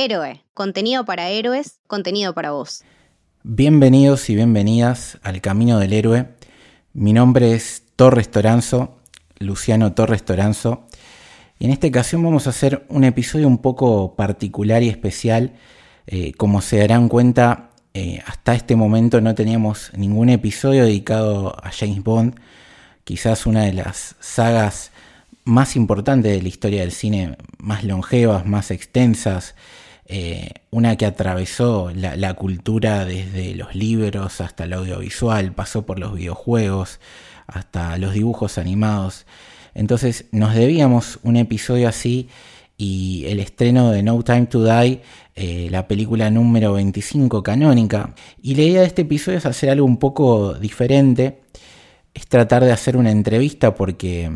Héroe, contenido para héroes, contenido para vos. Bienvenidos y bienvenidas al Camino del Héroe. Mi nombre es Torres Toranzo, Luciano Torres Toranzo. Y en esta ocasión vamos a hacer un episodio un poco particular y especial. Eh, como se darán cuenta, eh, hasta este momento no teníamos ningún episodio dedicado a James Bond, quizás una de las sagas más importantes de la historia del cine, más longevas, más extensas, eh, una que atravesó la, cultura desde los libros hasta el audiovisual, pasó por los videojuegos, hasta los dibujos animados. Entonces nos debíamos un episodio así y el estreno de No Time to Die, eh, la película número 25 canónica. Y la idea de este episodio es hacer algo un poco diferente, es tratar de hacer una entrevista porque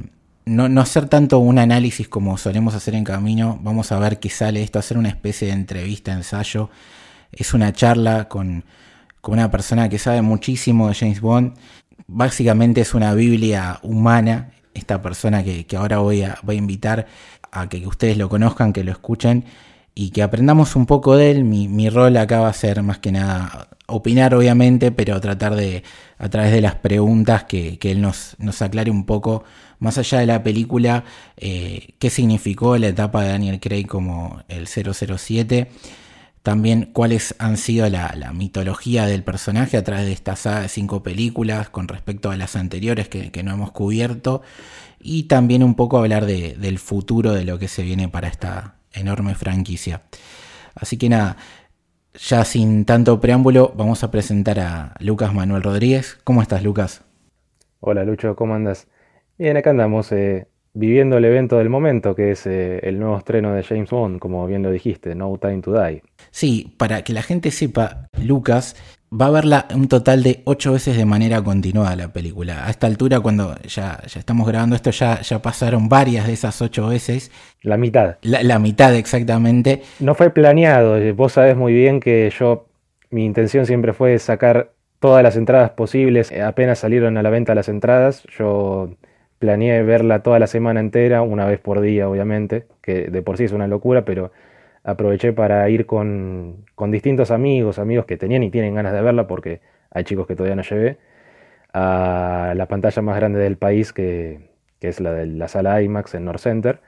no, hacer tanto un análisis como solemos hacer en camino, vamos a ver qué sale esto, hacer una especie de entrevista, ensayo. Es una charla con, una persona que sabe muchísimo de James Bond. Básicamente es una Biblia humana, esta persona que, ahora voy a, voy a invitar a que ustedes lo conozcan, que lo escuchen y que aprendamos un poco de él. Mi, mi rol acá va a ser más que nada opinar, obviamente, pero tratar de, a través de las preguntas, que, que él nos, nos aclare un poco más allá de la película, eh, qué significó la etapa de Daniel Craig como el 007, también cuáles han sido la, mitología del personaje a través de esta saga de cinco películas con respecto a las anteriores que, no hemos cubierto, y también un poco hablar del futuro de lo que se viene para esta enorme franquicia. Así que nada, ya sin tanto preámbulo, vamos a presentar a Lucas Manuel Rodríguez. ¿Cómo estás, Lucas? Hola, Lucho, ¿cómo andas? Bien, acá andamos eh, viviendo el evento del momento, que es eh, el nuevo estreno de James Bond, como bien lo dijiste, No Time to Die. Sí, para que la gente sepa, Lucas va a verla un total de ocho veces de manera continuada la película. A esta altura, cuando ya, ya estamos grabando esto, ya, ya pasaron varias de esas ocho veces. La mitad. La, la mitad, exactamente. No fue planeado. Eh, vos sabés muy bien que yo, mi intención siempre fue sacar todas las entradas posibles. Apenas salieron a la venta las entradas, yo planeé verla toda la semana entera, una vez por día obviamente, que de por sí es una locura, pero aproveché para ir con, distintos amigos, amigos que tenían y tienen ganas de verla, porque hay chicos que todavía no llevé, a la pantalla más grande del país, que, es la de la sala IMAX en North Center.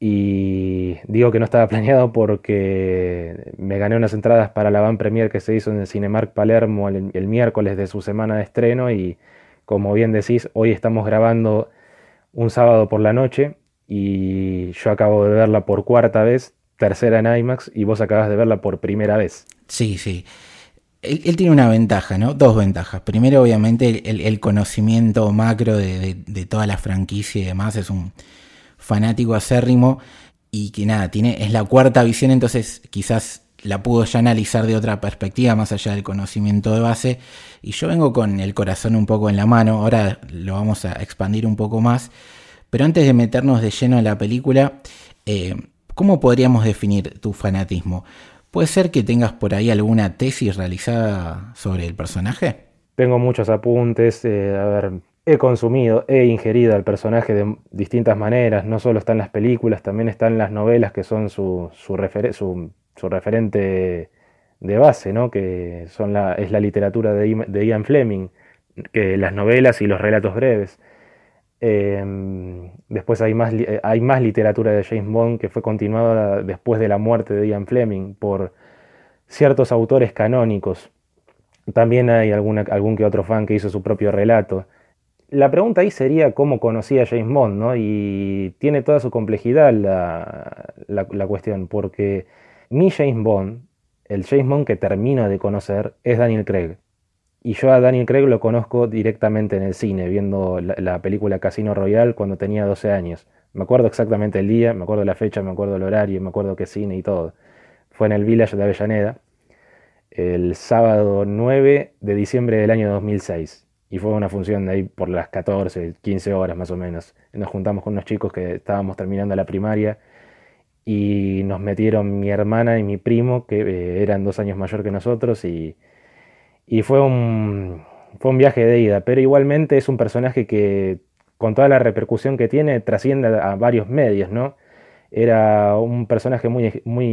Y digo que no estaba planeado porque me gané unas entradas para la van premier que se hizo en el Cinemark Palermo el miércoles de su semana de estreno y como bien decís, hoy estamos grabando un sábado por la noche y yo acabo de verla por cuarta vez, tercera en IMAX, y vos acabas de verla por primera vez. Sí, sí. Él, tiene una ventaja, ¿no? Dos ventajas. Primero, obviamente, el, conocimiento macro de, toda la franquicia y demás. Es un fanático acérrimo y que nada, tiene, es la cuarta visión, entonces quizás la pudo ya analizar de otra perspectiva, más allá del conocimiento de base. Y yo vengo con el corazón un poco en la mano, ahora lo vamos a expandir un poco más. Pero antes de meternos de lleno en la película, eh, ¿cómo podríamos definir tu fanatismo? ¿Puede ser que tengas por ahí alguna tesis realizada sobre el personaje? Tengo muchos apuntes, eh, a ver, he consumido, he ingerido al personaje de distintas maneras, no solo están las películas, también están las novelas que son su, su, su su referente de base, ¿no? que son la, es la literatura de, Ian Fleming, que las novelas y los relatos breves. Em, después hay más, hay más literatura de James Bond que fue continuada después de la muerte de Ian Fleming por ciertos autores canónicos. También hay algún que otro fan que hizo su propio relato. La pregunta ahí sería cómo conocía a James Bond, ¿no? Y tiene toda su complejidad la, la cuestión, porque mi James Bond, el James Bond que termino de conocer, es Daniel Craig. Y yo a Daniel Craig lo conozco directamente en el cine, viendo la, película Casino Royale cuando tenía 12 años. Me acuerdo exactamente el día, me acuerdo la fecha, me acuerdo el horario, me acuerdo qué cine y todo. Fue en el Village de Avellaneda, el sábado 9 de diciembre del año 2006. Y fue una función de ahí por las 14, 15 horas más o menos. Nos juntamos con unos chicos que estábamos terminando la primaria y nos metieron mi hermana y mi primo, que eh, eran dos años mayor que nosotros, y, fue, un, fue un viaje de ida, pero igualmente es un personaje que con toda la repercusión que tiene trasciende a varios medios, ¿no? era un personaje muy, muy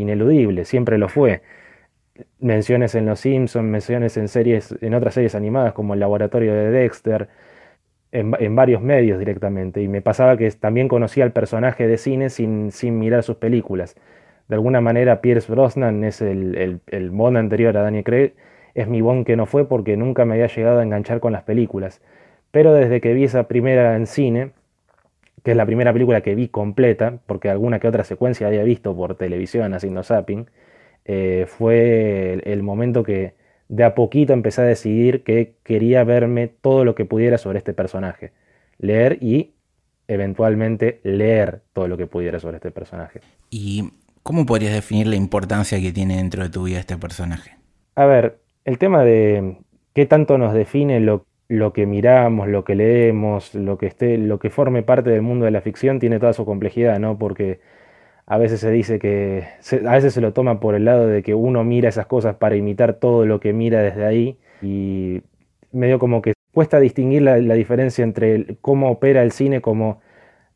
ineludible, siempre lo fue. Menciones en Los Simpsons, menciones en series, en otras series animadas como El Laboratorio de Dexter, en, varios medios directamente. Y me pasaba que también conocía al personaje de cine sin, sin mirar sus películas. De alguna manera, Pierce Brosnan es el, el, Bond anterior a Daniel Craig, es mi Bond que no fue porque nunca me había llegado a enganchar con las películas. Pero desde que vi esa primera en cine, que es la primera película que vi completa, porque alguna que otra secuencia había visto por televisión haciendo zapping, eh, fue el, momento que de a poquito empecé a decidir que quería verme todo lo que pudiera sobre este personaje. Leer y eventualmente leer todo lo que pudiera sobre este personaje. ¿Y cómo podrías definir la importancia que tiene dentro de tu vida este personaje? A ver, el tema de qué tanto nos define lo lo que miramos, lo que leemos, lo que esté, lo que forme parte del mundo de la ficción tiene toda su complejidad, ¿no? Porque a veces se dice que, a veces se lo toma por el lado de que uno mira esas cosas para imitar todo lo que mira desde ahí y medio como que cuesta distinguir la, diferencia entre cómo opera el cine como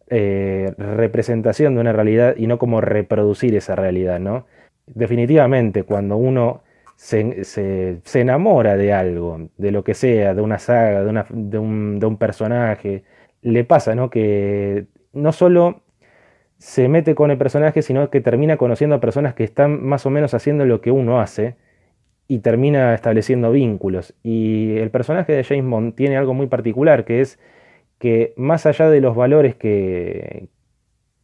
eh, representación de una realidad y no como reproducir esa realidad, ¿no? Definitivamente, cuando uno se, enamora de algo, de lo que sea, de una saga, de, un, de un, personaje. Le pasa, ¿no? Que no solo se mete con el personaje, sino que termina conociendo a personas que están más o menos haciendo lo que uno hace y termina estableciendo vínculos. Y el personaje de James Bond tiene algo muy particular, que es que más allá de los valores que,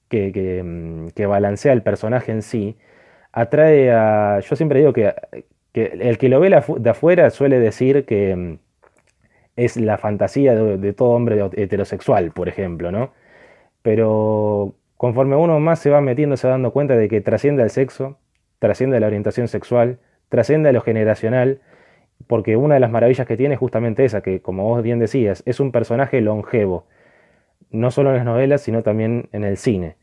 que, que, mm, balancea el personaje en sí, atrae a... Yo siempre digo que el que lo ve de afuera suele decir que mm, es la fantasía de, todo hombre heterosexual, por ejemplo, ¿no? Pero conforme uno más se va metiendo, se va dando cuenta de que trasciende al sexo, trasciende la orientación sexual, trasciende lo generacional, porque una de las maravillas que tiene es justamente esa, que como vos bien decías, es un personaje longevo, no solo en las novelas, sino también en el cine.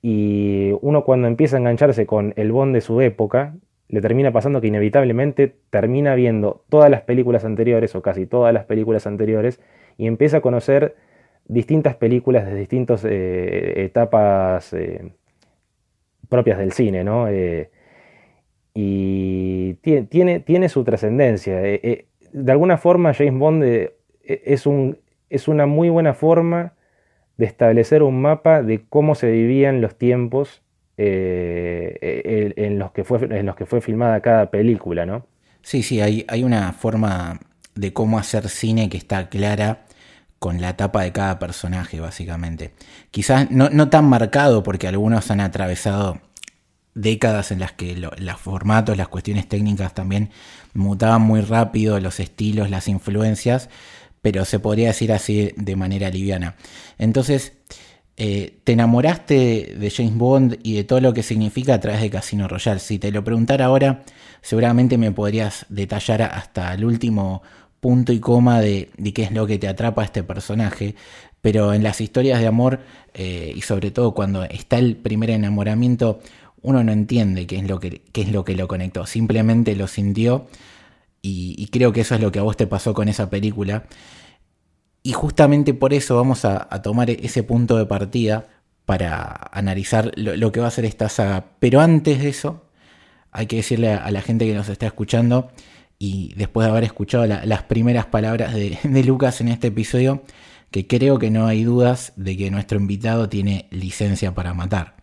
Y uno cuando empieza a engancharse con el Bond de su época, le termina pasando que inevitablemente termina viendo todas las películas anteriores o casi todas las películas anteriores y empieza a conocer distintas películas de distintas eh, etapas eh, propias del cine, ¿no? Eh, y tiene, tiene, su trascendencia. de alguna forma James Bond es, un, es una muy buena forma de establecer un mapa de cómo se vivían los tiempos eh, en, los que fue, en los que fue filmada cada película, ¿no? Sí, sí, hay, hay una forma de cómo hacer cine que está clara con la etapa de cada personaje, básicamente. Quizás no, tan marcado, porque algunos han atravesado décadas en las que los formatos, las cuestiones técnicas también mutaban muy rápido, los estilos, las influencias, pero se podría decir así de manera liviana. Entonces, eh, te enamoraste de James Bond y de todo lo que significa a través de Casino Royale. Si te lo preguntara ahora, seguramente me podrías detallar hasta el último punto y coma de, qué es lo que te atrapa a este personaje. Pero en las historias de amor, eh, y sobre todo cuando está el primer enamoramiento, uno no entiende qué es lo que, es lo, que lo conectó. Simplemente lo sintió. y creo que eso es lo que a vos te pasó con esa película. Y justamente por eso vamos a, tomar ese punto de partida para analizar lo, que va a ser esta saga. Pero antes de eso, hay que decirle a, la gente que nos está escuchando y después de haber escuchado las primeras palabras de, de Lucas en este episodio, que creo que no hay dudas de que nuestro invitado tiene licencia para matar.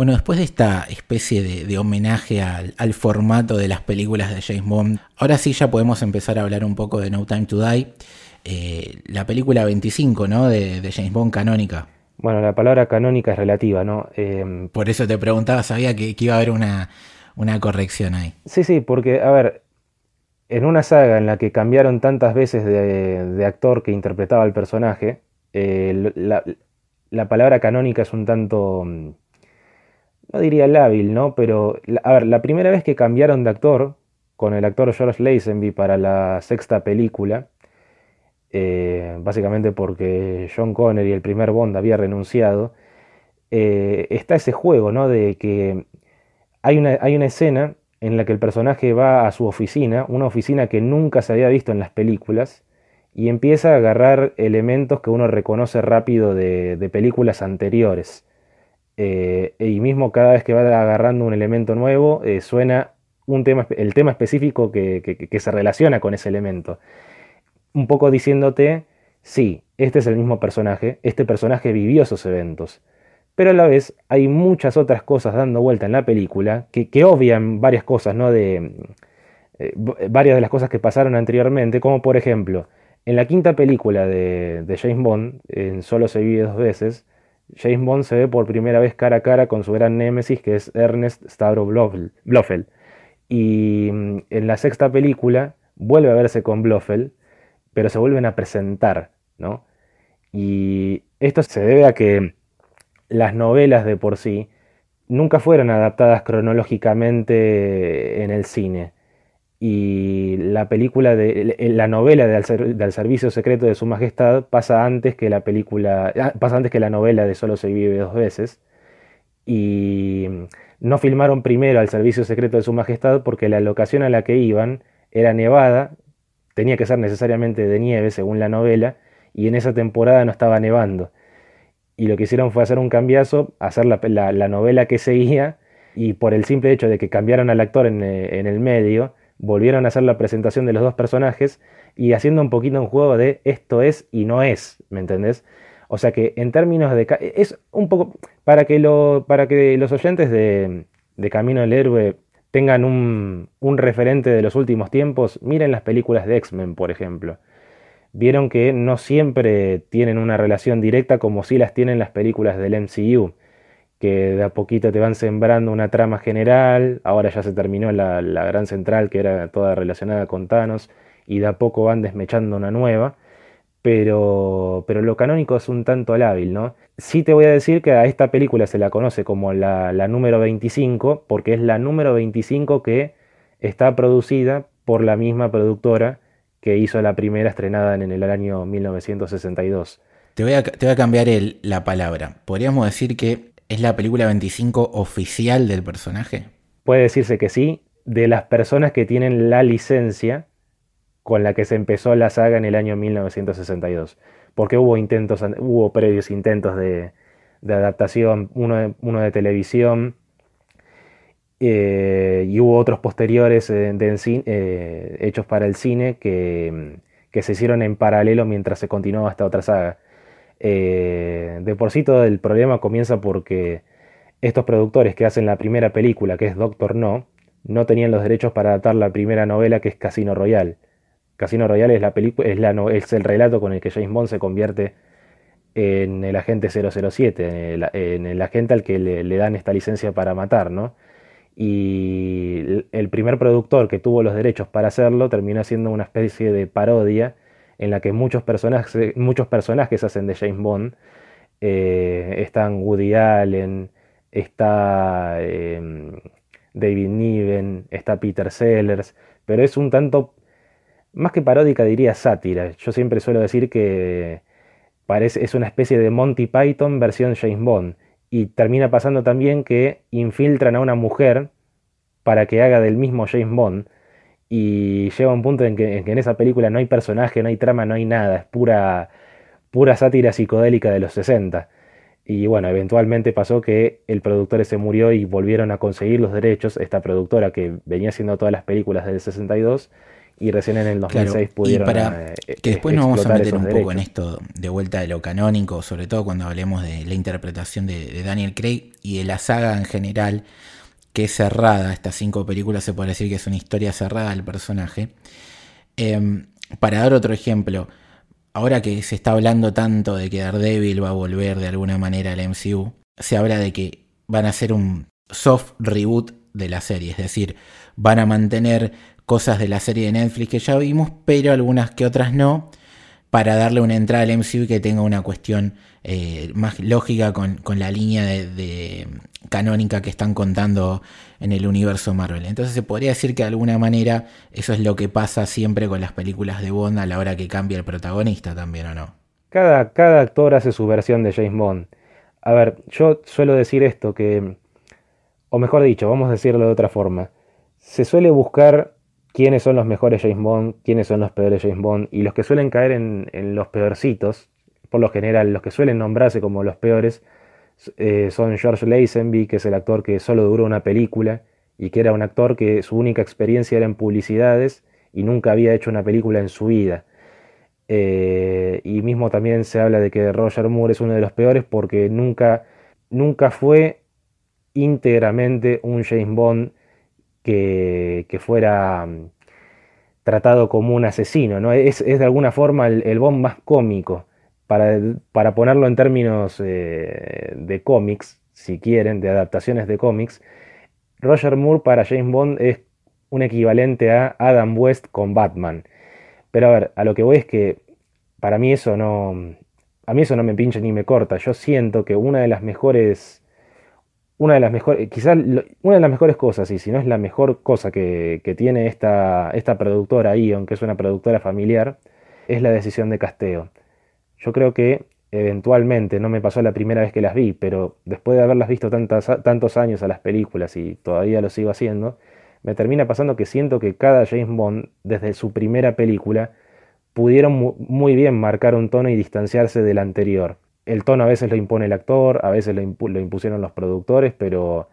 Bueno, después de esta especie de, homenaje al, formato de las películas de James Bond, ahora sí ya podemos empezar a hablar un poco de No Time to Die, eh, la película 25, ¿no? De, James Bond canónica. Bueno, la palabra canónica es relativa, ¿no? Eh, Por eso te preguntaba, sabía que, iba a haber una, corrección ahí. Sí, sí, porque, a ver, en una saga en la que cambiaron tantas veces de, actor que interpretaba el personaje, eh, la, palabra canónica es un tanto, mm, no diría lábil, ¿no? Pero, a ver, la primera vez que cambiaron de actor, con el actor George Lazenby para la sexta película, eh, básicamente porque John Connery, el primer Bond, había renunciado, eh, está ese juego, ¿no? De que hay una, hay una escena en la que el personaje va a su oficina, una oficina que nunca se había visto en las películas, y empieza a agarrar elementos que uno reconoce rápido de, películas anteriores. Eh, y mismo cada vez que va agarrando un elemento nuevo, eh, suena un tema, el tema específico que, se relaciona con ese elemento. Un poco diciéndote, sí, este es el mismo personaje, este personaje vivió esos eventos pero a la vez hay muchas otras cosas dando vuelta en la película que, obvian varias cosas, ¿no? De, eh, varias de las cosas que pasaron anteriormente, como por ejemplo, en la quinta película de, James Bond, en Solo se vive dos veces, James Bond se ve por primera vez cara a cara con su gran némesis, que es Ernest Stavro Blofeld. Y mm, en la sexta película vuelve a verse con Blofeld, pero se vuelven a presentar, ¿no? Y esto se debe a que las novelas de por sí nunca fueron adaptadas cronológicamente en el cine. Y la película de la novela del, servicio secreto de su majestad pasa antes que la película ah, pasa antes que la novela de Solo se vive dos veces. Y no filmaron primero al servicio secreto de su majestad porque la locación a la que iban era nevada, tenía que ser necesariamente de nieve según la novela y en esa temporada no estaba nevando. Y lo que hicieron fue hacer un cambiazo, hacer la, novela que seguía y por el simple hecho de que cambiaron al actor eh, en, el medio, volvieron a hacer la presentación de los dos personajes y haciendo un poquito un juego de esto es y no es, ¿me entendés? O sea que en términos de... Es un poco... Para que, lo, para que los oyentes de, Camino del Héroe tengan un, un referente de los últimos tiempos, miren las películas de X-Men, por ejemplo vieron que no siempre tienen una relación directa como si las tienen las películas del MCU, que de a poquito te van sembrando una trama general, ahora ya se terminó la, gran central que era toda relacionada con Thanos, y de a poco van desmechando una nueva, pero, pero lo canónico es un tanto lábil, ¿no? Sí te voy a decir que a esta película se la conoce como la, la número 25, porque es la número 25 que está producida por la misma productora que hizo la primera estrenada en el año 1962. Te voy a, te voy a cambiar el, la palabra. ¿Podríamos decir que es la película 25 oficial del personaje? Puede decirse que sí, de las personas que tienen la licencia con la que se empezó la saga en el año 1962. Porque hubo intentos, hubo previos intentos de, adaptación, uno de televisión, eh, y hubo otros posteriores eh, eh, hechos para el cine que, se hicieron en paralelo mientras se continuaba esta otra saga. De por sí todo el problema comienza porque estos productores que hacen la primera película, que es Doctor No, no tenían los derechos para adaptar la primera novela, que es Casino Royale. Casino Royale es, la es, es el relato con el que James Bond se convierte en el agente 007, en el, agente al que le, le, dan esta licencia para matar, ¿no? y el primer productor que tuvo los derechos para hacerlo terminó siendo una especie de parodia en la que muchos personajes, muchos hacen de James Bond. Eh, están Woody Allen, está em, David Niven, está Peter Sellers, pero es un tanto, más que paródica diría sátira. Yo siempre suelo decir que parece, es una especie de Monty Python versión James Bond y termina pasando también que infiltran a una mujer para que haga del mismo James Bond. Y llega un punto en que, en esa película no hay personaje, no hay trama, no hay nada. Es pura, pura sátira psicodélica de los 60. Y bueno, eventualmente pasó que el productor se murió y volvieron a conseguir los derechos. Esta productora que venía haciendo todas las películas del 62 y recién en el 2006 pudieron. Y para eh, que después nos vamos a meter un poco en esto de vuelta de lo canónico, sobre todo cuando hablemos de la interpretación de, Daniel Craig y de la saga en general, que es cerrada. Estas cinco películas se puede decir que es una historia cerrada del personaje. Em, para dar otro ejemplo, ahora que se está hablando tanto de que Daredevil va a volver de alguna manera al MCU, se habla de que van a hacer un soft reboot de la serie, es decir, van a mantener cosas de la serie de Netflix que ya vimos, pero algunas que otras no, para darle una entrada al MCU que tenga una cuestión eh, más lógica con, la línea de, canónica que están contando en el universo Marvel. Entonces se podría decir que de alguna manera eso es lo que pasa siempre con las películas de Bond a la hora que cambia el protagonista también, ¿o no? Cada, cada actor hace su versión de James Bond. A ver, yo suelo decir esto que, o mejor dicho, vamos a decirlo de otra forma, se suele buscar quiénes son los mejores James Bond, quiénes son los peores James Bond, y los que suelen caer en, los peorcitos, por lo general, los que suelen nombrarse como los peores, eh, son George Lazenby, que es el actor que solo duró una película, y que era un actor que su única experiencia era en publicidades y nunca había hecho una película en su vida. Eh, y mismo también se habla de que Roger Moore es uno de los peores porque nunca, nunca fue íntegramente un James Bond que, fuera mm, tratado como un asesino, ¿no? Es, de alguna forma el, Bond más cómico, para, ponerlo en términos eh, de cómics, si quieren, de adaptaciones de cómics, Roger Moore para James Bond es un equivalente a Adam West con Batman. Pero a ver, a lo que voy es que para mí eso no. A mí eso no me pincha ni me corta. Yo siento que una de las mejores una de las mejores, quizás una de las mejores cosas, y si no es la mejor cosa que, tiene esta, esta productora ahí, aunque es una productora familiar, es la decisión de casteo. Yo creo que eventualmente, no me pasó la primera vez que las vi, pero después de haberlas visto tantos años a las películas y todavía lo sigo haciendo, me termina pasando que siento que cada James Bond, desde su primera película, pudieron muy bien marcar un tono y distanciarse del anterior el tono a veces lo impone el actor, a veces lo, impusieron los productores, pero,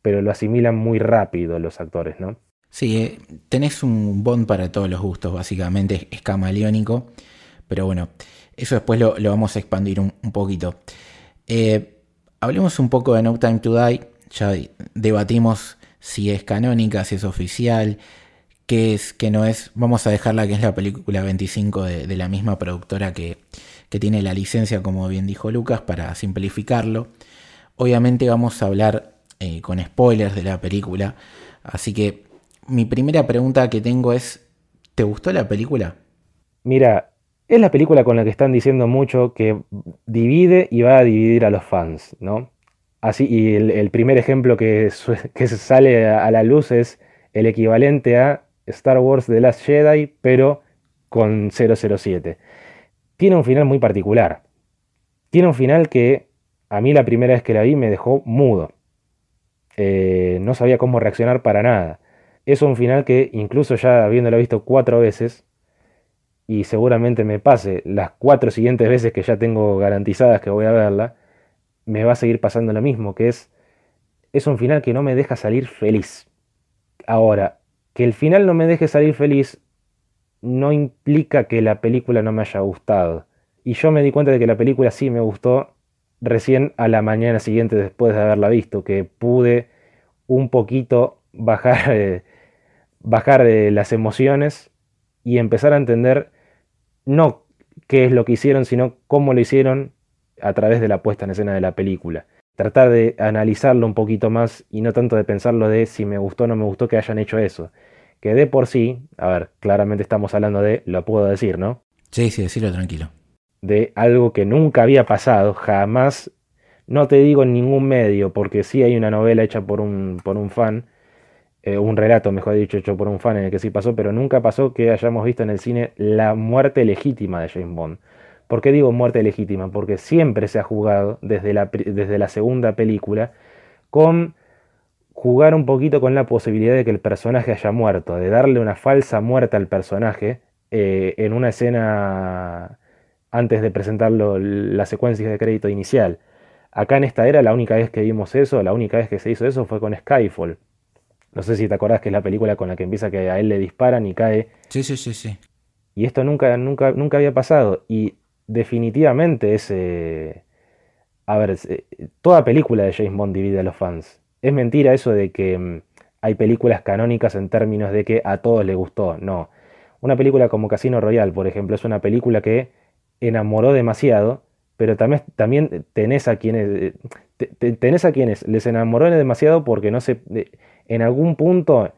pero lo asimilan muy rápido los actores, ¿no? Sí, eh, tenés un Bond para todos los gustos, básicamente, es camaleónico, pero bueno, eso después lo, vamos a expandir un, poquito. Eh, hablemos un poco de No Time to Die, ya debatimos si es canónica, si es oficial, qué es, qué no es. Vamos a dejarla que es la película 25 de la misma productora que, que tiene la licencia, como bien dijo Lucas, para simplificarlo. Obviamente vamos a hablar eh, con spoilers de la película, así que mi primera pregunta que tengo es, ¿te gustó la película? Mira, es la película con la que están diciendo mucho que divide y va a dividir a los fans, ¿no? Así, y el, primer ejemplo que, que sale a la luz es el equivalente a Star Wars The Last Jedi, pero con 007 tiene un final muy particular. Tiene un final que a mí la primera vez que la vi me dejó mudo. Eh, no sabía cómo reaccionar para nada. Es un final que incluso ya habiéndolo visto cuatro veces, y seguramente me pase las cuatro siguientes veces que ya tengo garantizadas que voy a verla, me va a seguir pasando lo mismo, que es, es un final que no me deja salir feliz. Ahora, que el final no me deje salir feliz no implica que la película no me haya gustado. Y yo me di cuenta de que la película sí me gustó recién a la mañana siguiente después de haberla visto, que pude un poquito bajar, eh, bajar de las emociones y empezar a entender no qué es lo que hicieron, sino cómo lo hicieron a través de la puesta en escena de la película. Tratar de analizarlo un poquito más y no tanto de pensarlo de si me gustó o no me gustó que hayan hecho eso que de por sí, a ver, claramente estamos hablando de, lo puedo decir, ¿no? Sí, sí, decirlo tranquilo. De algo que nunca había pasado, jamás, no te digo en ningún medio, porque sí hay una novela hecha por un, por un fan, eh, un relato, mejor dicho, hecho por un fan en el que sí pasó, pero nunca pasó que hayamos visto en el cine la muerte legítima de James Bond. ¿Por qué digo muerte legítima? Porque siempre se ha jugado desde la, desde la segunda película con jugar un poquito con la posibilidad de que el personaje haya muerto, de darle una falsa muerte al personaje eh, en una escena antes de presentarlo la secuencia de crédito inicial. Acá en esta era la única vez que vimos eso, la única vez que se hizo eso fue con Skyfall. No sé si te acordás que es la película con la que empieza que a él le disparan y cae. Sí, sí, sí, sí. Y esto nunca, nunca, nunca había pasado. Y definitivamente es... a ver, toda película de James Bond divide a los fans es mentira eso de que mm, hay películas canónicas en términos de que a todos les gustó. No. Una película como Casino Royale, por ejemplo, es una película que enamoró demasiado, pero también, también tenés a quienes tenés a quienes les enamoró demasiado porque no se en algún punto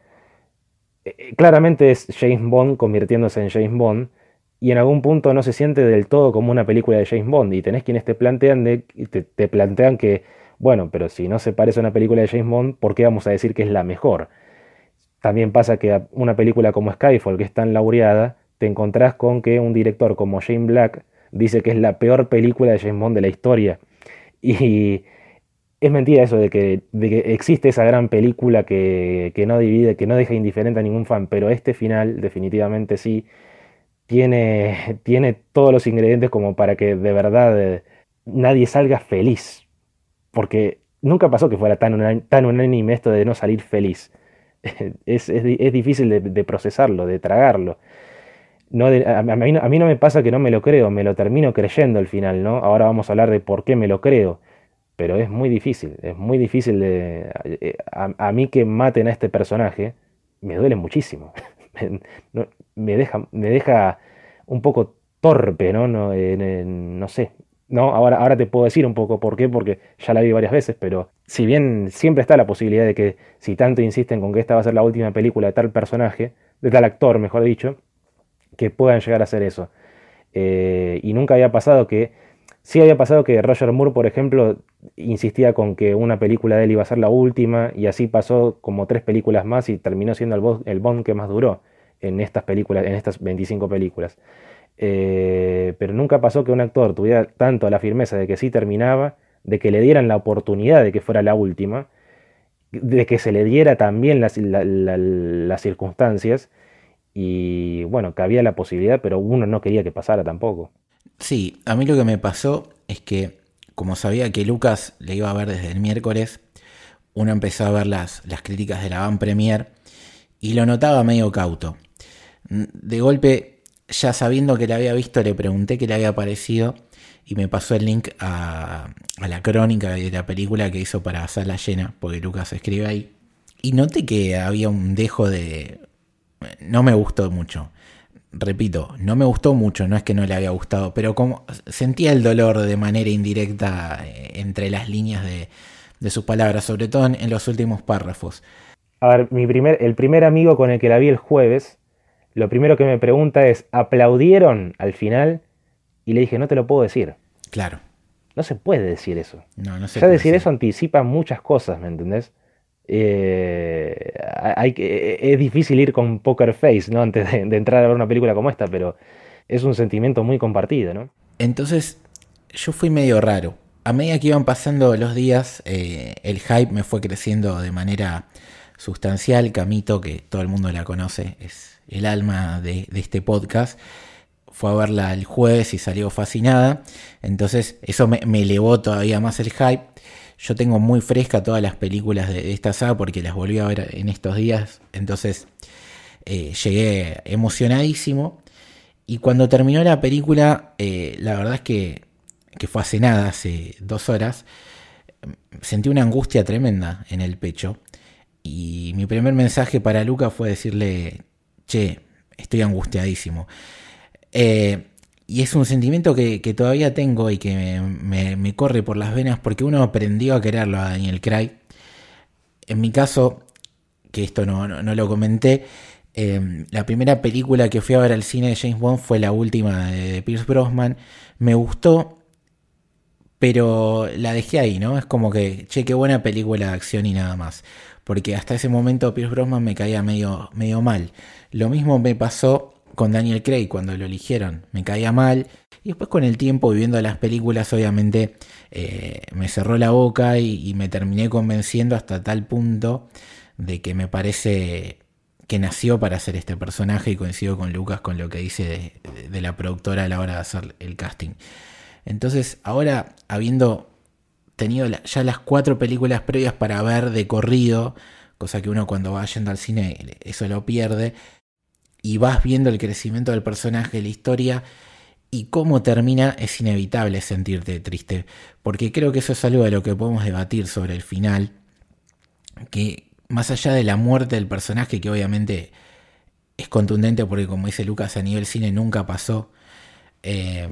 eh, claramente es James Bond convirtiéndose en James Bond y en algún punto no se siente del todo como una película de James Bond y tenés quienes te plantean, de, te, te plantean que, bueno, pero si no se parece a una película de James Bond, ¿por qué vamos a decir que es la mejor? También pasa que una película como Skyfall, que es tan laureada, te encontrás con que un director como Shane Black dice que es la peor película de James Bond de la historia. Y es mentira eso de que, existe esa gran película que, no divide, que no deja indiferente a ningún fan, pero este final definitivamente sí tiene, tiene todos los ingredientes como para que de verdad eh, nadie salga feliz. Porque nunca pasó que fuera tan, tan unánime esto de no salir feliz. Es, difícil de, procesarlo, de tragarlo. No a, mí, a, mí, no me pasa que no me lo creo, me lo termino creyendo al final, ¿no? Ahora vamos a hablar de por qué me lo creo pero es muy difícil, es muy difícil de... Eh, a, mí que maten a este personaje, me duele muchísimo. me, deja, me deja un poco torpe, ¿no? No, no sé. No, ahora, ahora te puedo decir un poco por qué, porque ya la vi varias veces, pero si bien siempre está la posibilidad de que si tanto insisten con que esta va a ser la última película de tal personaje, de tal actor, mejor dicho, que puedan llegar a hacer eso. Eh, y nunca había pasado que Sí había pasado que Roger Moore, por ejemplo, insistía con que una película de él iba a ser la última y así pasó como tres películas más y terminó siendo el, Bond que más duró en estas películas, en estas 25 películas. Eh, pero nunca pasó que un actor tuviera tanto la firmeza de que sí terminaba, de que le dieran la oportunidad de que fuera la última, de que se le diera también las, las circunstancias y bueno, que había la posibilidad, pero uno no quería que pasara tampoco. Sí, a mí lo que me pasó es que, como sabía que Lucas le iba a ver desde el miércoles, uno empezó a ver las, las críticas de la Van Premier y lo notaba medio cauto. De golpe, ya sabiendo que le había visto, le pregunté qué le había parecido y me pasó el link a, a la crónica de la película que hizo para Sala Llena, porque Lucas escribe ahí. Y noté que había un dejo de... No me gustó mucho repito, no me gustó mucho, no es que no le había gustado, pero como sentía el dolor de manera indirecta eh, entre las líneas de, sus palabras, sobre todo en, los últimos párrafos. A ver, mi primer, el primer amigo con el que la vi el jueves, lo primero que me pregunta es, ¿aplaudieron al final? Y le dije, no te lo puedo decir. Claro. No se puede decir eso. No, no se ya decir eso anticipa muchas cosas, ¿me entendés? Eh, hay, es difícil ir con poker face, ¿no? Antes de, entrar a ver una película como esta, pero es un sentimiento muy compartido, ¿no? Entonces, yo fui medio raro. A medida que iban pasando los días, eh, el hype me fue creciendo de manera sustancial. Camito, que todo el mundo la conoce, es el alma de, este podcast. Fue a verla el jueves y salió fascinada. Entonces, eso me elevó todavía más el hype. Yo tengo muy fresca todas las películas de esta saga porque las volví a ver en estos días. Entonces eh, llegué emocionadísimo. Y cuando terminó la película, eh, la verdad es que, que fue hace nada, hace dos horas, sentí una angustia tremenda en el pecho. Y mi primer mensaje para Luca fue decirle, che, estoy angustiadísimo. Eh, y es un sentimiento que, todavía tengo y que me, corre por las venas porque uno aprendió a quererlo a Daniel Craig. En mi caso, que esto no, lo comenté, eh, la primera película que fui a ver al cine de James Bond fue la última de, Pierce Brosnan. Me gustó, pero la dejé ahí, ¿no? Es como que, che, qué buena película de acción y nada más. Porque hasta ese momento Pierce Brosnan me caía medio, medio mal. Lo mismo me pasó con Daniel Craig cuando lo eligieron. Me caía mal. Y después con el tiempo, viviendo las películas, obviamente eh, me cerró la boca y, me terminé convenciendo hasta tal punto de que me parece que nació para hacer este personaje y coincido con Lucas con lo que dice de, la productora a la hora de hacer el casting. Entonces, ahora habiendo tenido ya las cuatro películas previas para ver de corrido, cosa que uno cuando va yendo al cine eso lo pierde, y vas viendo el crecimiento del personaje, la historia y cómo termina, es inevitable sentirte triste. Porque creo que eso es algo de lo que podemos debatir sobre el final. Que más allá de la muerte del personaje, que obviamente es contundente porque como dice Lucas a nivel cine nunca pasó, eh,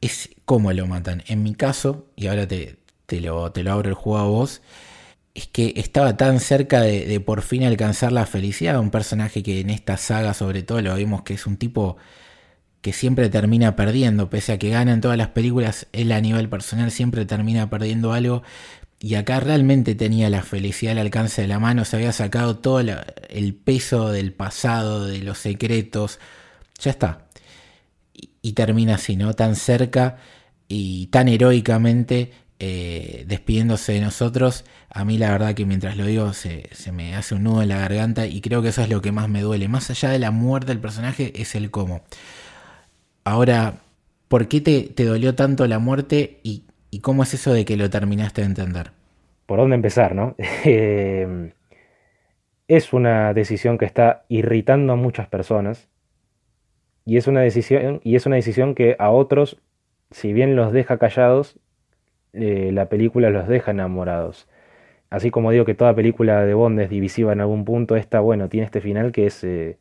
es cómo lo matan. En mi caso, y ahora te, te, lo, te lo abro el juego a vos, es que estaba tan cerca de, por fin alcanzar la felicidad. Un personaje que en esta saga, sobre todo, lo vimos que es un tipo que siempre termina perdiendo, pese a que gana en todas las películas, él a nivel personal siempre termina perdiendo algo. Y acá realmente tenía la felicidad al alcance de la mano, se había sacado todo el peso del pasado, de los secretos. Ya está. Y, termina así, ¿no? Tan cerca y tan heroicamente eh, despidiéndose de nosotros. A mí la verdad que mientras lo digo se, me hace un nudo en la garganta y creo que eso es lo que más me duele. Más allá de la muerte del personaje es el cómo. Ahora, ¿por qué te, dolió tanto la muerte y, cómo es eso de que lo terminaste de entender? ¿Por dónde empezar, no? Eh, es una decisión que está irritando a muchas personas y es una decisión, y es una decisión que a otros, si bien los deja callados, eh, la película los deja enamorados. Así como digo que toda película de Bond es divisiva en algún punto, esta, bueno, tiene este final que es eh,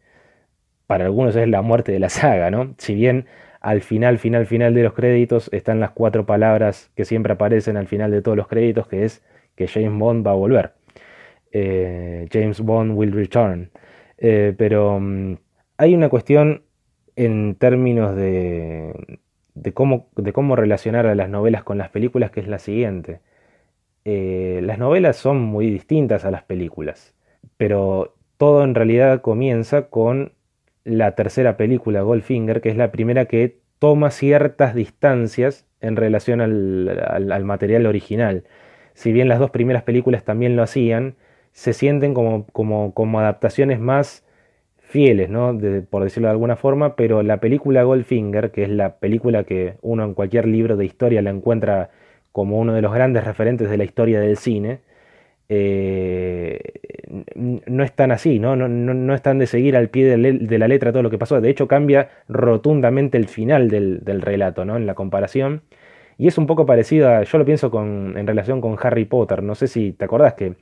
para algunos es la muerte de la saga, ¿no? Si bien al final, final, final de los créditos están las cuatro palabras que siempre aparecen al final de todos los créditos, que es que James Bond va a volver. Eh, James Bond will return. Pero mm, hay una cuestión en términos de, de, cómo, de cómo relacionar a las novelas con las películas, que es la siguiente. Eh, las novelas son muy distintas a las películas, pero todo en realidad comienza con la tercera película, Goldfinger, que es la primera que toma ciertas distancias en relación al, material original. Si bien las dos primeras películas también lo hacían, se sienten como, como adaptaciones más fieles, ¿no? por decirlo de alguna forma, pero la película Goldfinger, que es la película que uno en cualquier libro de historia la encuentra como uno de los grandes referentes de la historia del cine, eh, no están así, ¿no? No, no, están de seguir al pie de, la letra todo lo que pasó. De hecho, cambia rotundamente el final del, relato, ¿no? En la comparación. Y es un poco parecido a, yo lo pienso con, en relación con Harry Potter. No sé si te acordás que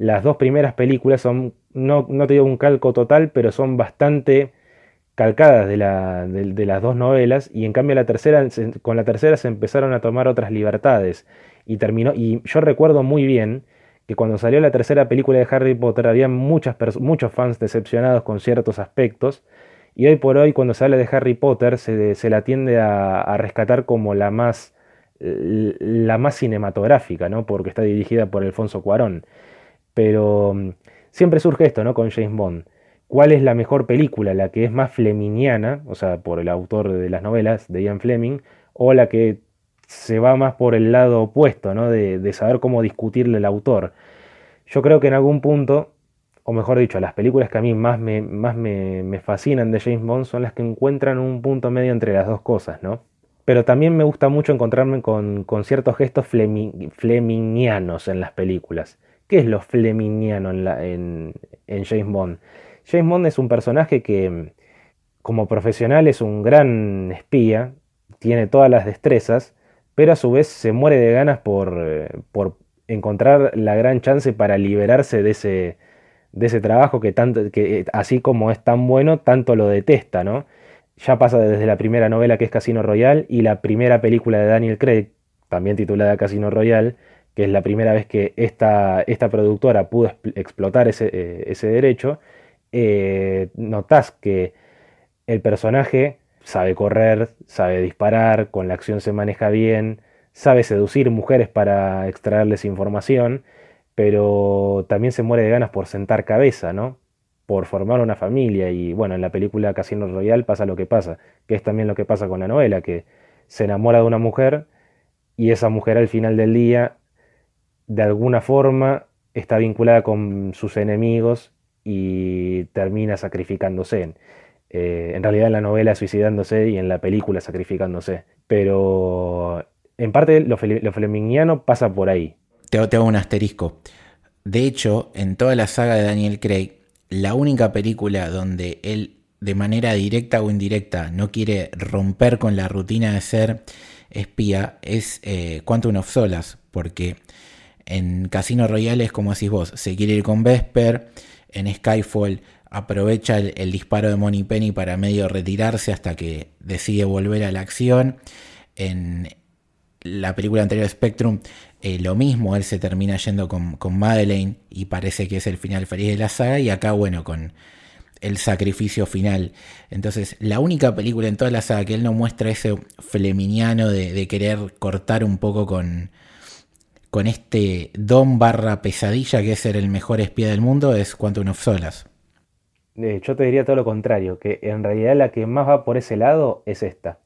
las dos primeras películas son, no, no te digo un calco total, pero son bastante calcadas de, la, de, las dos novelas. Y en cambio la tercera, con la tercera se empezaron a tomar otras libertades. Y terminó, y yo recuerdo muy bien que cuando salió la tercera película de Harry Potter había muchas muchos fans decepcionados con ciertos aspectos, y hoy por hoy cuando se habla de Harry Potter se, la tiende a, rescatar como la más, la más cinematográfica, ¿no? porque está dirigida por Alfonso Cuarón. Pero mm, siempre surge esto ¿no? con James Bond. ¿Cuál es la mejor película? ¿La que es más fleminiana, o sea, por el autor de las novelas, de Ian Fleming, o la que se va más por el lado opuesto, ¿no? De, saber cómo discutirle al autor. Yo creo que en algún punto, o mejor dicho, las películas que a mí más me, más me, fascinan de James Bond son las que encuentran un punto medio entre las dos cosas, ¿no? Pero también me gusta mucho encontrarme con, ciertos gestos fleminianos en las películas. ¿Qué es lo fleminiano en, James Bond? James Bond es un personaje que, como profesional, es un gran espía, tiene todas las destrezas, pero a su vez se muere de ganas por, por encontrar la gran chance para liberarse de ese, de ese trabajo que, tanto, que eh, así como es tan bueno, tanto lo detesta, ¿no? Ya pasa desde la primera novela que es Casino Royale y la primera película de Daniel Craig, también titulada Casino Royale, es la primera vez que esta, esta productora pudo explotar ese, eh, ese derecho, eh, notás que el personaje sabe correr, sabe disparar, con la acción se maneja bien, sabe seducir mujeres para extraerles información, pero también se muere de ganas por sentar cabeza, ¿no? Por formar una familia y bueno, en la película Casino Royal pasa lo que pasa, que es también lo que pasa con la novela, que se enamora de una mujer y esa mujer al final del día de alguna forma está vinculada con sus enemigos y termina sacrificándose. Eh, en realidad en la novela suicidándose y en la película sacrificándose. Pero en parte lo, fleminiano pasa por ahí. Te, hago un asterisco. De hecho, en toda la saga de Daniel Craig, la única película donde él de manera directa o indirecta no quiere romper con la rutina de ser espía es eh, Quantum of Solas, porque en Casino Royale como decís vos, se quiere ir con Vesper, en Skyfall aprovecha el, disparo de Money Penny para medio retirarse hasta que decide volver a la acción. En, la película anterior Spectrum, eh, lo mismo, él se termina yendo con, con Madeleine y parece que es el final feliz de la saga, y acá, bueno, con el sacrificio final. Entonces, la única película en toda la saga que él no muestra ese fleminiano de, querer cortar un poco con, con este don barra pesadilla que es ser el mejor espía del mundo es Quantum of Solas. Eh, yo te diría todo lo contrario, que en realidad la que más va por ese lado es esta,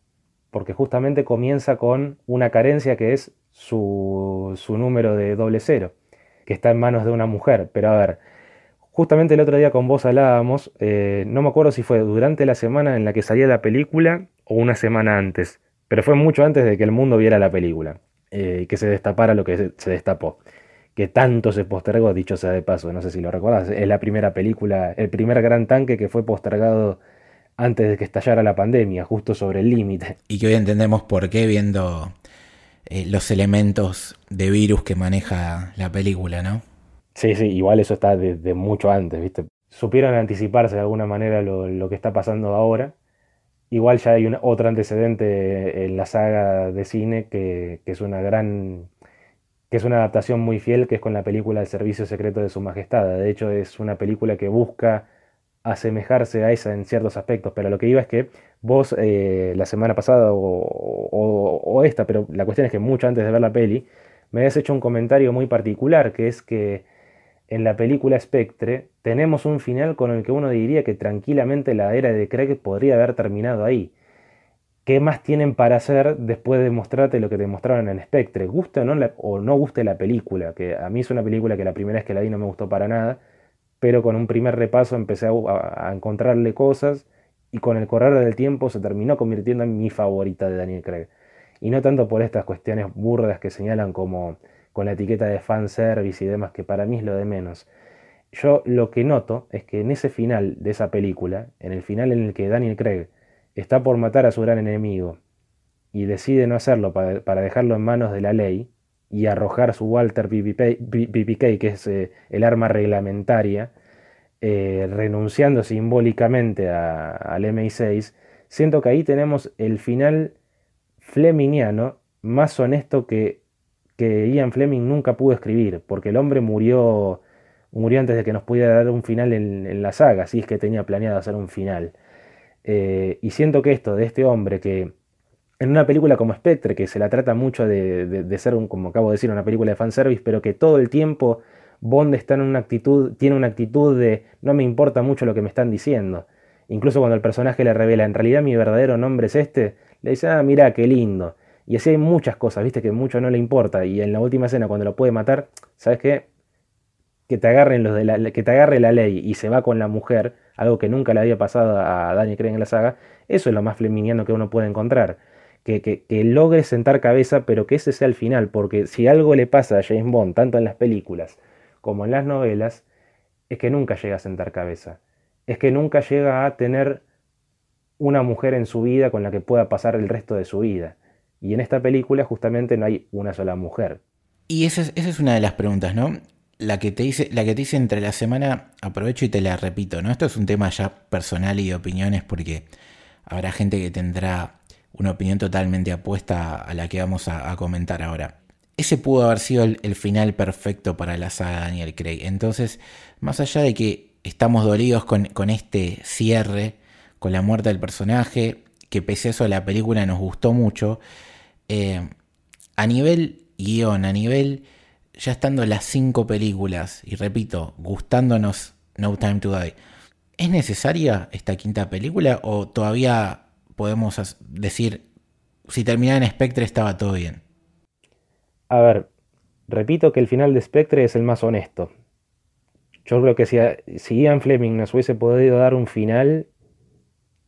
porque justamente comienza con una carencia que es su, su número de doble cero, que está en manos de una mujer. Pero a ver, Justamente el otro día con vos hablábamos, eh, no me acuerdo si fue durante la semana en la que salía la película o una semana antes, pero fue mucho antes de que el mundo viera la película eh, que se destapara lo que se, destapó. Que tanto se postergó, dicho sea de paso, no sé si lo recuerdas, es la primera película, el primer gran tanque que fue postergado antes de que estallara la pandemia, justo sobre el límite. Y que hoy entendemos por qué viendo eh, los elementos de virus que maneja la película, ¿no? Sí, sí, igual eso está desde mucho antes, ¿viste? Supieron anticiparse de alguna manera lo, que está pasando ahora. Igual ya hay un, otro antecedente en la saga de cine que, es una gran que es una adaptación muy fiel, que es con la película El Servicio Secreto de Su Majestad. De hecho, es una película que busca asemejarse a esa en ciertos aspectos, pero lo que iba es que vos eh, la semana pasada o, esta, pero la cuestión es que mucho antes de ver la peli, me habías hecho un comentario muy particular, que es que en la película Spectre, tenemos un final con el que uno diría que tranquilamente la era de Craig podría haber terminado ahí. ¿Qué más tienen para hacer después de mostrarte lo que te mostraron en Spectre? ¿Guste o no, o no guste la película? Que a mí es una película que la primera vez que la vi no me gustó para nada, pero con un primer repaso empecé a, a encontrarle cosas y con el correr del tiempo se terminó convirtiendo en mi favorita de Daniel Craig. Y no tanto por estas cuestiones burdas que señalan como con la etiqueta de fanservice y demás, que para mí es lo de menos. Yo lo que noto es que en ese final de esa película, en el final en el que Daniel Craig está por matar a su gran enemigo y decide no hacerlo para, dejarlo en manos de la ley y arrojar su Walter BBK, que es eh, el arma reglamentaria, eh, renunciando simbólicamente al MI6, siento que ahí tenemos el final fleminiano más honesto que que Ian Fleming nunca pudo escribir, porque el hombre murió, murió antes de que nos pudiera dar un final en, la saga, si es que tenía planeado hacer un final. Eh, y siento que esto de este hombre que en una película como Spectre, que se la trata mucho de, ser, un, como acabo de decir, una película de fanservice, pero que todo el tiempo Bond está en una actitud, tiene una actitud de no me importa mucho lo que me están diciendo. Incluso cuando el personaje le revela, en realidad mi verdadero nombre es este, le dice, ah, mira, qué lindo. Y así hay muchas cosas, viste, que mucho no le importa. Y en la última escena, cuando lo puede matar, ¿sabes qué? Que te, agarren los la, que te agarre la ley y se va con la mujer, algo que nunca le había pasado a Daniel Craig en la saga, eso es lo más fleminiano que uno puede encontrar. Que, que, que, logre sentar cabeza, pero que ese sea el final, porque si algo le pasa a James Bond, tanto en las películas como en las novelas, es que nunca llega a sentar cabeza. Es que nunca llega a tener una mujer en su vida con la que pueda pasar el resto de su vida. Y en esta película justamente no hay una sola mujer. Y esa es, una de las preguntas, ¿no? La que, te dice, la que te entre la semana, aprovecho y te la repito, ¿no? Esto es un tema ya personal y de opiniones porque habrá gente que tendrá una opinión totalmente apuesta a la que vamos a, comentar ahora. Ese pudo haber sido el, final perfecto para la saga Daniel Craig. Entonces, más allá de que estamos dolidos con, con este cierre, con la muerte del personaje, que pese a eso la película nos gustó mucho, eh, a nivel guion, a nivel ya estando las cinco películas, y repito, gustándonos No Time to Die, ¿es necesaria esta quinta película o todavía podemos decir, si terminaba en Spectre estaba todo bien? A ver, repito que el final de Spectre es el más honesto. Yo creo que si, si Ian Fleming nos hubiese podido dar un final,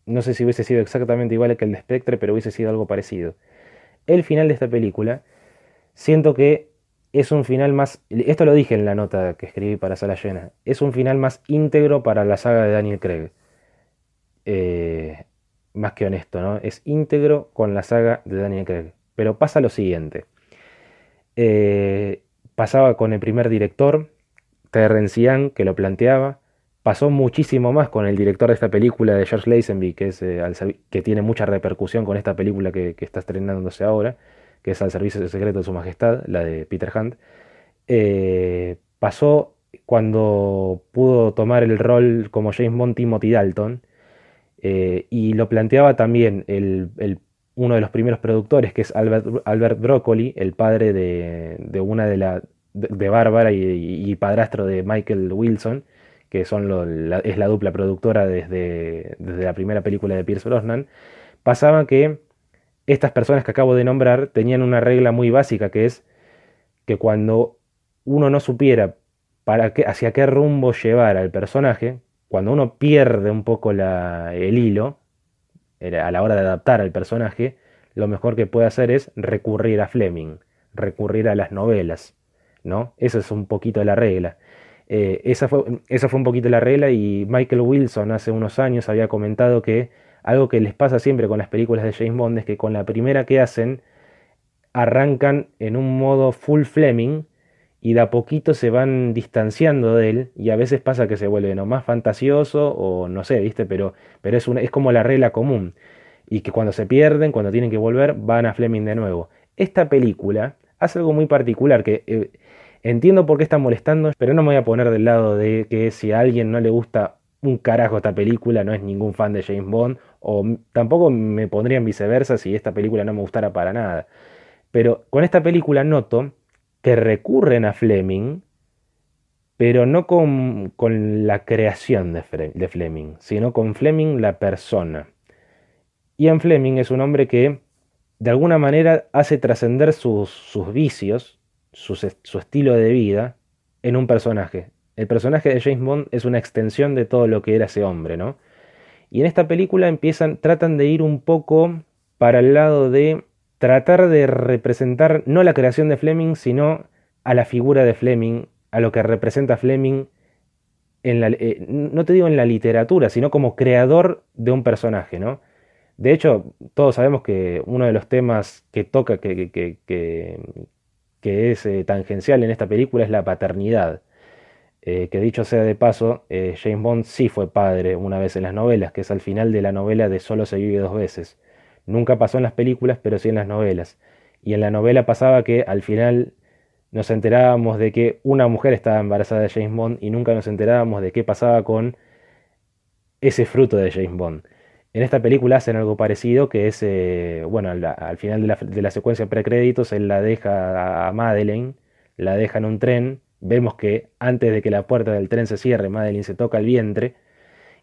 no sé si hubiese sido exactamente igual que el de Spectre, pero hubiese sido algo parecido el final de esta película, siento que es un final más, esto lo dije en la nota que escribí para Sala Llena, es un final más íntegro para la saga de Daniel Craig. Eh, más que honesto, ¿no? Es íntegro con la saga de Daniel Craig. Pero pasa lo siguiente. Eh, pasaba con el primer director, Terrence Young, que lo planteaba, Pasó muchísimo más con el director de esta película de George Lazenby, que, es, eh, que tiene mucha repercusión con esta película que, está estrenándose ahora, que es al servicio secreto de su majestad, la de Peter Hunt, eh, pasó cuando pudo tomar el rol como James Bond Timothy Dalton, eh, y lo planteaba también uno de los primeros productores, que es Albert, Albert Broccoli, el padre de, una de la de, Bárbara y, padrastro de Michael Wilson, que son es la dupla productora desde, desde la primera película de Pierce Brosnan, pasaba que estas personas que acabo de nombrar tenían una regla muy básica que es que cuando uno no supiera para qué, hacia qué rumbo llevar al personaje, cuando uno pierde un poco el hilo a la hora de adaptar al personaje, lo mejor que puede hacer es recurrir a Fleming, recurrir a las novelas, ¿no? Esa es un poquito la regla. Eh, esa, fue, esa fue un poquito la regla y Michael Wilson hace unos años había comentado que algo que les pasa siempre con las películas de James Bond es que con la primera que hacen arrancan en un modo full Fleming y de a poquito se van distanciando de él y a veces pasa que se vuelve no más fantasioso o no sé, ¿viste? Pero, pero es, una, es como la regla común y que cuando se pierden, cuando tienen que volver, van a Fleming de nuevo. Esta película hace algo muy particular que eh, entiendo por qué está molestando, pero no me voy a poner del lado de que si a alguien no le gusta un carajo esta película, no es ningún fan de James Bond, o tampoco me pondría en viceversa si esta película no me gustara para nada. Pero con esta película noto que recurren a Fleming, pero no con, la creación de, de, Fleming, sino con Fleming la persona. Ian Fleming es un hombre que de alguna manera hace trascender sus, sus, vicios, su, estilo de vida, en un personaje. El personaje de James Bond es una extensión de todo lo que era ese hombre, ¿no? Y en esta película empiezan, tratan de ir un poco para el lado de tratar de representar no la creación de Fleming, sino a la figura de Fleming, a lo que representa Fleming, en la, eh, no te digo en la literatura, sino como creador de un personaje, ¿no? De hecho, todos sabemos que uno de los temas que toca, que, que, que, es eh, tangencial en esta película es la paternidad. Eh, que dicho sea de paso, James Bond sí fue padre una vez en las novelas, que es al final de la novela de Solo se vive dos veces. Nunca pasó en las películas, pero sí en las novelas. Y en la novela pasaba que al final nos enterábamos de que una mujer estaba embarazada de James Bond y nunca nos enterábamos de qué pasaba con ese fruto de James Bond. En esta película hacen algo parecido, que es, eh, bueno, al, final de la, de la secuencia precréditos, él la deja a Madeleine, la deja en un tren, vemos que antes de que la puerta del tren se cierre, Madeleine se toca el vientre,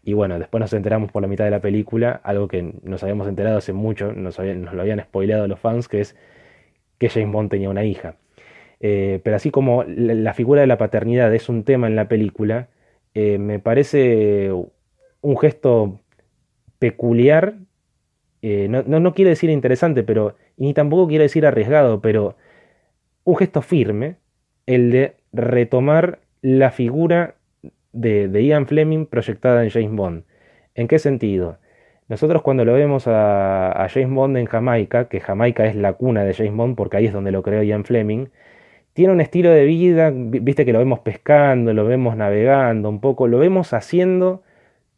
y bueno, después nos enteramos por la mitad de la película, algo que nos habíamos enterado hace mucho, nos, lo habían spoileado los fans, que es que James Bond tenía una hija. Eh, pero así como la, figura de la paternidad es un tema en la película, eh, me parece un gesto peculiar, eh, no, no, quiero decir interesante, pero ni tampoco quiero decir arriesgado, pero un gesto firme, el de retomar la figura de, Ian Fleming proyectada en James Bond. ¿En qué sentido? Nosotros cuando lo vemos a, James Bond en Jamaica, que Jamaica es la cuna de James Bond porque ahí es donde lo creó Ian Fleming, tiene un estilo de vida, viste que lo vemos pescando, lo vemos navegando un poco, lo vemos haciendo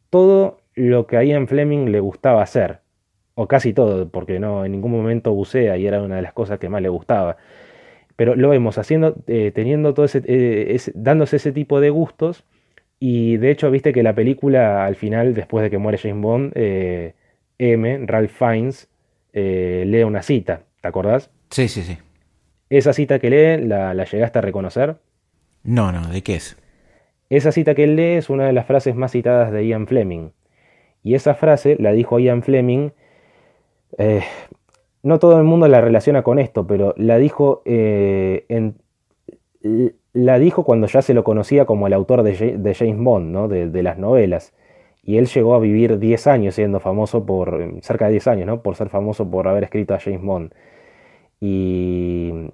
todo lo que a Ian Fleming le gustaba hacer, o casi todo, porque no en ningún momento bucea y era una de las cosas que más le gustaba. Pero lo vemos haciendo, eh, teniendo todo eh, ese, dándose ese tipo de gustos y de hecho, viste que la película, al final, después de que muere James Bond, eh, M, Ralph Fiennes, lee una cita, ¿te acordás? Sí, sí, sí. ¿Esa cita que lee, la, llegaste a reconocer? No, no, ¿de qué es? Esa cita que él lee es una de las frases más citadas de Ian Fleming. Y esa frase la dijo Ian Fleming. Eh, no todo el mundo la relaciona con esto, pero la dijo en la dijo cuando ya se lo conocía como el autor de, James Bond, ¿no? de, las novelas. Y él llegó a vivir 10 años siendo famoso por, cerca de 10 años, ¿no? por ser famoso por haber escrito a James Bond. Y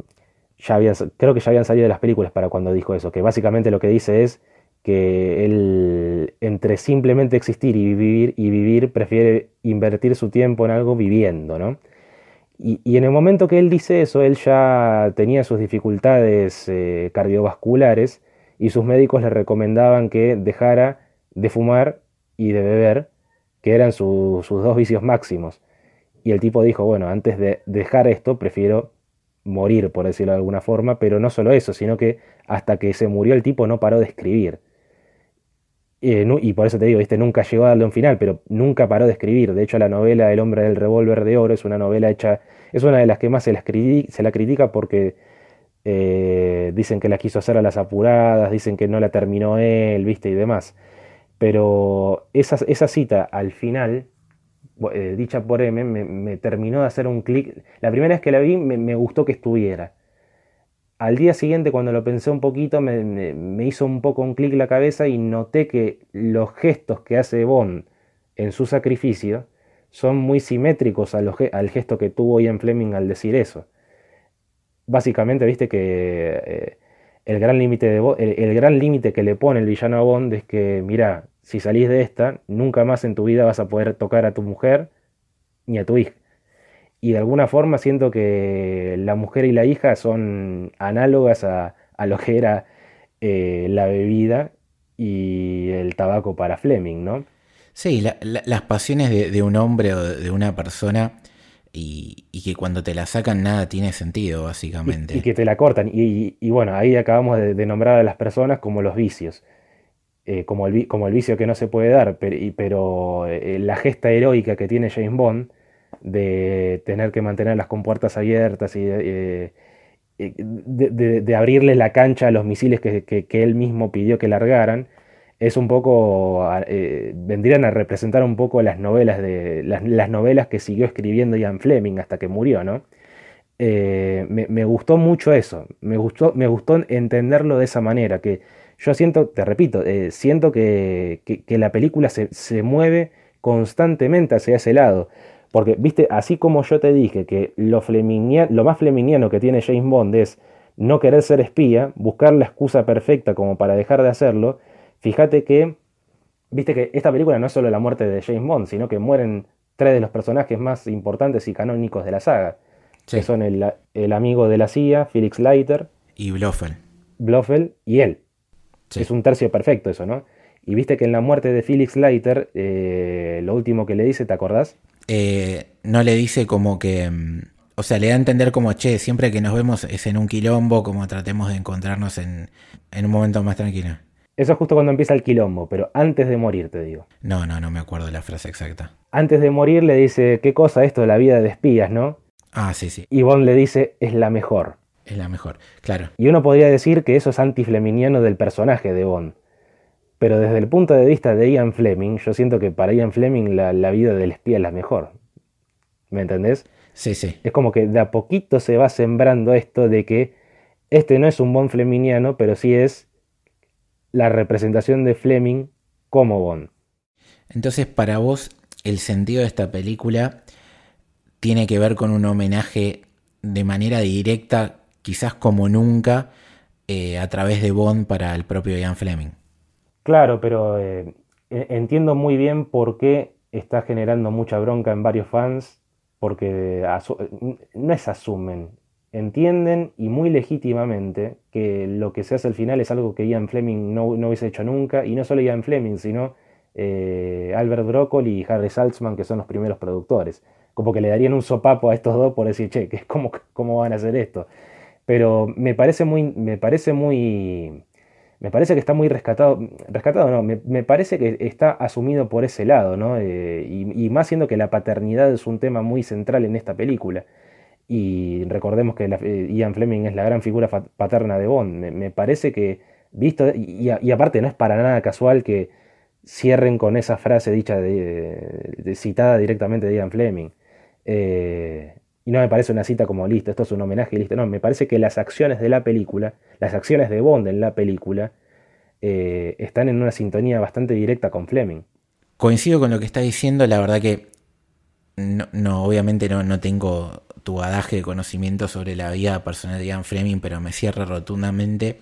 ya creo que ya habían salido de las películas para cuando dijo eso, que básicamente lo que dice es que él entre simplemente existir y vivir y vivir prefiere invertir su tiempo en algo viviendo, ¿no? Y, en el momento que él dice eso, él ya tenía sus dificultades eh, cardiovasculares y sus médicos le recomendaban que dejara de fumar y de beber, que eran sus dos vicios máximos. Y el tipo dijo, bueno, antes de dejar esto, prefiero morir, por decirlo de alguna forma, pero no solo eso, sino que hasta que se murió el tipo no paró de escribir. Eh, y por eso te digo, ¿viste? nunca llegó a darle un final, pero nunca paró de escribir. De hecho, la novela El hombre del revólver de oro es una novela hecha, es una de las que más se, se la critica porque eh, dicen que la quiso hacer a las apuradas, dicen que no la terminó él, ¿viste? Y demás. Pero esa, esa cita al final eh, dicha por M, me, terminó de hacer un clic. La primera vez que la vi me, gustó que estuviera. Al día siguiente, cuando lo pensé un poquito, me, hizo un poco un clic la cabeza y noté que los gestos que hace Bond en su sacrificio son muy simétricos al gesto que tuvo Ian Fleming al decir eso. Básicamente, viste que eh, el gran límite el que le pone el villano a Bond es que, mira, si salís de esta, nunca más en tu vida vas a poder tocar a tu mujer ni a tu hija. Y de alguna forma siento que la mujer y la hija son análogas a, lo que era eh, la bebida y el tabaco para Fleming, ¿no? Sí, las pasiones de, un hombre o de una persona y, que cuando te la sacan nada tiene sentido, básicamente. Y, que te la cortan. Y, bueno, ahí acabamos de, nombrar a las personas como los vicios. Eh, como, el, como el vicio que no se puede dar, pero, pero eh, la gesta heroica que tiene James Bond de tener que mantener las compuertas abiertas y de, eh, abrirle la cancha a los misiles que, él mismo pidió que largaran, es un poco, vendrían a representar un poco las novelas, de, las, novelas que siguió escribiendo Ian Fleming hasta que murió, ¿no? me, me, gustó mucho eso, me gustó, me gustó entenderlo de esa manera, que yo siento, te repito, eh, siento que, la película se, mueve constantemente hacia ese lado. Porque, viste, así como yo te dije que lo, lo más fleminiano que tiene James Bond es no querer ser espía, buscar la excusa perfecta como para dejar de hacerlo, fíjate que, viste que esta película no es solo la muerte de James Bond, sino que mueren tres de los personajes más importantes y canónicos de la saga, que son el, amigo de la CIA, Felix Leiter, y Blofeld. Blofeld y él. Es un tercio perfecto eso, ¿no? Y viste que en la muerte de Felix Leiter, eh, lo último que le dice, ¿te acordás? Eh, no le dice como que... Mm, o sea, le da a entender como, che, siempre que nos vemos es en un quilombo, como tratemos de encontrarnos en, un momento más tranquilo. Eso es justo cuando empieza el quilombo, pero antes de morir, te digo. No, no, no me acuerdo la frase exacta. Antes de morir le dice, ¿qué cosa esto de la vida de espías, no? Ah, sí, sí. Y Bond le dice, es la mejor. Es la mejor, claro. Y uno podría decir que eso es antifleminiano del personaje de Bond. Pero desde el punto de vista de Ian Fleming, yo siento que para Ian Fleming la, vida del espía es la mejor. ¿Me entendés? Sí, sí. Es como que de a poquito se va sembrando esto de que este no es un Bond fleminiano, pero sí es la representación de Fleming como Bond. Entonces, para vos, el sentido de esta película tiene que ver con un homenaje de manera directa quizás como nunca, eh, a través de Bond para el propio Ian Fleming. Claro, pero eh, e, entiendo muy bien por qué está generando mucha bronca en varios fans, porque no es asumen, entienden y muy legítimamente que lo que se hace al final es algo que Ian Fleming no, hubiese hecho nunca, y no solo Ian Fleming, sino eh, Albert Broccoli y Harry Saltzman, que son los primeros productores. Como que le darían un sopapo a estos dos por decir, che, ¿cómo, cómo van a hacer esto? pero me parece muy, me parece muy, me parece que está muy rescatado, rescatado no, me, parece que está asumido por ese lado, ¿no? Eh, y, más siendo que la paternidad es un tema muy central en esta película. Y recordemos que eh, Ian Fleming es la gran figura paterna de Bond. Me, parece que, visto, y, aparte no es para nada casual que cierren con esa frase dicha de, citada directamente de Ian Fleming. Eh, y no me parece una cita como listo, esto es un homenaje listo. No, me parece que las acciones de la película, las acciones de Bond en la película, eh, están en una sintonía bastante directa con Fleming. Coincido con lo que está diciendo, la verdad que no, obviamente no, no, tengo tu adaje de conocimiento sobre la vida personal de Ian Fleming, pero me cierra rotundamente.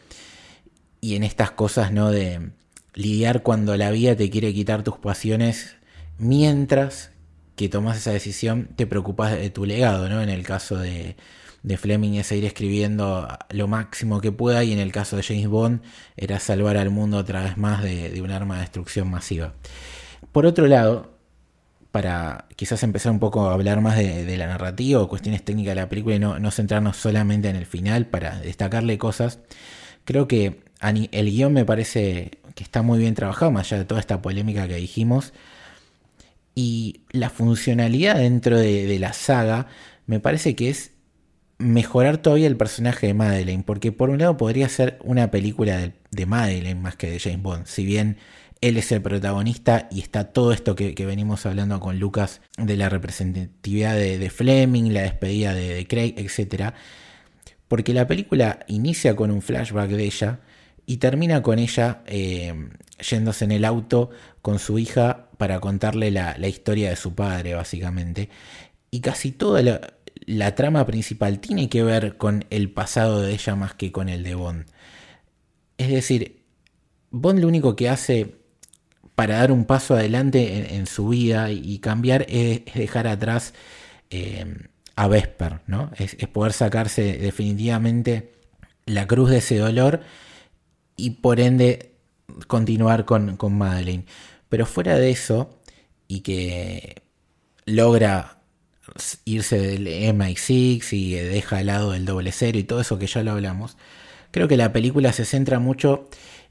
Y en estas cosas, ¿no? De lidiar cuando la vida te quiere quitar tus pasiones mientras que tomas esa decisión, te preocupas de tu legado, ¿no? En el caso de, de Fleming es seguir escribiendo lo máximo que pueda y en el caso de James Bond era salvar al mundo otra vez más de, un arma de destrucción masiva. Por otro lado, para quizás empezar un poco a hablar más de, la narrativa o cuestiones técnicas de la película y no, no, centrarnos solamente en el final para destacarle cosas. Creo que el guion me parece que está muy bien trabajado, más allá de toda esta polémica que dijimos. Y la funcionalidad dentro de, la saga me parece que es mejorar todavía el personaje de Madeleine, porque por un lado podría ser una película de, de Madeleine más que de James Bond, si bien él es el protagonista y está todo esto que, venimos hablando con Lucas de la representatividad de, Fleming, la despedida de, Craig, etc. Porque la película inicia con un flashback de ella y termina con ella eh, yéndose en el auto con su hija para contarle la, historia de su padre, básicamente. Y casi toda la, la trama principal tiene que ver con el pasado de ella más que con el de Bond. Es decir, Bond lo único que hace para dar un paso adelante en, su vida y, cambiar es, dejar atrás eh, a Vesper, ¿no? Es, poder sacarse definitivamente la cruz de ese dolor y por ende continuar con, con Madeleine. Pero fuera de eso, y que logra irse del MI6 y deja al lado del doble cero y todo eso que ya lo hablamos, creo que la película se centra mucho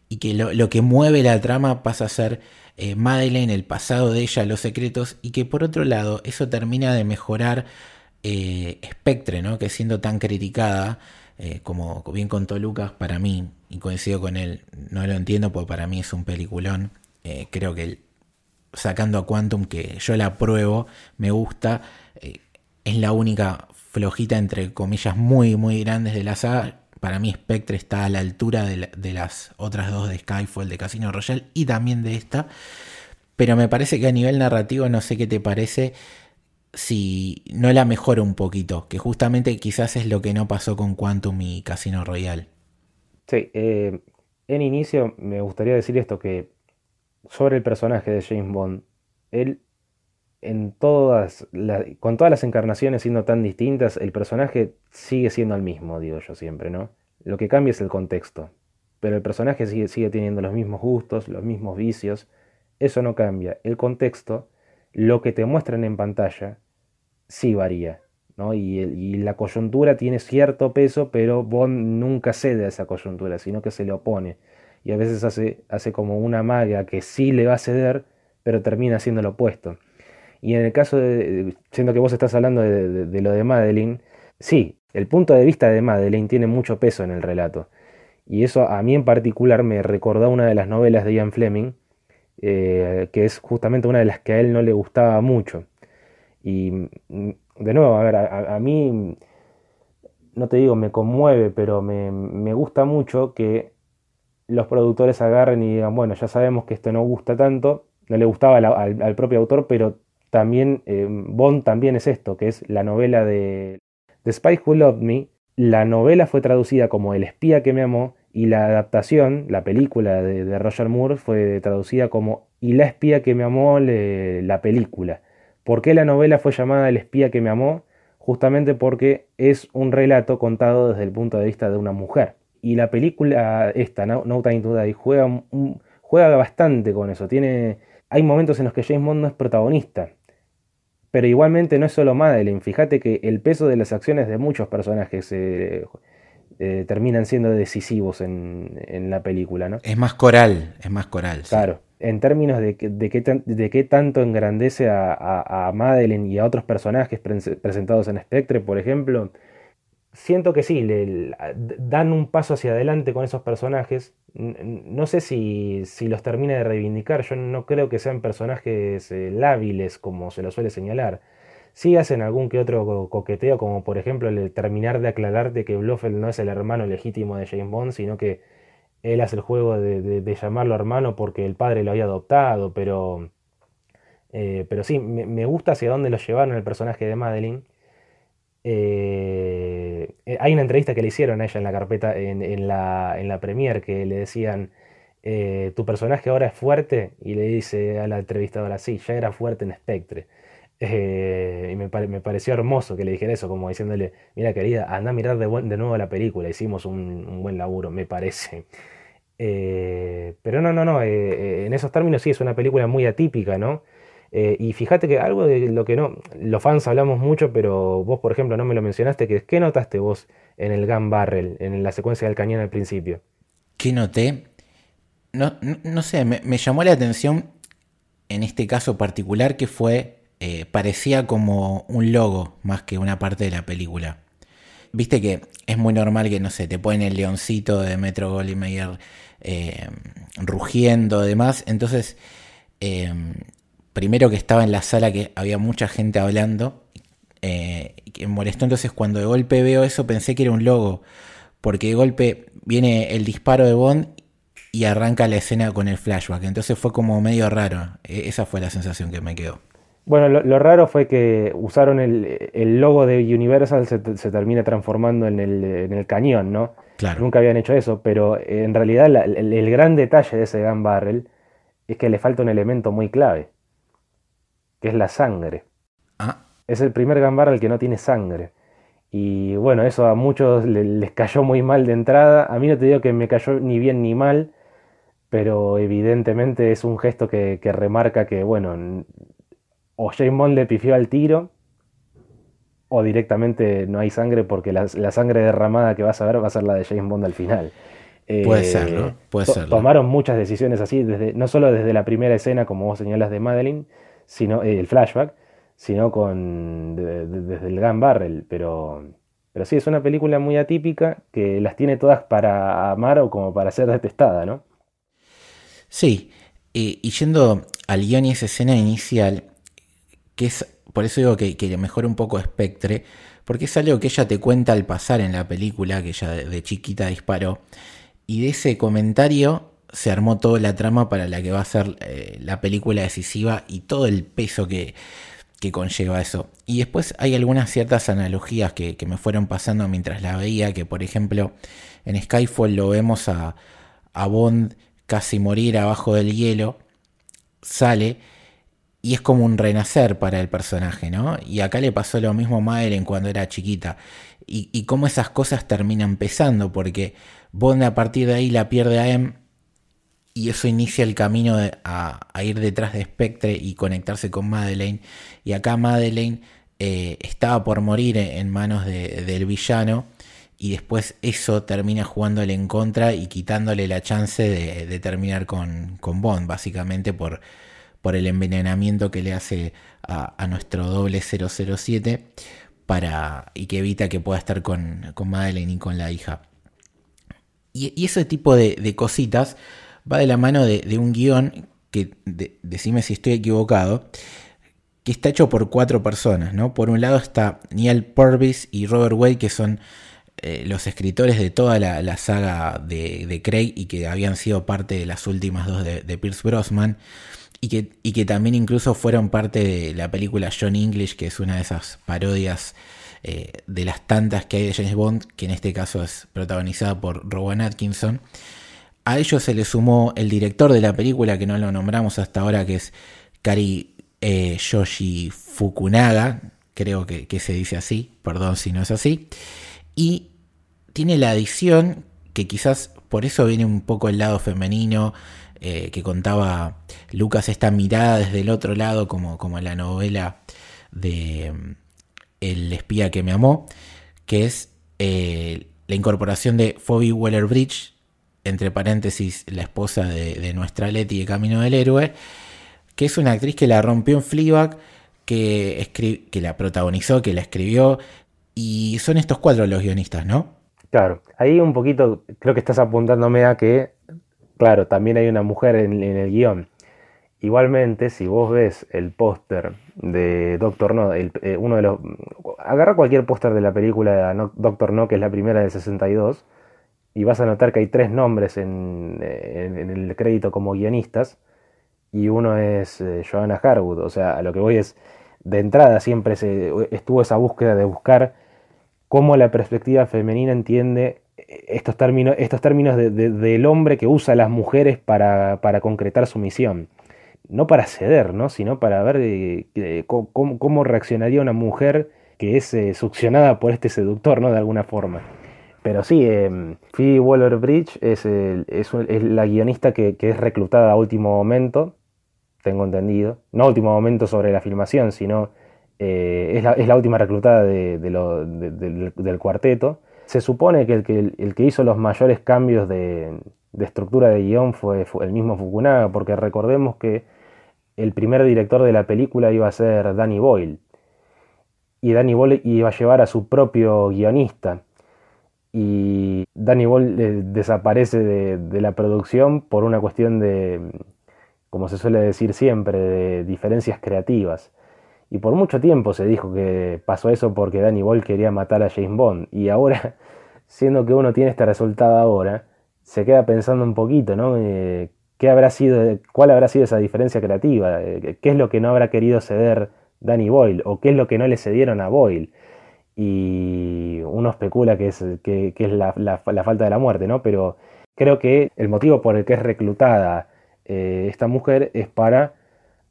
y que lo, que mueve la trama pasa a ser eh, Madeleine, el pasado de ella, los secretos, y que por otro lado eso termina de mejorar eh, Spectre, ¿no? que siendo tan criticada, eh, como bien contó Lucas, para mí, y coincido con él, no lo entiendo porque para mí es un peliculón, creo que sacando a Quantum, que yo la pruebo, me gusta, es la única flojita entre comillas muy muy grandes de la saga para mí Spectre está a la altura de, las otras dos de Skyfall, de Casino Royale y también de esta. Pero me parece que a nivel narrativo no sé qué te parece si no la mejora un poquito, que justamente quizás es lo que no pasó con Quantum y Casino Royale. Sí, eh, en inicio me gustaría decir esto, que sobre el personaje de James Bond, él en todas con todas las encarnaciones siendo tan distintas, el personaje sigue siendo el mismo, digo yo siempre, ¿no? Lo que cambia es el contexto. Pero el personaje sigue, sigue teniendo los mismos gustos, los mismos vicios. Eso no cambia. El contexto, lo que te muestran en pantalla, sí varía. ¿no? Y, la coyuntura tiene cierto peso, pero Bond nunca cede a esa coyuntura, sino que se le opone. Y a veces hace, hace como una maga que sí le va a ceder, pero termina siendo lo opuesto. Y en el caso de, siendo que vos estás hablando de, lo de Madeline, sí, el punto de vista de Madeline tiene mucho peso en el relato. Y eso a mí en particular me recordó una de las novelas de Ian Fleming, eh, que es justamente una de las que a él no le gustaba mucho. Y mm, de nuevo, a ver, a, mí, no te digo me conmueve, pero me, me gusta mucho que los productores agarren y digan, bueno, ya sabemos que esto no gusta tanto, no le gustaba al, propio autor, pero también eh, Bond también es esto, que es la novela de, The Spy Who Loved Me. La novela fue traducida como El espía que me amó y la adaptación, la película de, Roger Moore, fue traducida como Y la espía que me amó, la película. ¿Por qué la novela fue llamada El espía que me amó? Justamente porque es un relato contado desde el punto de vista de una mujer. Y la película esta, No, Time to Die, juega, juega bastante con eso. Tiene, hay momentos en los que James Bond no es protagonista. Pero igualmente no es solo Madeline. Fíjate que el peso de las acciones de muchos personajes eh, eh, terminan siendo decisivos en, la película, ¿no? Es más coral, es más coral. Claro. En términos de, de, qué, de qué tanto engrandece a, a, a, Madeline y a otros personajes presentados en Spectre, por ejemplo, siento que sí, le, dan un paso hacia adelante con esos personajes. No sé si, los termina de reivindicar. Yo no creo que sean personajes eh, lábiles, como se lo suele señalar. Sí hacen algún que otro coqueteo, como por ejemplo el terminar de aclararte que Blofeld no es el hermano legítimo de James Bond, sino que él hace el juego de, llamarlo hermano porque el padre lo había adoptado, pero, eh, pero sí, me, me, gusta hacia dónde lo llevaron el personaje de Madeline. Eh, eh, hay una entrevista que le hicieron a ella en la carpeta, en, la, en la premier, que le decían, eh, tu personaje ahora es fuerte, y le dice a la entrevistadora, sí, ya era fuerte en Spectre. y me, pareció hermoso que le dijera eso, como diciéndole, mira querida, anda a mirar de, de nuevo la película, hicimos un, buen laburo, me parece. pero no, no, no, en esos términos sí es una película muy atípica, ¿no? Eh, y fíjate que algo de lo que no, los fans hablamos mucho, pero vos, por ejemplo, no me lo mencionaste, que ¿qué notaste vos en el gun barrel, en la secuencia del cañón al principio? ¿Qué noté? No, no, sé, me, llamó la atención en este caso particular que fue, eh, parecía como un logo más que una parte de la película. Viste que es muy normal que, no sé, te ponen el leoncito de Metro Goldwyn eh, rugiendo, demás. Entonces, eh, primero que estaba en la sala que había mucha gente hablando, eh, que me molestó. Entonces, cuando de golpe veo eso, pensé que era un logo, porque de golpe viene el disparo de Bond y arranca la escena con el flashback. Entonces fue como medio raro. E, esa fue la sensación que me quedó. Bueno, lo, raro fue que usaron el, logo de Universal, se, termina transformando en el, cañón, ¿no? Claro. Nunca habían hecho eso, pero en realidad el, gran detalle de ese gun barrel es que le falta un elemento muy clave, que es la sangre. Ah. Es el primer gun barrel que no tiene sangre. Y bueno, eso a muchos les cayó muy mal de entrada. A mí no te digo que me cayó ni bien ni mal, pero evidentemente es un gesto que, que remarca que, bueno, o James Bond le pifió al tiro, o directamente no hay sangre porque la, sangre derramada que vas a ver va a ser la de James Bond al final. Puede ser, ¿no? Puede ser. Tomaron muchas decisiones así, desde, no solo desde la primera escena, como vos señalas de Madeline, sino eh, el flashback, sino con desde el Gun Barrel. Pero, pero sí, es una película muy atípica que las tiene todas para amar o como para ser detestada, ¿no? Sí, y yendo al guion y esa escena inicial, que es, por eso digo que, que mejora un poco Spectre, porque es algo que ella te cuenta al pasar en la película, que ella de, chiquita disparó, y de ese comentario se armó toda la trama para la que va a ser eh, la película decisiva y todo el peso que, que, conlleva eso. Y después hay algunas ciertas analogías que, que, me fueron pasando mientras la veía, que por ejemplo en Skyfall lo vemos a, a Bond casi morir abajo del hielo, sale y es como un renacer para el personaje, ¿no? Y acá le pasó lo mismo a Madeleine cuando era chiquita. Y, y cómo esas cosas terminan pesando, porque Bond a partir de ahí la pierde a M y eso inicia el camino a, ir detrás de Spectre y conectarse con Madeleine. Y acá Madeleine eh, estaba por morir en manos del villano y después eso termina jugándole en contra y quitándole la chance de, terminar con, con Bond, básicamente por por el envenenamiento que le hace a, nuestro doble 007 para, y que evita que pueda estar con, con Madeleine y con la hija. Y, ese tipo de, cositas va de la mano de, un guion que, decime si estoy equivocado, que está hecho por cuatro personas, ¿no? Por un lado está Neil Purvis y Robert Wade, que son eh, los escritores de toda la, saga de, Craig y que habían sido parte de las últimas dos de, de Pierce Brosnan y que, y que también incluso fueron parte de la película John English, que es una de esas parodias eh, de las tantas que hay de James Bond, que en este caso es protagonizada por Rowan Atkinson. A ellos se le sumó el director de la película, que no lo nombramos hasta ahora, que es Kari eh, Yoshi Fukunaga, creo que, se dice así, perdón si no es así. Y tiene la adición, que quizás por eso viene un poco el lado femenino, eh, que contaba Lucas, esta mirada desde el otro lado, como, como la novela de mm, El espía que me amó, que es eh, la incorporación de Phoebe Waller Bridge, entre paréntesis, la esposa de, nuestra Letty de Camino del Héroe, que es una actriz que la rompió en Fleabag, que, que la protagonizó, que la escribió, y son estos cuatro los guionistas, ¿no? Claro, ahí un poquito creo que estás apuntándome a que Claro, también hay una mujer en, el guion. Igualmente, si vos ves el póster de Doctor No, eh, uno de los. Agarra cualquier póster de la película de Doctor No, que es la primera del 62, y vas a notar que hay tres nombres en, el crédito como guionistas, y uno es eh, Joanna Harwood. O sea, a lo que voy es. De entrada siempre se, estuvo esa búsqueda de buscar cómo la perspectiva femenina entiende estos términos, estos términos del hombre que usa a las mujeres para, concretar su misión. No para ceder, ¿no? sino para ver eh, cómo, reaccionaría una mujer que es eh, succionada por este seductor, ¿no? De alguna forma. Pero sí, eh, Phoebe Waller Bridge es, la guionista que, es reclutada a último momento tengo entendido. No último momento sobre la filmación, sino eh, es, la, última reclutada del cuarteto. Se supone que el, que hizo los mayores cambios de, estructura de guion fue, el mismo Fukunaga, porque recordemos que el primer director de la película iba a ser Danny Boyle. Y Danny Boyle iba a llevar a su propio guionista. Y Danny Boyle eh, desaparece de la producción por una cuestión de, como se suele decir siempre, de diferencias creativas. Y por mucho tiempo se dijo que pasó eso porque Danny Boyle quería matar a James Bond. Y ahora, siendo que uno tiene este resultado ahora, se queda pensando un poquito, ¿no? Eh, ¿qué habrá sido, ¿Cuál habrá sido esa diferencia creativa? Eh, ¿Qué es lo que no habrá querido ceder Danny Boyle? ¿O qué es lo que no le cedieron a Boyle? Y uno especula que es, es la, la falta de la muerte, ¿no? Pero creo que el motivo por el que es reclutada eh, esta mujer es para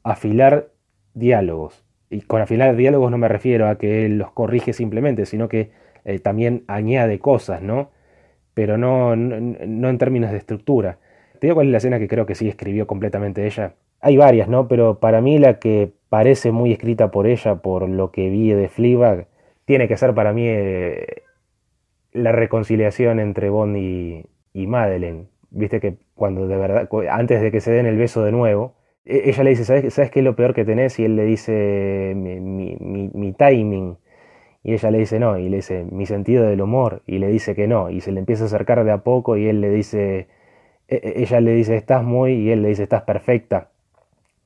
afilar diálogos. Y con afilar diálogos no me refiero a que él los corrige simplemente, sino que eh, también añade cosas, ¿no? Pero no, no, en términos de estructura. Te digo cuál es la escena que creo que sí escribió completamente ella. Hay varias, ¿no? Pero para mí la que parece muy escrita por ella, por lo que vi de Fleabag, tiene que ser para mí eh, la reconciliación entre Bond y, Madeleine. Viste que cuando de verdad, antes de que se den el beso de nuevo, e, ella le dice, ¿sabes, ¿sabes qué es lo peor que tenés? Y él le dice, mi, timing. Y ella le dice no, y le dice, mi sentido del humor. Y le dice que no, y se le empieza a acercar de a poco y él le dice, e, e, ella le dice, estás muy, y él le dice, estás perfecta.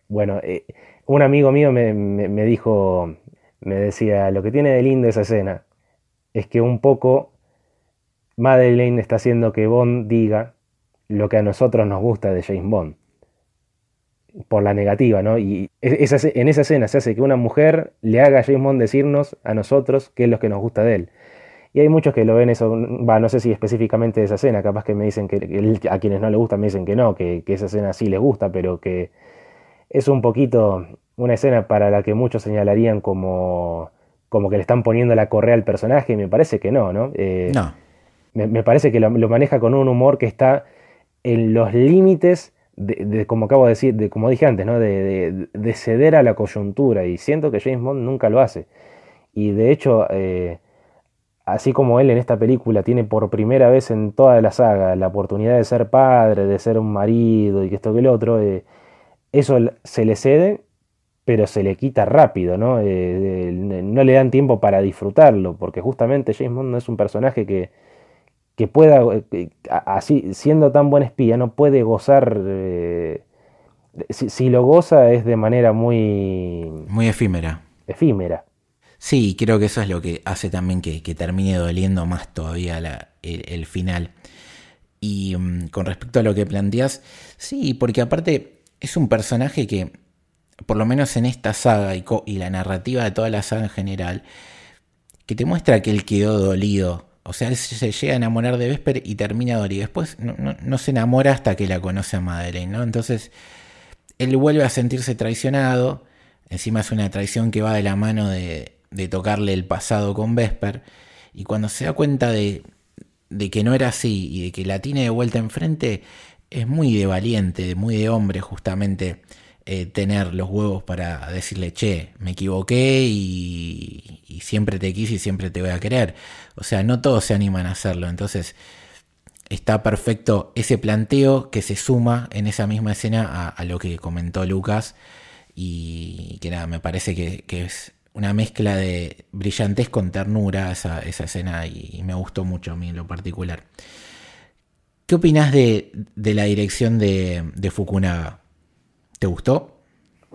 Bueno, eh, un amigo mío me dijo, me decía, lo que tiene de lindo esa escena es que un poco Madeleine está haciendo que Bond diga lo que a nosotros nos gusta de James Bond. Por la negativa, ¿no? Y en esa escena se hace que una mujer le haga a James Bond decirnos a nosotros qué es lo que nos gusta de él. Y hay muchos que lo ven eso, va, no sé si específicamente de esa escena, capaz que me dicen que, a quienes no le gusta me dicen que no, que, esa escena sí les gusta, pero que es un poquito una escena para la que muchos señalarían como, como que le están poniendo la correa al personaje, y me parece que no, ¿no? Eh, no. Me, parece que lo, maneja con un humor que está en los límites de, como acabo de decir, de, como dije antes, ¿no? de, ceder a la coyuntura. Y siento que James Bond nunca lo hace. Y de hecho, eh, así como él en esta película tiene por primera vez en toda la saga la oportunidad de ser padre, de ser un marido y que esto que el otro, eh, eso se le cede, pero se le quita rápido, ¿no? Eh, no le dan tiempo para disfrutarlo, porque justamente James Bond no es un personaje que que pueda, eh, así, siendo tan buen espía, no puede gozar, eh, si, lo goza es de manera muy... Muy efímera. Efímera. Sí, creo que eso es lo que hace también que, termine doliendo más todavía el, final. Y mm, con respecto a lo que planteas, sí, porque aparte es un personaje que, por lo menos en esta saga y, y la narrativa de toda la saga en general, que te muestra que él quedó dolido o sea, él se llega a enamorar de Vesper y termina Dory. Después no, se enamora hasta que la conoce a Madeleine, ¿no? Entonces, él vuelve a sentirse traicionado. Encima es una traición que va de la mano de, tocarle el pasado con Vesper. Y cuando se da cuenta de, de, que no era así y de que la tiene de vuelta enfrente, es muy de valiente, muy de hombre justamente eh, tener los huevos para decirle, che, me equivoqué y, siempre te quise y siempre te voy a querer. O sea, no todos se animan a hacerlo. Entonces, está perfecto ese planteo que se suma en esa misma escena a, lo que comentó Lucas. Y que nada, me parece que, es una mezcla de brillantez con ternura esa, escena y, me gustó mucho a mí en lo particular. ¿Qué opinas de, la dirección de, de Fukunaga? ¿Te gustó?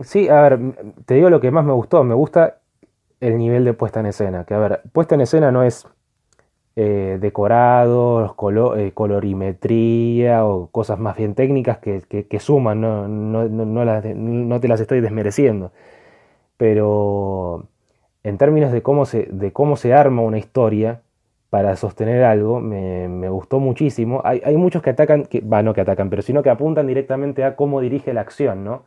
Sí, a ver, te digo lo que más me gustó. Me gusta el nivel de puesta en escena. Que a ver, puesta en escena no es eh, decorados, eh, colorimetría o cosas más bien técnicas que, suman, no, no, te las estoy desmereciendo. Pero en términos de cómo se, de cómo se arma una historia para sostener algo, me, gustó muchísimo. Hay, muchos que atacan, que, va, no que atacan, pero sino que apuntan directamente a cómo dirige la acción, ¿no?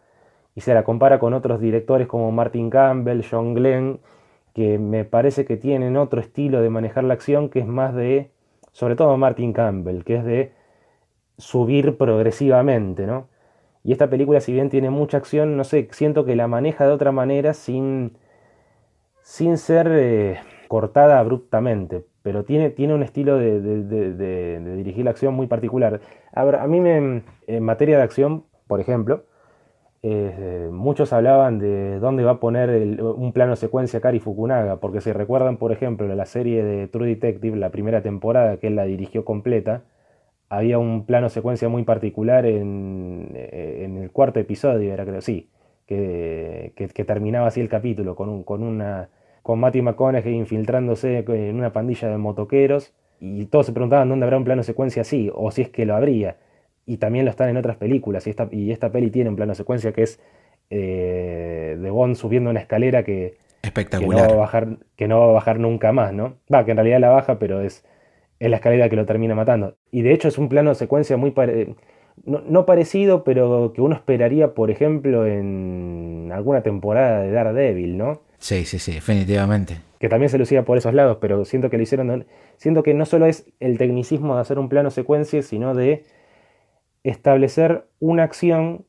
Y se la compara con otros directores como Martin Campbell, John Glenn, que me parece que tienen otro estilo de manejar la acción que es más de, sobre todo Martin Campbell, que es de subir progresivamente, ¿no? Y esta película, si bien tiene mucha acción, no sé, siento que la maneja de otra manera sin, sin ser eh, cortada abruptamente. Pero tiene, tiene un estilo de, dirigir la acción muy particular. A ver, a mí me, en materia de acción, por ejemplo, eh, muchos hablaban de dónde va a poner un plano secuencia Kari Fukunaga, porque si recuerdan, por ejemplo, la serie de True Detective, la primera temporada que él la dirigió completa, había un plano secuencia muy particular en, eh, el cuarto episodio, era creo, sí, que, terminaba así el capítulo, con, un, con, una, con Matthew McConaughey infiltrándose en una pandilla de motoqueros, y todos se preguntaban dónde habrá un plano secuencia así, o si es que lo habría y también lo están en otras películas. Y esta, y esta peli tiene un plano secuencia que es eh, de Bond subiendo una escalera que, Espectacular. Que no, va a bajar, que no va a bajar nunca más, ¿no? Va, que en realidad la baja, pero es, es la escalera que lo termina matando. Y de hecho es un plano secuencia muy no, parecido, pero que uno esperaría, por ejemplo, en alguna temporada de Daredevil, ¿no? Sí, sí, sí, definitivamente. Que también se lucía por esos lados, pero siento que lo hicieron. Siento que no solo es el tecnicismo de hacer un plano secuencia, sino de establecer una acción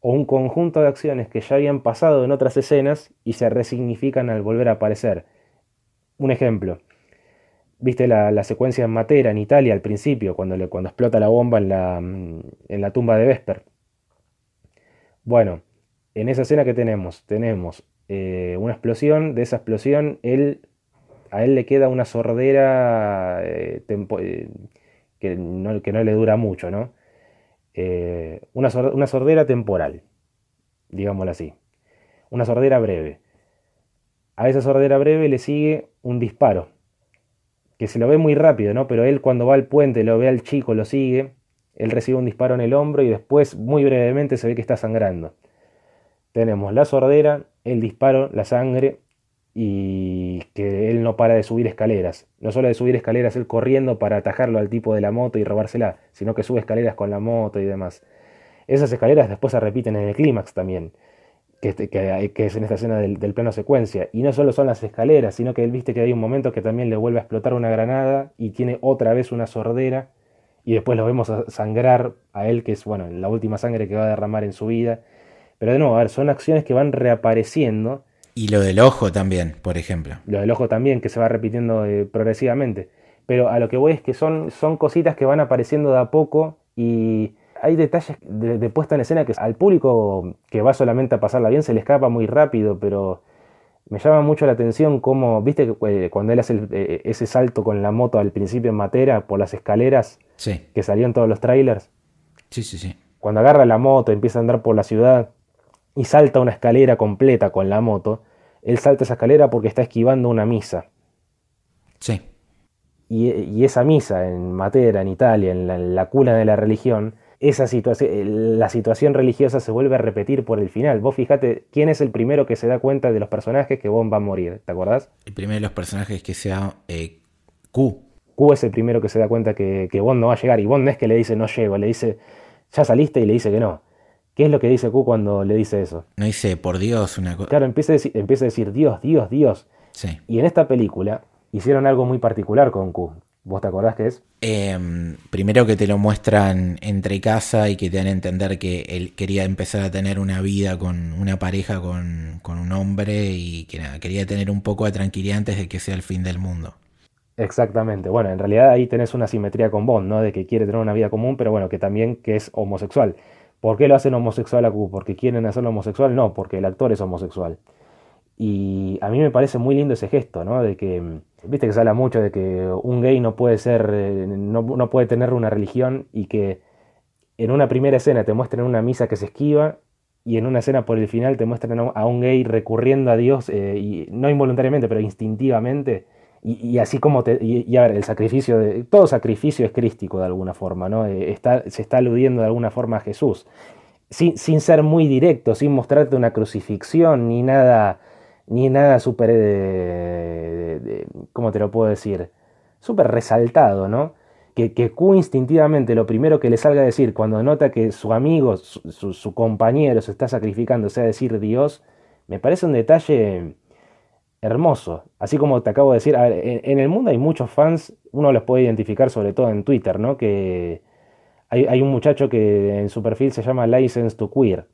o un conjunto de acciones que ya habían pasado en otras escenas y se resignifican al volver a aparecer. Un ejemplo, viste la, secuencia en Matera, en Italia, al principio, cuando, cuando explota la bomba en la, mm, en la tumba de Vesper. Bueno, en esa escena que tenemos, tenemos eh, una explosión, de esa explosión él, a él le queda una sordera eh, eh, que, no, que no le dura mucho, ¿no? Eh, una, sordera temporal, digámoslo así. Una sordera breve. A esa sordera breve le sigue un disparo, que se lo ve muy rápido, ¿no? Pero él cuando va al puente, lo ve al chico, lo sigue, él recibe un disparo en el hombro y después muy brevemente se ve que está sangrando. Tenemos la sordera, el disparo, la sangre y que él no para de subir escaleras. No solo de subir escaleras él corriendo para atajarlo al tipo de la moto y robársela, sino que sube escaleras con la moto y demás. Esas escaleras después se repiten en el clímax también, que, que, es en esta escena del, plano secuencia. Y no solo son las escaleras, sino que él viste que hay un momento que también le vuelve a explotar una granada y tiene otra vez una sordera y después lo vemos sangrar a él, que es bueno, la última sangre que va a derramar en su vida. Pero de nuevo, a ver, son acciones que van reapareciendo y lo del ojo también, por ejemplo. Lo del ojo también, que se va repitiendo eh, progresivamente. Pero a lo que voy es que son, son cositas que van apareciendo de a poco y hay detalles de, puesta en escena que al público que va solamente a pasarla bien se le escapa muy rápido, pero me llama mucho la atención cómo, viste que eh, cuando él hace eh, ese salto con la moto al principio en Matera por las escaleras sí. que salían todos los trailers. Sí, sí, sí. Cuando agarra la moto, empieza a andar por la ciudad y salta una escalera completa con la moto, él salta esa escalera porque está esquivando una misa. Sí. Y, esa misa en Matera, en Italia, en la, cuna de la religión, esa situación, la situación religiosa se vuelve a repetir por el final. Vos fíjate quién es el primero que se da cuenta de los personajes que Bond va a morir, ¿te acordás? El primero de los personajes que sea eh, Q. Q es el primero que se da cuenta que, que Bond no va a llegar y Bond no es que le dice no llego, le dice ya saliste y le dice que no. ¿Qué es lo que dice Q cuando le dice eso? No dice por Dios una cosa. Claro, empieza a, decir, empieza a decir Dios, Dios, Dios. Sí. Y en esta película hicieron algo muy particular con Q. ¿Vos te acordás qué es? Em, primero que te lo muestran entre casa y que te dan a entender que él quería empezar a tener una vida con una pareja, con, un hombre y que nada, quería tener un poco de tranquilidad antes de que sea el fin del mundo. Exactamente. Bueno, en realidad ahí tenés una simetría con Bond, ¿no? De que quiere tener una vida común, pero bueno, que también que es homosexual. ¿Por qué lo hacen homosexual a Q? ¿Porque quieren hacerlo homosexual? No, porque el actor es homosexual. Y a mí me parece muy lindo ese gesto, ¿no? De que, viste que se habla mucho de que un gay no puede ser, eh, no, puede tener una religión y que en una primera escena te muestran una misa que se esquiva y en una escena por el final te muestran a un gay recurriendo a Dios, eh, y no involuntariamente, pero instintivamente, y, así como te, y, a ver, el sacrificio de, todo sacrificio es crístico de alguna forma, ¿no? Eh, se está aludiendo de alguna forma a Jesús, sin, sin ser muy directo, sin mostrarte una crucifixión ni nada, ni nada súper, eh, ¿cómo te lo puedo decir? Súper resaltado, ¿no? Que, que, Q instintivamente lo primero que le salga a decir cuando nota que su amigo, su compañero se está sacrificando, sea decir Dios, me parece un detalle hermoso. Así como te acabo de decir, en, el mundo hay muchos fans, uno los puede identificar sobre todo en Twitter, ¿no? Que hay, un muchacho que en su perfil se llama License to Queer.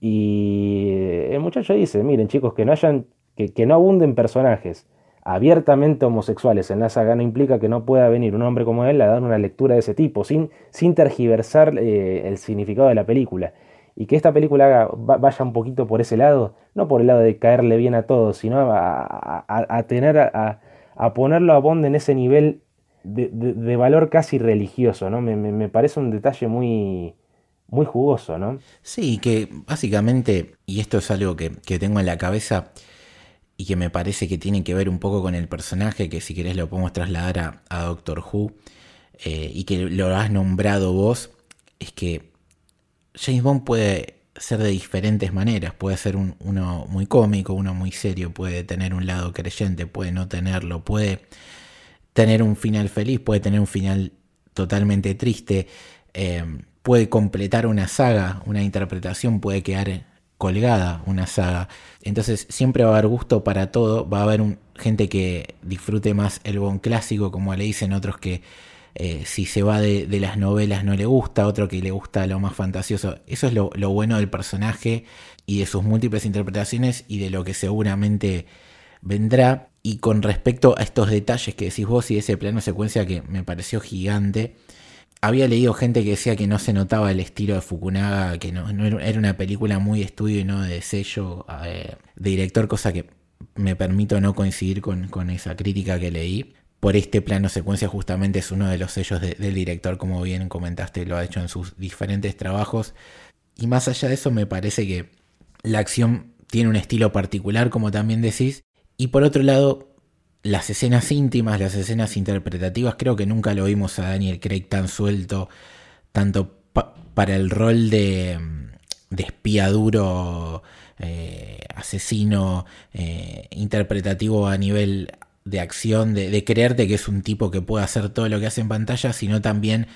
Y el muchacho dice, miren chicos, que no hayan, que, que no abunden personajes abiertamente homosexuales en la saga no implica que no pueda venir un hombre como él a dar una lectura de ese tipo, sin, sin tergiversar eh, el significado de la película. Y que esta película vaya un poquito por ese lado, no por el lado de caerle bien a todos, sino a, tener a, ponerlo a Bond en ese nivel de, valor casi religioso, ¿no? Me, parece un detalle muy, muy jugoso, ¿no? Sí, que básicamente, y esto es algo que, que tengo en la cabeza, y que me parece que tiene que ver un poco con el personaje, que si querés lo podemos trasladar a, Doctor Who, eh, y que lo has nombrado vos, es que James Bond puede ser de diferentes maneras, puede ser uno muy cómico, uno muy serio, puede tener un lado creyente, puede no tenerlo, puede tener un final feliz, puede tener un final totalmente triste, eh, puede completar una saga, una interpretación puede quedar colgada una saga. Entonces siempre va a haber gusto para todo, va a haber gente que disfrute más el bon clásico, como le dicen otros que eh, si se va de, las novelas no le gusta, otro que le gusta lo más fantasioso. Eso es lo, bueno del personaje y de sus múltiples interpretaciones y de lo que seguramente vendrá. Y con respecto a estos detalles que decís vos y ese plano secuencia que me pareció gigante, había leído gente que decía que no se notaba el estilo de Fukunaga, que no, era una película muy estudio y no de sello eh, de director, cosa que me permito no coincidir con, esa crítica que leí. Por este plano secuencia justamente es uno de los sellos del director, como bien comentaste, lo ha hecho en sus diferentes trabajos. Y más allá de eso me parece que la acción tiene un estilo particular, como también decís. Y por otro lado, las escenas íntimas, las escenas interpretativas, creo que nunca lo vimos a Daniel Craig tan suelto, tanto para el rol de, de espía duro, eh, asesino, eh, interpretativo a nivel de acción, de, de, creerte que es un tipo que puede hacer todo lo que hace en pantalla, sino también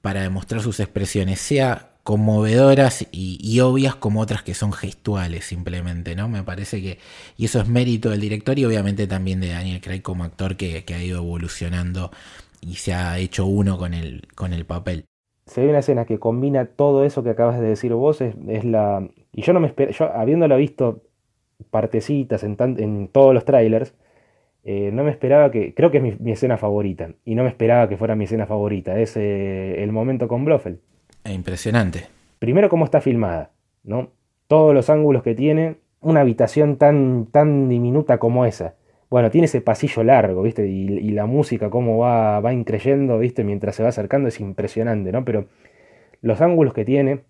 para demostrar sus expresiones, sea conmovedoras y, obvias como otras que son gestuales simplemente, ¿no? Me parece que, y eso es mérito del director y obviamente también de Daniel Craig como actor que, ha ido evolucionando y se ha hecho uno con el, con el papel. Se ve una escena que combina todo eso que acabas de decir vos, es, la... Y yo no me espero, yo habiéndolo visto partecitas en, en todos los trailers, eh, no me esperaba que, creo que es mi, escena favorita, y no me esperaba que fuera mi escena favorita, es eh, el momento con Blofeld Impresionante. Primero cómo está filmada, ¿no? Todos los ángulos que tiene, una habitación tan, tan diminuta como esa. Bueno, tiene ese pasillo largo, ¿viste? Y, la música, cómo va, va increyendo, ¿viste? Mientras se va acercando, es impresionante, ¿no? Pero los ángulos que tiene,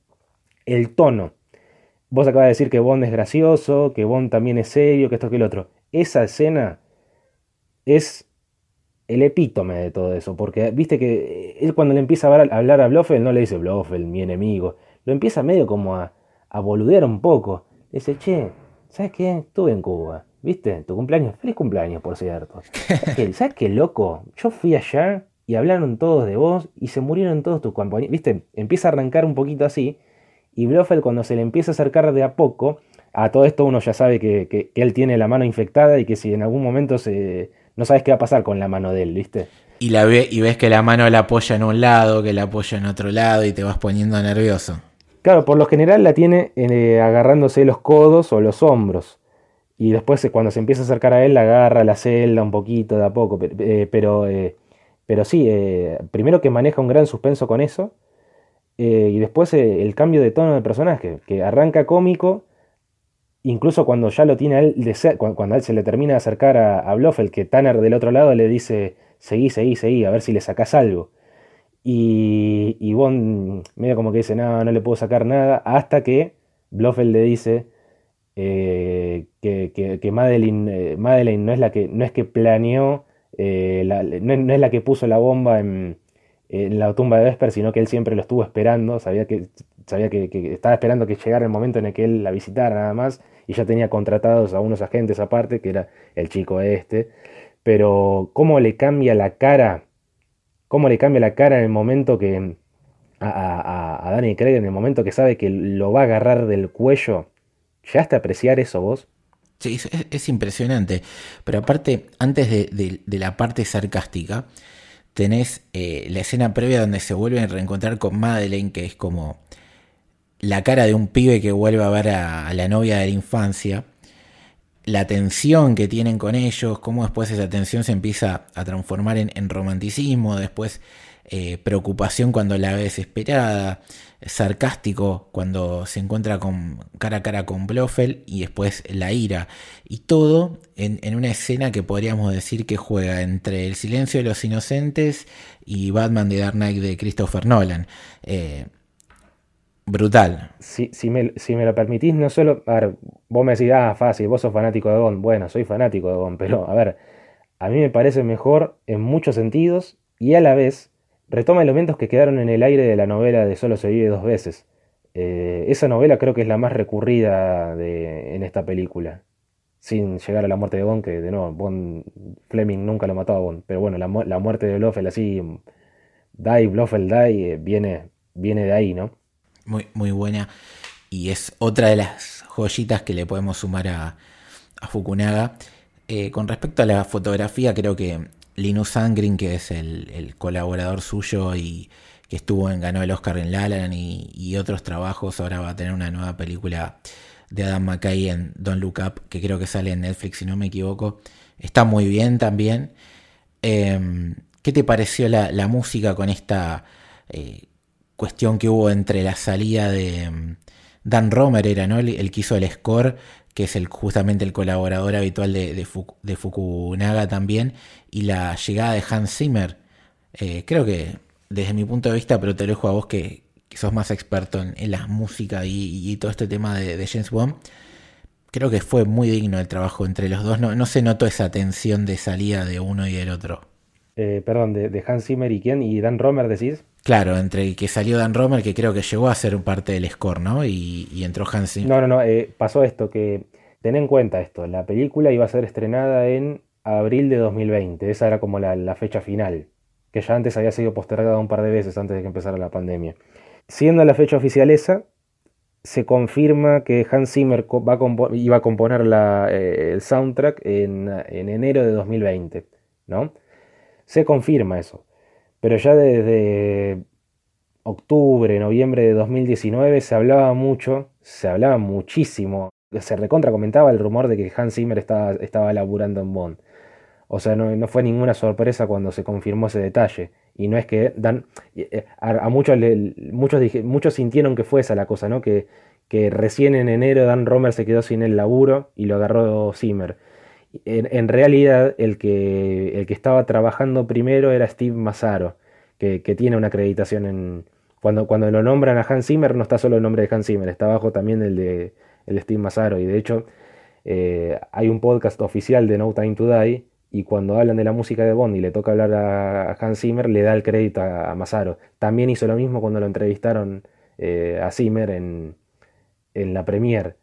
el tono. Vos acabas de decir que Bond es gracioso, que Bond también es serio, que esto, que el otro. Esa escena es el epítome de todo eso, porque viste que él cuando le empieza a hablar a Blofeld no le dice Blofeld, mi enemigo, lo empieza medio como a, a boludear un poco. dice, che, ¿sabes qué? Estuve en Cuba, ¿viste? Tu cumpleaños, feliz cumpleaños, por cierto. ¿Sabes qué, loco? Yo fui allá y hablaron todos de vos y se murieron todos tus compañeros, ¿viste? Empieza a arrancar un poquito así y Blofeld cuando se le empieza a acercar de a poco, a todo esto uno ya sabe que, que él tiene la mano infectada y que si en algún momento se no sabes qué va a pasar con la mano de él, ¿viste? Y, la ve, y ves que la mano la apoya en un lado, que la apoya en otro lado y te vas poniendo nervioso. Claro, por lo general la tiene eh, agarrándose los codos o los hombros. Y después eh, cuando se empieza a acercar a él, la agarra la celda un poquito de a poco. Eh, pero, pero sí, primero que maneja un gran suspenso con eso. y después el cambio de tono del personaje, que arranca cómico incluso cuando ya lo tiene a él, cuando, él se le termina de acercar a, a que Tanner del otro lado le dice, seguí, seguí, seguí, a ver si le sacas algo. Y, y Bond medio como que dice, no, no le puedo sacar nada, hasta que Blofeld le dice eh, que, que, Madeline, eh, no, es la que, no es que planeó, eh, no, es la que puso la bomba en, en la tumba de Vesper, sino que él siempre lo estuvo esperando, sabía que, sabía que, que, estaba esperando que llegara el momento en el que él la visitara nada más, y ya tenía contratados a unos agentes aparte, que era el chico este, pero cómo le cambia la cara, cómo le cambia la cara en el momento que a, a, Danny Craig, en el momento que sabe que lo va a agarrar del cuello, ¿ya hasta apreciar eso vos? Sí, es, impresionante, pero aparte, antes de, de la parte sarcástica, tenés eh, la escena previa donde se vuelven a reencontrar con Madeleine, que es como la cara de un pibe que vuelve a ver a, la novia de la infancia, la tensión que tienen con ellos, cómo después esa tensión se empieza a transformar en, romanticismo, después eh, preocupación cuando la ve desesperada, sarcástico cuando se encuentra cara a cara con Blofeld y después la ira. Y todo en, una escena que podríamos decir que juega entre El silencio de los inocentes y Batman de Dark Knight de Christopher Nolan. Eh, brutal. Si, si, me, si, me, lo permitís, no solo. A ver, vos me decís, ah, fácil, vos sos fanático de Bond. Bueno, soy fanático de Bond, pero a ver, a mí me parece mejor en muchos sentidos y a la vez retoma elementos que quedaron en el aire de la novela de Solo se vive dos veces. Eh, esa novela creo que es la más recurrida de, en esta película, sin llegar a la muerte de Bond, que de nuevo, Bond, Fleming nunca lo mató a Bond, pero bueno, la, muerte de Blofeld así, Die, Blofeld Die, eh, viene, viene de ahí, ¿no? Muy, muy buena, y es otra de las joyitas que le podemos sumar a, Fukunaga. Eh, con respecto a la fotografía, creo que Linus Angrin, que es el, colaborador suyo y que estuvo en, ganó el Oscar en Lalan y, y, otros trabajos, ahora va a tener una nueva película de Adam McKay en Don't Look Up, que creo que sale en Netflix si no me equivoco. Está muy bien también. Em, ¿Qué te pareció la, música con esta eh, cuestión que hubo entre la salida de em, Dan Romer, era, ¿no? el, que hizo el score que es el, justamente el colaborador habitual de, Fukunaga también, y la llegada de Hans Zimmer. Eh, creo que desde mi punto de vista, pero te dejo a vos que, sos más experto en, la música y, todo este tema de, James Bond, creo que fue muy digno el trabajo entre los dos. No, se notó esa tensión de salida de uno y del otro. Eh, perdón, de, Hans Zimmer y quién? ¿Y Dan Romer decís? Claro, entre que salió Dan Romer, que creo que llegó a ser parte del score, ¿no? Y, entró Hans. No, no, no, eh, pasó esto, que ten en cuenta esto, la película iba a ser estrenada en abril de 2020, esa era como la, fecha final, que ya antes había sido postergada un par de veces antes de que empezara la pandemia. Siendo la fecha oficial esa, se confirma que Hans Zimmer iba a componer eh, el soundtrack en, enero de 2020, ¿no? Se confirma eso. Pero ya desde octubre, noviembre de 2019 se hablaba mucho, se hablaba muchísimo se recontra comentaba el rumor de que Hans Zimmer estaba, estaba laburando en Bond. O sea, no, fue ninguna sorpresa cuando se confirmó ese detalle. Y no es que dan. Eh, a, muchos, muchos, muchos sintieron que fue esa la cosa, ¿no? Que, que recién en enero Dan Romer se quedó sin el laburo y lo agarró Zimmer. En, realidad, el que, el que estaba trabajando primero era Steve Mazzaro, que, tiene una acreditación en. Cuando, cuando lo nombran a Hans Zimmer, no está solo el nombre de Hans Zimmer, está abajo también el de el Steve Mazzaro. Y de hecho, eh, hay un podcast oficial de No Time to Die. Y cuando hablan de la música de Bond y le toca hablar a Hans Zimmer, le da el crédito a, Mazzaro. También hizo lo mismo cuando lo entrevistaron eh, a Zimmer en, en la premiere.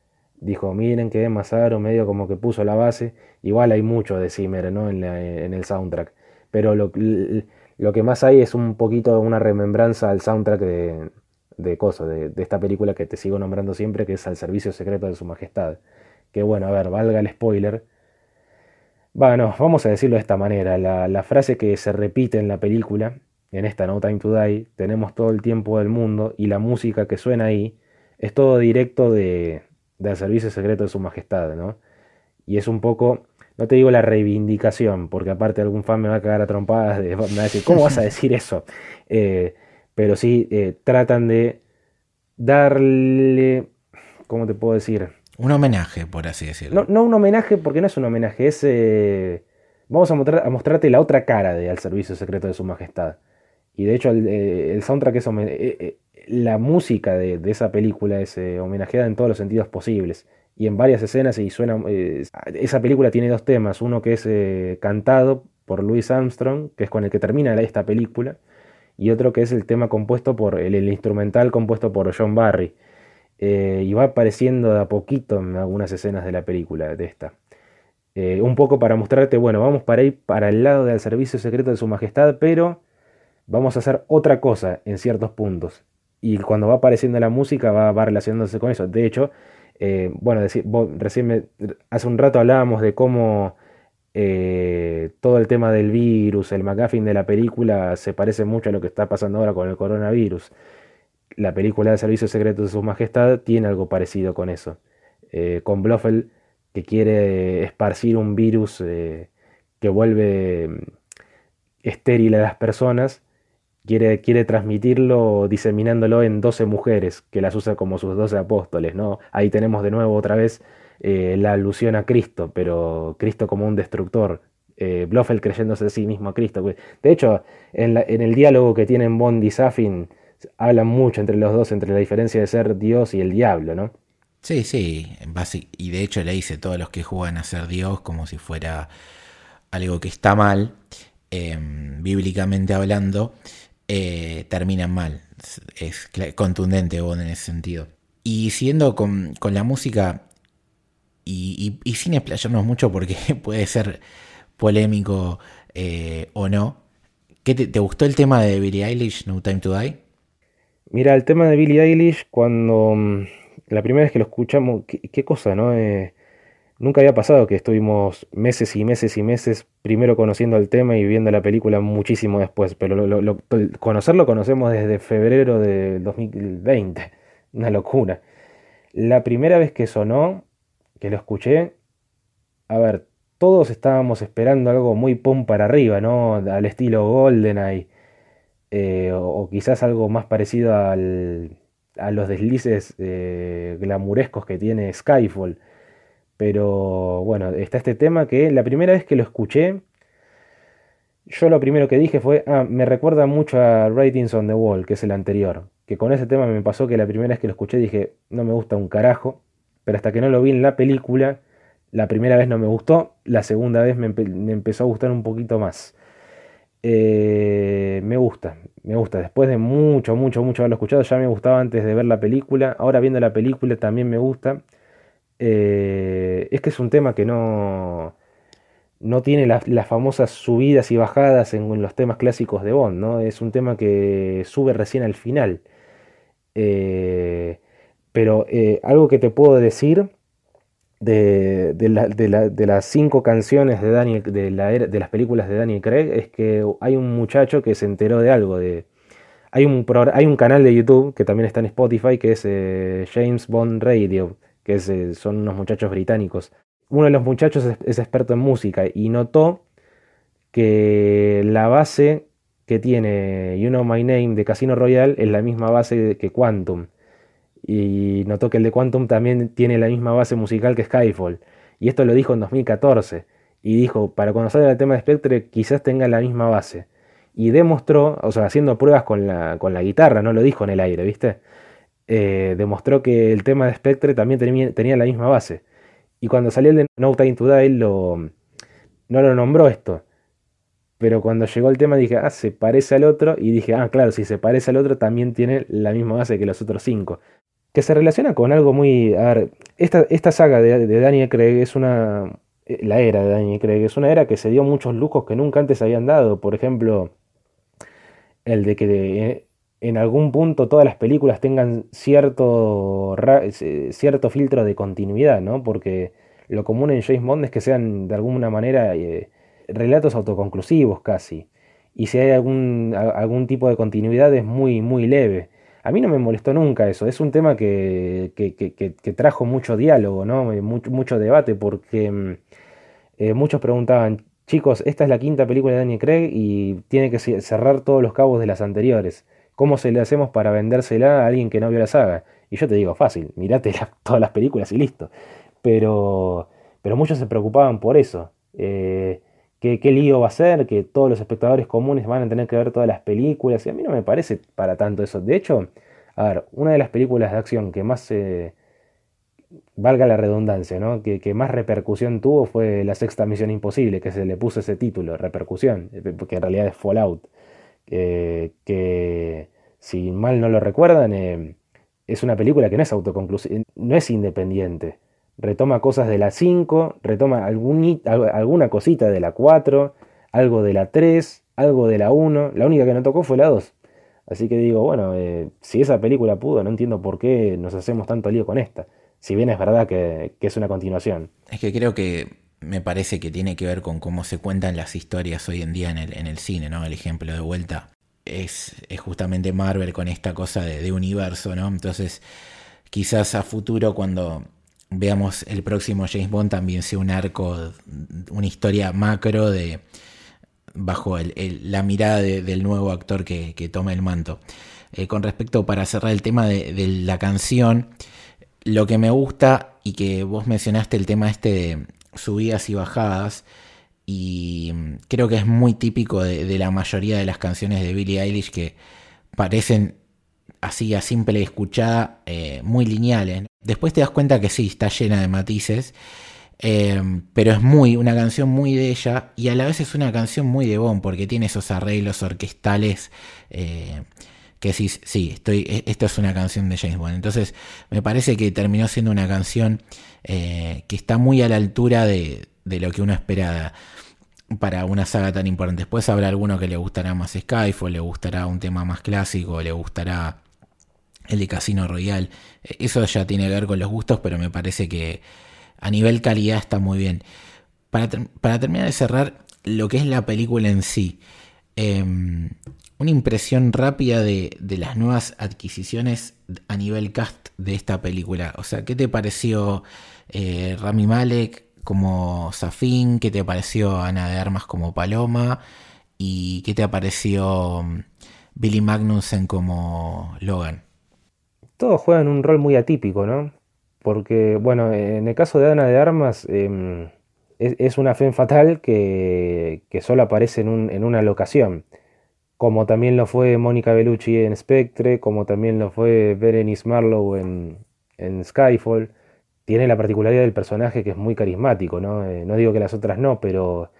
Dijo, miren que Mazzaro medio como que puso la base. Igual hay mucho de Zimmer ¿no? en, en el soundtrack. Pero lo, lo, que más hay es un poquito una remembranza al soundtrack de, de cosas, de, esta película que te sigo nombrando siempre, que es Al Servicio Secreto de Su Majestad. Que bueno, a ver, valga el spoiler. Bueno, vamos a decirlo de esta manera. La, frase que se repite en la película, en esta No Time to Die, tenemos todo el tiempo del mundo y la música que suena ahí es todo directo de, Al Servicio Secreto de Su Majestad, ¿no? Y es un poco, no te digo la reivindicación, porque aparte algún fan me va a cagar a trompadas, de, me va a decir, ¿cómo vas a decir eso? Eh, pero sí eh, tratan de darle, ¿cómo te puedo decir? Un homenaje, por así decirlo. No, no un homenaje porque no es un homenaje, es... Eh, vamos a, a, mostrarte la otra cara de Al Servicio Secreto de Su Majestad. Y de hecho el, eh, soundtrack es... la música de, esa película es homenajeada en todos los sentidos posibles. Y en varias escenas y suena... esa película tiene dos temas. Uno que es cantado por Louis Armstrong, que es con el que termina esta película y otro que es el tema compuesto por, el, instrumental compuesto por John Barry. Eh, y va apareciendo de a poquito en algunas escenas de la película, de esta. Eh, un poco para mostrarte, bueno, vamos para ir para el lado del servicio secreto de su majestad, pero vamos a hacer otra cosa en ciertos puntos. Y cuando va apareciendo la música va, relacionándose con eso. De hecho, eh, bueno, decir, recién hace un rato hablábamos de cómo eh, todo el tema del virus, el McGuffin de la película se parece mucho a lo que está pasando ahora con el coronavirus. La película de Servicio Secreto de Su Majestad tiene algo parecido con eso. Eh, con Blofeld que quiere esparcir un virus que vuelve mm, estéril a las personas, quiere, quiere transmitirlo diseminándolo en 12 mujeres, que las usa como sus 12 apóstoles. ¿no? Ahí tenemos de nuevo otra vez eh, la alusión a Cristo, pero Cristo como un destructor. Eh, creyéndose a sí mismo a Cristo. De hecho, en, el diálogo que tienen Bond y Safin, hablan mucho entre los dos, entre la diferencia de ser Dios y el diablo, ¿no? Sí, sí, y de hecho le dice todos los que juegan a ser Dios como si fuera algo que está mal, em, bíblicamente hablando, eh, terminan mal. Es, contundente Bond en ese sentido. Y siguiendo con, con la música, y, sin explayarnos mucho porque puede ser polémico eh, o no. ¿Qué te, gustó el tema de Billie Eilish, No Time to Die? Mira, el tema de Billie Eilish, cuando mm, la primera vez que lo escuchamos, qué, cosa, ¿no? Eh, nunca había pasado que estuvimos meses y meses y meses primero conociendo el tema y viendo la película muchísimo después, pero lo, conocerlo conocemos desde febrero de 2020, una locura. La primera vez que sonó, que lo escuché, a ver, todos estábamos esperando algo muy pum para arriba, ¿no? Al estilo GoldenEye, eh, o, quizás algo más parecido a los deslices eh, glamurescos que tiene Skyfall. Pero bueno, está este tema que la primera vez que lo escuché, yo lo primero que dije fue, ah, me recuerda mucho a Ratings on the Wall, que es el anterior. Que con ese tema me pasó que la primera vez que lo escuché dije, no me gusta un carajo pero hasta que no lo vi en la película, la primera vez no me gustó, la segunda vez me, empezó a gustar un poquito más. Eh, me gusta, me gusta. Después de mucho, mucho, mucho haberlo escuchado, ya me gustaba antes de ver la película. Ahora viendo la película también me gusta. Eh, es que es un tema que no, no tiene las, famosas subidas y bajadas en, los temas clásicos de Bond, ¿no? Es un tema que sube recién al final. Eh, pero eh, algo que te puedo decir de, las cinco canciones de, Daniel, de, las películas de Daniel Craig es que hay un muchacho que se enteró de algo. De, hay, un hay un canal de YouTube que también está en Spotify que es James Bond Radio, que eh, son unos muchachos británicos. Uno de los muchachos es, experto en música y notó que la base que tiene You Know My Name de Casino Royale es la misma base que Quantum y notó que el de Quantum también tiene la misma base musical que Skyfall. Y esto lo dijo en 2014. Y dijo, para salga el tema de Spectre quizás tenga la misma base. Y demostró, o sea, haciendo pruebas con la, con la guitarra, no lo dijo en el aire, ¿viste? Eh, demostró que el tema de Spectre también tenía, la misma base. Y cuando salió el de No Time to Die, lo, no lo nombró esto. Pero cuando llegó el tema dije, ah, se parece al otro. Y dije, ah, claro, si se parece al otro, también tiene la misma base que los otros cinco que se relaciona con algo muy... A ver, esta, esta saga de, Daniel Craig es una... Eh, la era de Daniel Craig es una era que se dio muchos lujos que nunca antes habían dado. Por ejemplo, el de que eh, en algún punto todas las películas tengan cierto, cierto filtro de continuidad, ¿no? Porque lo común en James Bond es que sean de alguna manera eh, relatos autoconclusivos casi. Y si hay algún, algún tipo de continuidad es muy, muy leve. A mí no me molestó nunca eso, es un tema que, trajo mucho diálogo, ¿no? Eh, mucho, debate, porque mm, eh, muchos preguntaban, chicos, esta es la quinta película de Daniel Craig y tiene que cerrar todos los cabos de las anteriores. ¿Cómo se le hacemos para vendérsela a alguien que no vio la saga? Y yo te digo, fácil, mirate todas las películas y listo. Pero, pero muchos se preocupaban por eso. Eh, qué, lío va a ser, que todos los espectadores comunes van a tener que ver todas las películas. Y a mí no me parece para tanto eso. De hecho, a ver, una de las películas de acción que más, eh, valga la redundancia, ¿no? Que, más repercusión tuvo fue la sexta Misión Imposible, que se le puso ese título, repercusión, eh, porque en realidad es Fallout. Que si mal no lo recuerdan, eh, es una película que no es autoconclusiva, no es independiente retoma cosas de la 5, retoma alguna cosita de la 4, algo de la 3, algo de la 1, la única que no tocó fue la 2. Así que digo, bueno, eh, si esa película pudo, no entiendo por qué nos hacemos tanto lío con esta. Si bien es verdad que, es una continuación. Es que creo que me parece que tiene que ver con cómo se cuentan las historias hoy en día en el, en el cine, ¿no? El ejemplo de vuelta es, es justamente Marvel con esta cosa de, universo, ¿no? Entonces, quizás a futuro cuando veamos el próximo James Bond también sea un arco, una historia macro de bajo el, la mirada de, del nuevo actor que, que toma el manto. Eh, con respecto, para cerrar el tema de, de, la canción, lo que me gusta y que vos mencionaste el tema este de subidas y bajadas, y creo que es muy típico de, la mayoría de las canciones de Billie Eilish que parecen así a simple escuchada eh, muy lineales. Después te das cuenta que sí, está llena de matices, eh, pero es muy una canción muy de ella y a la vez es una canción muy de Bond porque tiene esos arreglos orquestales eh, que sí, sí, estoy, e, esto es una canción de James Bond. Entonces me parece que terminó siendo una canción eh, que está muy a la altura de, de lo que uno espera para una saga tan importante. Después habrá alguno que le gustará más Skyfall, le gustará un tema más clásico, le gustará el de Casino Royale. Eso ya tiene que ver con los gustos, pero me parece que a nivel calidad está muy bien. Para, para terminar de cerrar, lo que es la película en sí. Eh, una impresión rápida de, de, las nuevas adquisiciones a nivel cast de esta película. O sea, ¿qué te pareció eh, Rami Malek como Safin? ¿Qué te pareció Ana de Armas como Paloma? ¿Y qué te pareció mm, Billy Magnussen como Logan? Todos juegan un rol muy atípico, ¿no? Porque, bueno, en el caso de Ana de Armas, es, es, una fe fatal que, que solo aparece en, un, en una locación como también lo fue Mónica Bellucci en Spectre, como también lo fue Berenice Marlowe en, en, Skyfall. Tiene la particularidad del personaje que es muy carismático, ¿no? Eh, no digo que las otras no, pero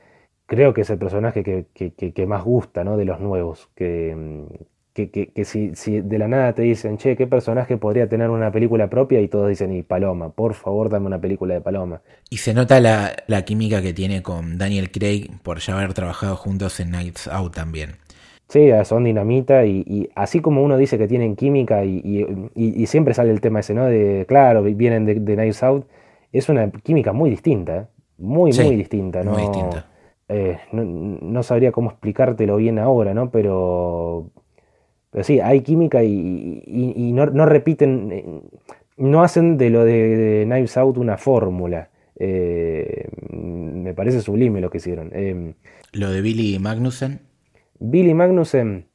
creo que es el personaje que, que, que, que más gusta, ¿no? De los nuevos. Que, que, si, si, de la nada te dicen, che, ¿qué personaje podría tener una película propia? Y todos dicen, y Paloma, por favor, dame una película de Paloma. Y se nota la, la química que tiene con Daniel Craig por ya haber trabajado juntos en Nights Out también. Sí, son dinamita y, y, así como uno dice que tienen química y, y, y, siempre sale el tema ese, ¿no? De, claro, vienen de, de Nice Out, es una química muy distinta, ¿eh? muy, sí, muy distinta, ¿no? Muy distinta. Eh, no, no, sabría cómo explicártelo bien ahora, ¿no? Pero, pero sí, hay química y, no, no, repiten, eh, no hacen de lo de, de Knives Out una fórmula. Eh, me parece sublime lo que hicieron. Lo de Billy Magnussen. Billy Magnussen,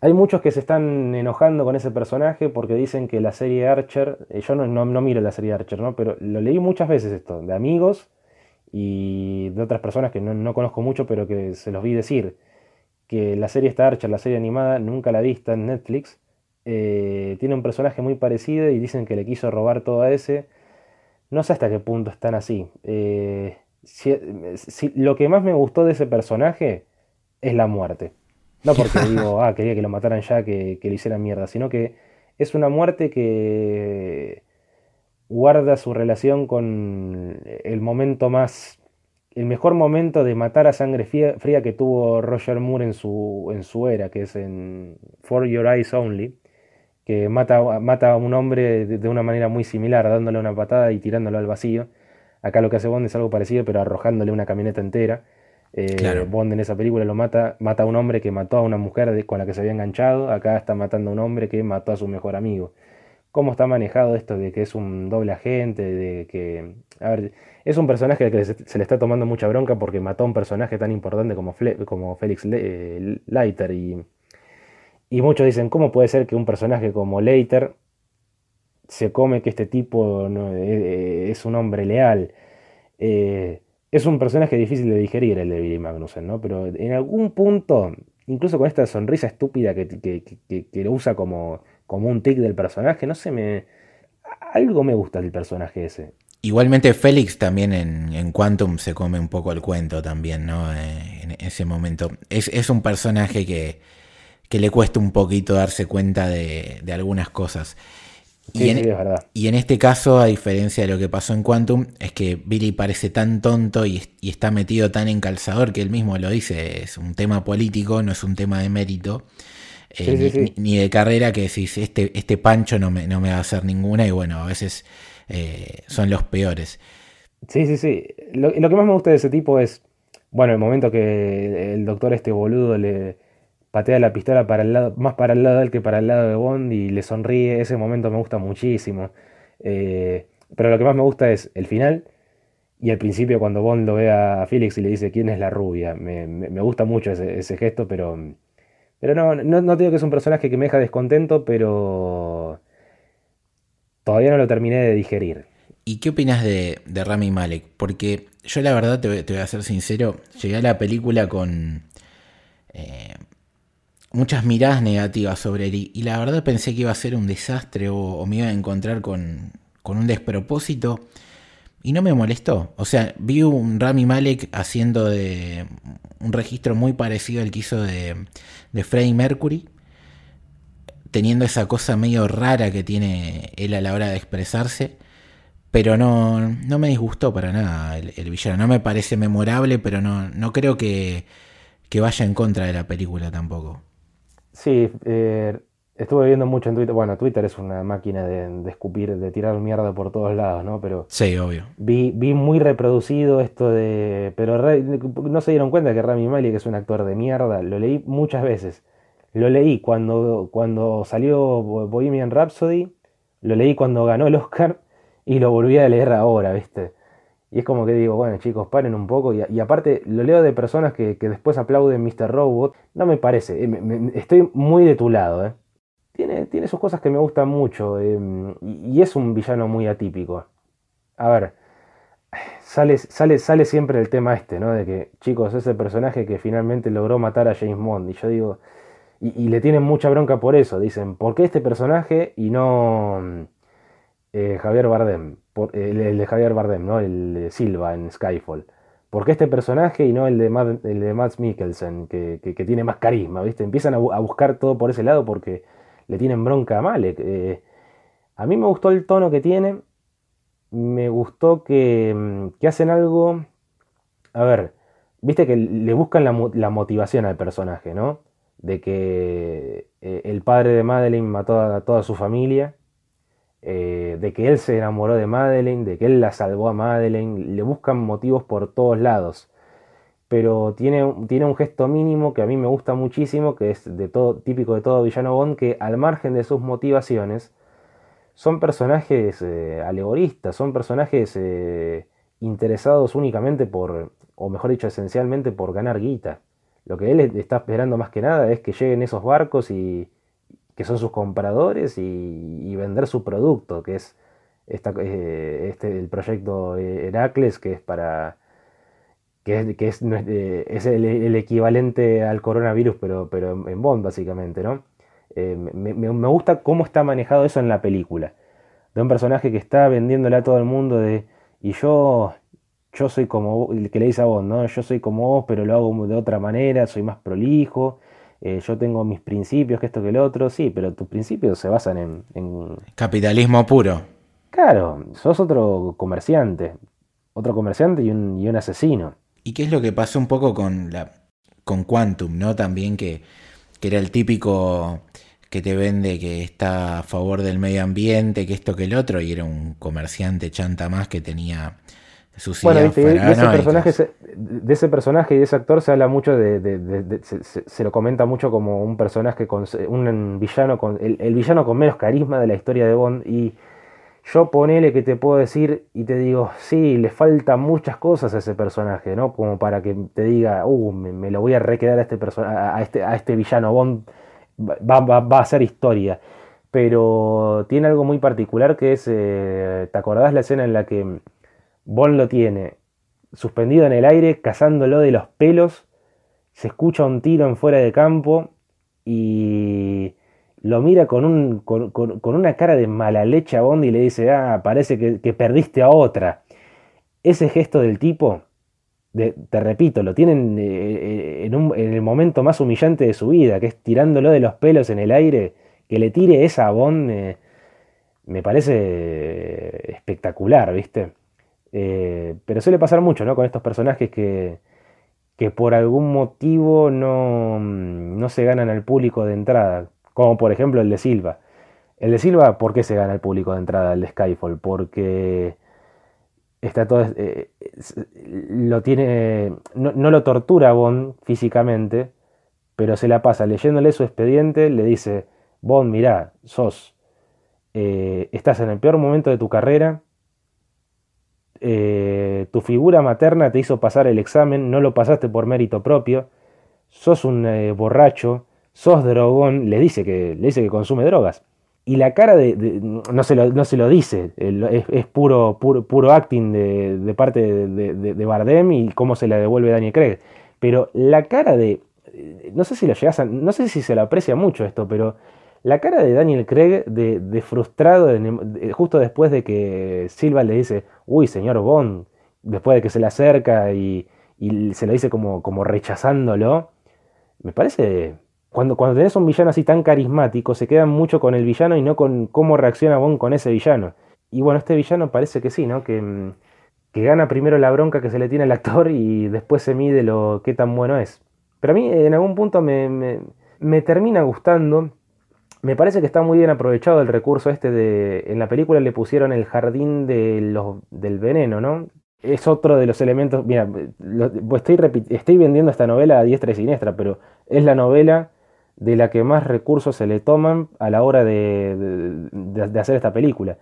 hay muchos que se están enojando con ese personaje porque dicen que la serie Archer, eh, yo no, miro la serie Archer, ¿no? pero lo leí muchas veces esto, de amigos y de otras personas que no, no conozco mucho, pero que se los vi decir, que la serie esta Archer, la serie animada, nunca la vista en Netflix, eh, tiene un personaje muy parecido y dicen que le quiso robar todo a ese. No sé hasta qué punto están así. Eh, lo que más me gustó de ese personaje es la muerte. No porque digo, ah, quería que lo mataran ya, que, que le hicieran mierda, sino que es una muerte que guarda su relación con el momento más, el mejor momento de matar a sangre fría que tuvo Roger Moore en su, en su era, que es en For Your Eyes Only, que mata, mata a un hombre de, de una manera muy similar, dándole una patada y tirándolo al vacío. Acá lo que hace Bond es algo parecido, pero arrojándole una camioneta entera. Eh, claro. Bond en esa película lo mata, mata a un hombre que mató a una mujer de, con la que se había enganchado, acá está matando a un hombre que mató a su mejor amigo. ¿Cómo está manejado esto de que es un doble agente? De que. A ver, es un personaje al que se, se le está tomando mucha bronca porque mató a un personaje tan importante como, Fle como Félix Le eh, Leiter. Y, y muchos dicen, ¿cómo puede ser que un personaje como Leiter se come que este tipo no, eh, es un hombre leal? Eh, es un personaje difícil de digerir el de Billy Magnussen, ¿no? Pero en algún punto, incluso con esta sonrisa estúpida que, que, que, lo usa como, como un tic del personaje, no sé, me. Algo me gusta del personaje ese. Igualmente Félix también en, en, Quantum se come un poco el cuento también, ¿no? Eh, en ese momento. Es, es un personaje que, que, le cuesta un poquito darse cuenta de, de algunas cosas. Sí, y, en, sí, es verdad. y en este caso, a diferencia de lo que pasó en Quantum, es que Billy parece tan tonto y, y, está metido tan en calzador que él mismo lo dice, es un tema político, no es un tema de mérito, eh, Sí, ni, de carrera, que decís, este, este pancho no me, no me va a hacer ninguna y bueno, a veces eh, son los peores. Sí, sí, sí. Lo, lo, que más me gusta de ese tipo es, bueno, el momento que el doctor este boludo le patea la pistola para el lado, más para el lado de él que para el lado de Bond y le sonríe, ese momento me gusta muchísimo. Eh, pero lo que más me gusta es el final y al principio cuando Bond lo ve a Felix y le dice quién es la rubia. Me, me, gusta mucho ese, gesto, pero, pero no, no, no digo que es un personaje que me deja descontento, pero todavía no lo terminé de digerir. ¿Y qué opinas de, de, Rami Malek? Porque yo la verdad te, te, voy a ser sincero, llegué a la película con eh, muchas miradas negativas sobre él y, la verdad pensé que iba a ser un desastre o, me iba a encontrar con, con, un despropósito y no me molestó. O sea, vi un Rami Malek haciendo de un registro muy parecido al que hizo de, de Freddie Mercury teniendo esa cosa medio rara que tiene él a la hora de expresarse. Pero no, no me disgustó para nada el, villano. No me parece memorable, pero no, no creo que, que, vaya en contra de la película tampoco. Sí, eh, estuve viendo mucho en Twitter. Bueno, Twitter es una máquina de, escupir, de tirar mierda por todos lados, ¿no? Pero. Sí, obvio. Vi, vi muy reproducido esto de. Pero no se dieron cuenta que Rami Malek es un actor de mierda. Lo leí muchas veces. Lo leí cuando, cuando salió Bohemian Rhapsody, lo leí cuando ganó el Oscar y lo volví a leer ahora, ¿viste? Y es como que digo, bueno chicos, paren un poco. Y, aparte, lo leo de personas que, después aplauden Mr. Robot. No me parece, eh, estoy muy de tu lado, ¿eh? Tiene, tiene sus cosas que me gustan mucho em, y, es un villano muy atípico. A ver, sale, sale, sale siempre el tema este, ¿no? De que, chicos, es el personaje que finalmente logró matar a James Bond. Y yo digo, y, le tienen mucha bronca por eso. Dicen, ¿por qué este personaje y no eh, Javier Bardem? El, de Javier Bardem, ¿no? El de Silva en Skyfall. ¿Por qué este personaje y no el de, Matt, el de Matt Mikkelsen, que, tiene más carisma? ¿viste? Empiezan a, buscar todo por ese lado porque le tienen bronca a Malek. Eh, a mí me gustó el tono que tiene. Me gustó que, mm, que hacen algo. A ver, viste que le buscan la, la motivación al personaje, ¿no? de que eh, el padre de Madeline mató a toda su familia, eh, de que él se enamoró de Madeline, de que él la salvó a Madeline, le buscan motivos por todos lados. Pero tiene, tiene un gesto mínimo que a mí me gusta muchísimo, que es de todo, típico de todo villano Bond, que al margen de sus motivaciones, son personajes eh, alegoristas, son personajes interesados únicamente por, o mejor dicho, esencialmente por ganar guita. Lo que él está esperando más que nada es que lleguen esos barcos y que son sus compradores y, vender su producto, que es esta, eh, este, el proyecto Heracles, que es para que es, que es, eh, es el, equivalente al coronavirus, pero, pero en Bond, básicamente, ¿no? Eh, me, gusta cómo está manejado eso en la película. De un personaje que está vendiéndole a todo el mundo de. Y yo yo soy como el que le dice a vos, ¿no? Yo soy como vos, pero lo hago de otra manera, soy más prolijo, eh, yo tengo mis principios, que esto que el otro, sí, pero tus principios se basan en, Capitalismo puro. Claro, sos otro comerciante, otro comerciante y un, y un asesino. ¿Y qué es lo que pasó un poco con, la, con Quantum, ¿no? También que, que era el típico que te vende que está a favor del medio ambiente, que esto que el otro, y era un comerciante chanta más que tenía bueno, de, ese personaje, de ese personaje y de ese actor se habla mucho de, se, lo comenta mucho como un personaje con un villano con el, villano con menos carisma de la historia de Bond y yo ponele que te puedo decir y te digo, sí, le faltan muchas cosas a ese personaje, ¿no? Como para que te diga, uh, me, lo voy a requedar a este, a este, a este villano Bond, va, va, a ser historia. Pero tiene algo muy particular que es, eh, ¿te acordás la escena en la que Bond lo tiene suspendido en el aire, cazándolo de los pelos. Se escucha un tiro en fuera de campo y lo mira con, un, con, una cara de mala leche a Bond y le dice, ah, parece que, perdiste a otra. Ese gesto del tipo, te repito, lo tienen eh, eh, en, el momento más humillante de su vida, que es tirándolo de los pelos en el aire, que le tire esa a Bond, eh, me parece espectacular, ¿viste? Eh, pero suele pasar mucho, ¿no? Con estos personajes que, que por algún motivo no, mm, no, se ganan al público de entrada. Como por ejemplo el de Silva. El de Silva, ¿por qué se gana al público de entrada, el de Skyfall? Porque está todo, eh, lo tiene, no, lo tortura Bond físicamente, pero se la pasa leyéndole su expediente, le dice, Bond, mirá, sos, eh, estás en el peor momento de tu carrera, eh, tu figura materna te hizo pasar el examen, no lo pasaste por mérito propio, sos un borracho, sos drogón, le dice que, le dice que consume drogas y la cara de, no, se lo, no, se lo, dice, es, puro, puro, puro, acting de, parte de, Bardem y cómo se la devuelve Daniel Craig. Pero la cara de, no sé si llegas no sé si se lo aprecia mucho esto, pero la cara de Daniel Craig de, frustrado justo después de que Silva le dice, uy, señor Bond, después de que se le acerca y, se lo dice como, como rechazándolo, me parece cuando, cuando tenés un villano así tan carismático, se quedan mucho con el villano y no con cómo reacciona Bond con ese villano. Y bueno, este villano parece que sí, ¿no? Que, que gana primero la bronca que se le tiene al actor y después se mide lo qué tan bueno es. Pero a mí en algún punto me, me, termina gustando. Me parece que está muy bien aprovechado el recurso este de... En la película le pusieron el jardín de los, del veneno, ¿no? Es otro de los elementos... Mira, estoy, estoy vendiendo esta novela a diestra y siniestra, pero es la novela de la que más recursos se le toman a la hora de, hacer esta película.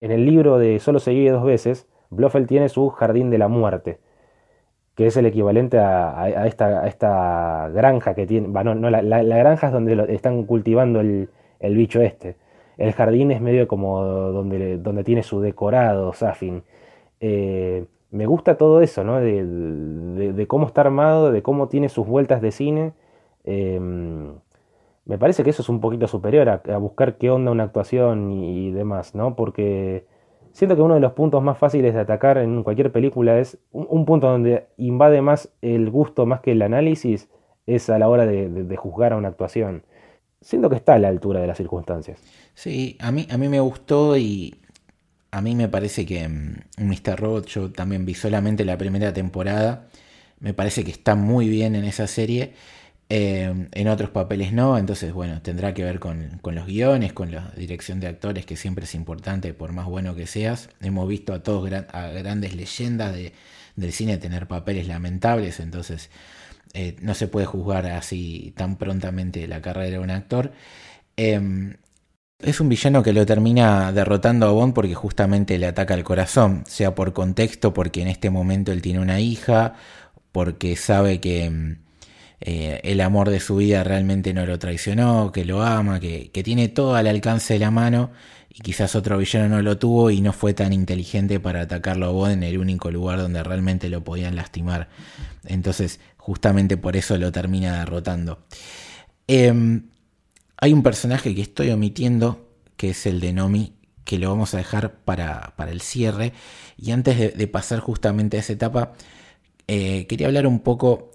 En el libro de Solo se vive dos veces, Blofeld tiene su Jardín de la Muerte, que es el equivalente a, esta, granja que tiene. no, la, granja es donde están cultivando el, bicho este. El jardín es medio como donde, donde tiene su decorado, Safin. Eh, me gusta todo eso, ¿no? De, cómo está armado, de cómo tiene sus vueltas de cine. Em, me parece que eso es un poquito superior a, buscar qué onda una actuación y, demás, ¿no? Porque siento que uno de los puntos más fáciles de atacar en cualquier película es un, punto donde invade más el gusto más que el análisis es a la hora de, juzgar a una actuación. Siento que está a la altura de las circunstancias. Sí, a mí, a mí me gustó y a mí me parece que mm, Mr. Robot yo también vi solamente la primera temporada. Me parece que está muy bien en esa serie. Eh, en otros papeles no, entonces bueno, tendrá que ver con, los guiones, con la dirección de actores, que siempre es importante, por más bueno que seas. Hemos visto a todos a grandes leyendas del cine tener papeles lamentables, entonces eh, no se puede juzgar así tan prontamente la carrera de un actor. Em, es un villano que lo termina derrotando a Bond porque justamente le ataca el corazón, sea por contexto, porque en este momento él tiene una hija, porque sabe que em, eh, el amor de su vida realmente no lo traicionó, que lo ama, que, tiene todo al alcance de la mano y quizás otro villano no lo tuvo y no fue tan inteligente para atacarlo a Bond en el único lugar donde realmente lo podían lastimar. Entonces, justamente por eso lo termina derrotando. Em, hay un personaje que estoy omitiendo, que es el de Nomi, que lo vamos a dejar para, el cierre. Y antes de, pasar justamente a esa etapa, eh, quería hablar un poco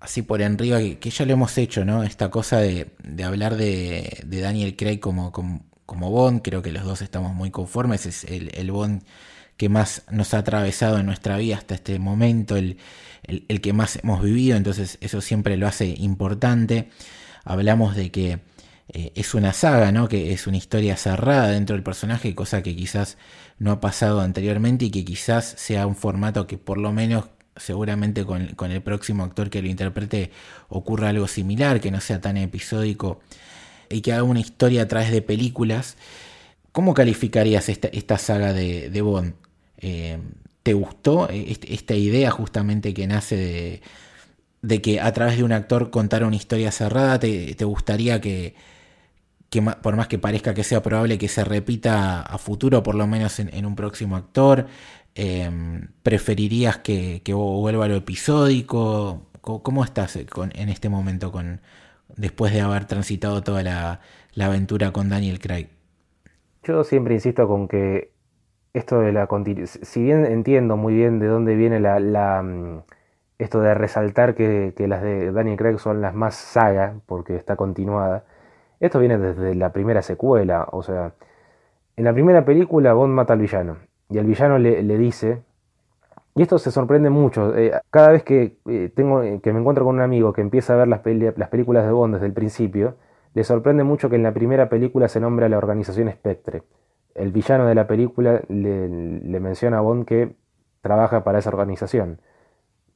así por arriba, que, que, ya lo hemos hecho, ¿no? Esta cosa de, hablar de, Daniel Craig como, como, Bond, creo que los dos estamos muy conformes, es el, Bond que más nos ha atravesado en nuestra vida hasta este momento, el, que más hemos vivido, entonces eso siempre lo hace importante. Hablamos de que eh, es una saga, ¿no? Que es una historia cerrada dentro del personaje, cosa que quizás no ha pasado anteriormente y que quizás sea un formato que por lo menos seguramente con, el próximo actor que lo interprete ocurra algo similar, que no sea tan episódico y que haga una historia a través de películas. ¿Cómo calificarías esta, saga de, Bond? Eh, ¿Te gustó esta idea justamente que nace de, que a través de un actor contara una historia cerrada? ¿Te, gustaría que, por más que parezca que sea probable que se repita a futuro, por lo menos en un próximo actor? Em, ¿Preferirías que, vuelva a lo episódico? ¿Cómo, estás en este momento con después de haber transitado toda la, aventura con Daniel Craig? Yo siempre insisto con que esto de la si bien entiendo muy bien de dónde viene la, mm, esto de resaltar que, las de Daniel Craig son las más saga, porque está continuada, esto viene desde la primera secuela, o sea, en la primera película Bond mata al villano, y el villano le, dice, y esto se sorprende mucho, eh, cada vez que, eh, tengo, eh, que me encuentro con un amigo que empieza a ver las, las películas de Bond desde el principio, le sorprende mucho que en la primera película se nombre a la organización Spectre. El villano de la película le, menciona a Bond que trabaja para esa organización.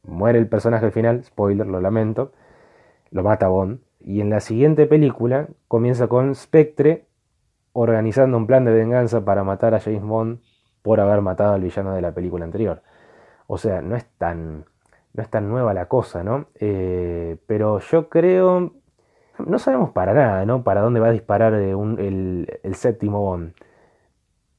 Muere el personaje al final, spoiler, lo lamento, lo mata Bond. Y en la siguiente película comienza con Spectre organizando un plan de venganza para matar a James Bond por haber matado al villano de la película anterior. O sea, no es tan, no es tan nueva la cosa, ¿no? Eh, pero yo creo, no sabemos para nada, ¿no? Para dónde va a disparar eh, el, séptimo Bond.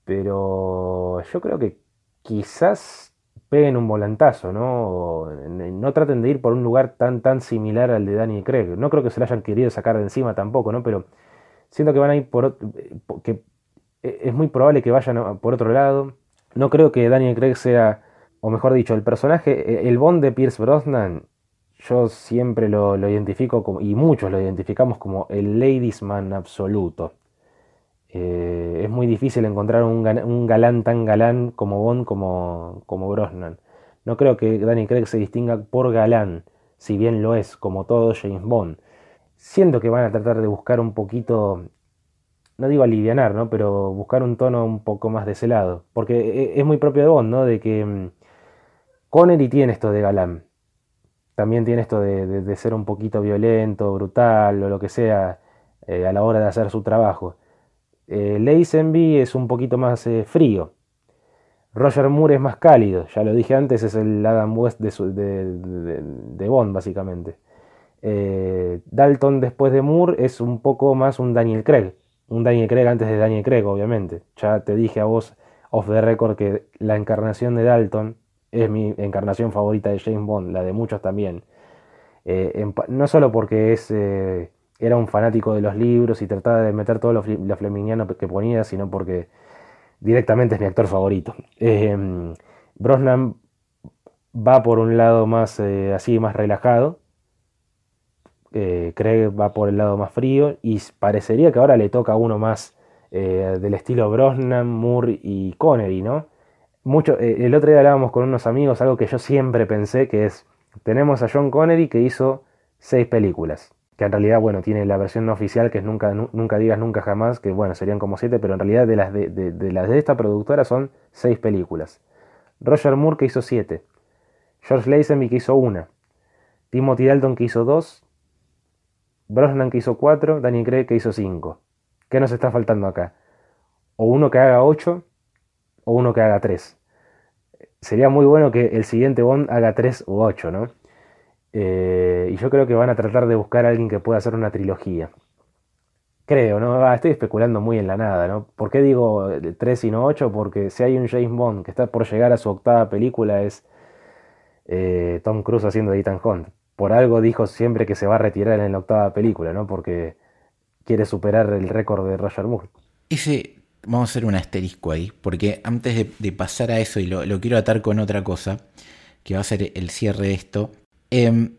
Pero yo creo que quizás peguen un volantazo, ¿no? No traten de ir por un lugar tan, tan similar al de Daniel Craig. No creo que se lo hayan querido sacar de encima tampoco, ¿no? Pero siento que van a ir por... que es muy probable que vayan por otro lado. No creo que Daniel Craig sea, o mejor dicho, el personaje, el Bond de Pierce Brosnan, yo siempre lo, lo identifico como, y muchos lo identificamos como el ladies man absoluto. Eh, es muy difícil encontrar un, galán tan galán como Bond como, como Brosnan. No creo que Danny Craig se distinga por galán, si bien lo es, como todo James Bond. Siento que van a tratar de buscar un poquito, no digo alivianar, ¿no? pero buscar un tono un poco más de ese lado. Porque e, es muy propio de Bond, ¿no? De que mm, Connery tiene esto de galán. También tiene esto de, ser un poquito violento, brutal o lo que sea eh, a la hora de hacer su trabajo. Eh, es un poquito más eh, frío. Roger Moore es más cálido, ya lo dije antes, es el Adam West de, Bond, básicamente. Eh, Dalton después de Moore es un poco más un Daniel Craig. Un Daniel Craig antes de Daniel Craig, obviamente. Ya te dije a vos, off the record, que la encarnación de Dalton es mi encarnación favorita de James Bond, la de muchos también. no solo porque es era un fanático de los libros y trataba de meter todo lo, fleminiano que ponía, sino porque directamente es mi actor favorito. Em, Brosnan va por un lado más eh, así, más relajado. Eh, Craig va por el lado más frío y parecería que ahora le toca a uno más eh, del estilo Brosnan, Moore y Connery, ¿no? Mucho, el otro día hablábamos con unos amigos, algo que yo siempre pensé que es, tenemos a John Connery que hizo seis películas que en realidad, bueno, tiene la versión no oficial que es nunca, nunca digas nunca jamás, que bueno, serían como siete, pero en realidad de las de, las de esta productora son seis películas. Roger Moore que hizo siete, George Lazenby que hizo una, Timothy Dalton que hizo dos, Brosnan que hizo cuatro, Daniel Craig que hizo cinco. ¿Qué nos está faltando acá? O uno que haga ocho, o uno que haga tres. Sería muy bueno que el siguiente Bond haga tres u ocho, ¿no? Eh, y yo creo que van a tratar de buscar a alguien que pueda hacer una trilogía. Creo, ¿no? Ah, estoy especulando muy en la nada, ¿no? ¿Por qué digo 3 y no 8? Porque si hay un James Bond que está por llegar a su octava película es eh, Tom Cruise haciendo Ethan Hunt. Por algo dijo siempre que se va a retirar en la octava película, ¿no? Porque quiere superar el récord de Roger Moore. Ese, vamos a hacer un asterisco ahí, porque antes de, pasar a eso, y lo, quiero atar con otra cosa, que va a ser el cierre de esto, Em,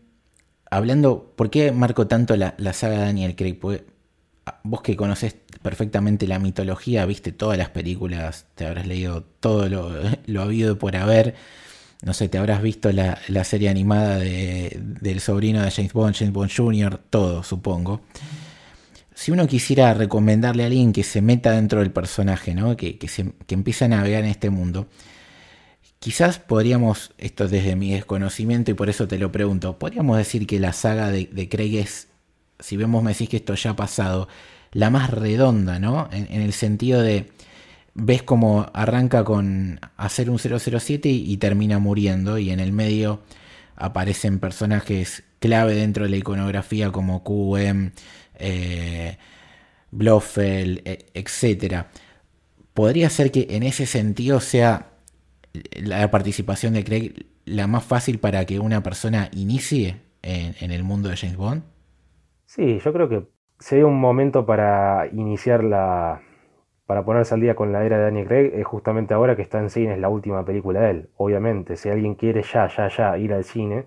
hablando, ¿por qué marco tanto la, saga de Daniel Craig? Porque ah, vos que conoces perfectamente la mitología, viste todas las películas, te habrás leído todo lo, lo habido por haber. No sé, te habrás visto la, serie animada de, del sobrino de James Bond, James Bond Jr., todo, supongo. Si uno quisiera recomendarle a alguien que se meta dentro del personaje, ¿no? que, que, que empiece a navegar en este mundo, Quizás podríamos, esto desde mi desconocimiento y por eso te lo pregunto, podríamos decir que la saga de, Craig es, si vemos me decís que esto ya ha pasado, la más redonda, ¿no? En, el sentido de, ves como arranca con hacer un 007 y, termina muriendo y en el medio aparecen personajes clave dentro de la iconografía como QM, eh, Blofeld, e, etc. Podría ser que en ese sentido sea la participación de Craig la más fácil para que una persona inicie en, el mundo de James Bond? Sí, yo creo que sería un momento para iniciar la. Para ponerse al día con la era de Daniel Craig, es justamente ahora que está en cine, es la última película de él. Obviamente, si alguien quiere ya, ya, ya ir al cine,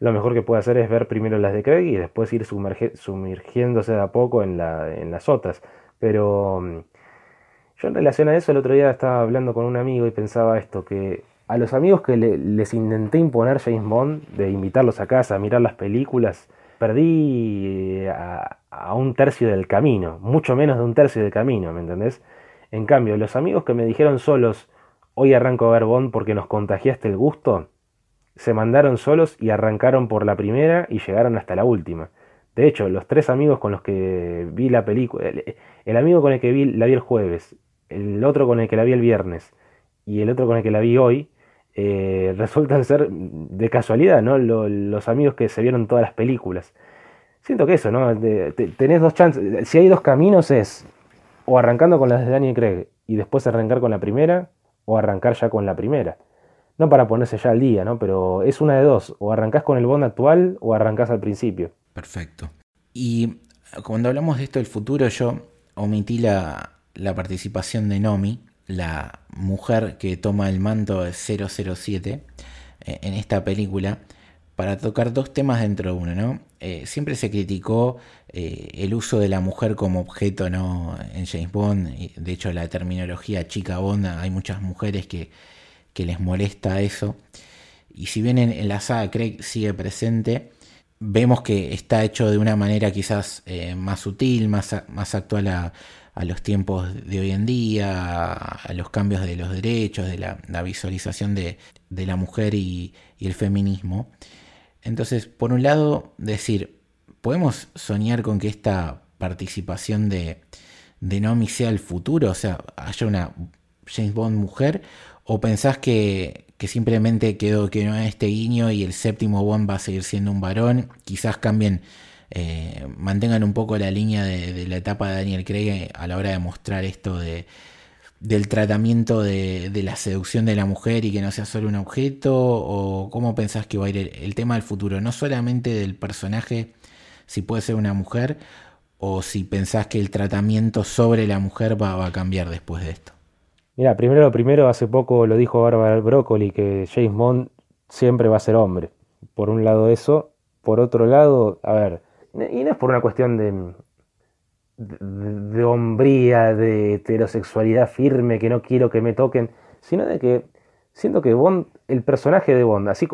lo mejor que puede hacer es ver primero las de Craig y después ir sumergiéndose de a poco en, la, en las otras. Pero mm, yo en relación a eso, el otro día estaba hablando con un amigo y pensaba esto, que a los amigos que les intenté imponer James Bond, de invitarlos a casa a mirar las películas, perdí eh, a, un tercio del camino, mucho menos de un tercio del camino, ¿me entendés? En cambio, los amigos que me dijeron solos, hoy arranco a ver porque nos contagiaste el gusto, se mandaron solos y arrancaron por la primera y llegaron hasta la última. De hecho, los tres amigos con los que vi la película, el, amigo con el que vi, la vi el jueves, el otro con el que la vi el viernes y el otro con el que la vi hoy, eh, resultan ser de casualidad, ¿no? los amigos que se vieron todas las películas. Siento que eso, ¿no? tenés dos chances. Si hay dos caminos es o arrancando con las de Daniel Craig y después arrancar con la primera, o arrancar ya con la primera. No para ponerse ya al día, ¿no? Pero es una de dos. O arrancás con el Bond actual o arrancás al principio. Perfecto. Y cuando hablamos de esto del futuro, yo omití la, la participación de Nomi, la mujer que toma el manto de 007 eh, en esta película, para tocar dos temas dentro de uno, ¿no? Eh, siempre se criticó eh, el uso de la mujer como objeto ¿no? en James Bond. De hecho, la terminología chica Bond, hay muchas mujeres que, les molesta eso. Y si bien en, la saga Craig sigue presente, vemos que está hecho de una manera quizás más sutil, más, más actual a, los tiempos de hoy en día, a, los cambios de los derechos, de la, visualización de, la mujer y el feminismo. Entonces, por un lado, decir, ¿podemos soñar con que esta participación de, de sea el futuro? O sea, haya una James Bond mujer, o pensás que, simplemente quedó que no es este guiño y el séptimo Bond va a seguir siendo un varón, quizás cambien, eh, mantengan un poco la línea de, la etapa de Daniel Craig a la hora de mostrar esto de, del tratamiento de, la seducción de la mujer y que no sea solo un objeto? ¿O cómo pensás que va a ir el, tema del futuro? No solamente del personaje, si puede ser una mujer, o si pensás que el tratamiento sobre la mujer va, a cambiar después de esto. Mira, primero lo primero, hace poco lo dijo Bárbara Broccoli, que James Bond siempre va a ser hombre. Por un lado eso, por otro lado, a ver, y no es por una cuestión de, de, hombría, de heterosexualidad firme, que no quiero que me toquen, sino de que siento que Bond, el personaje de Bond, así,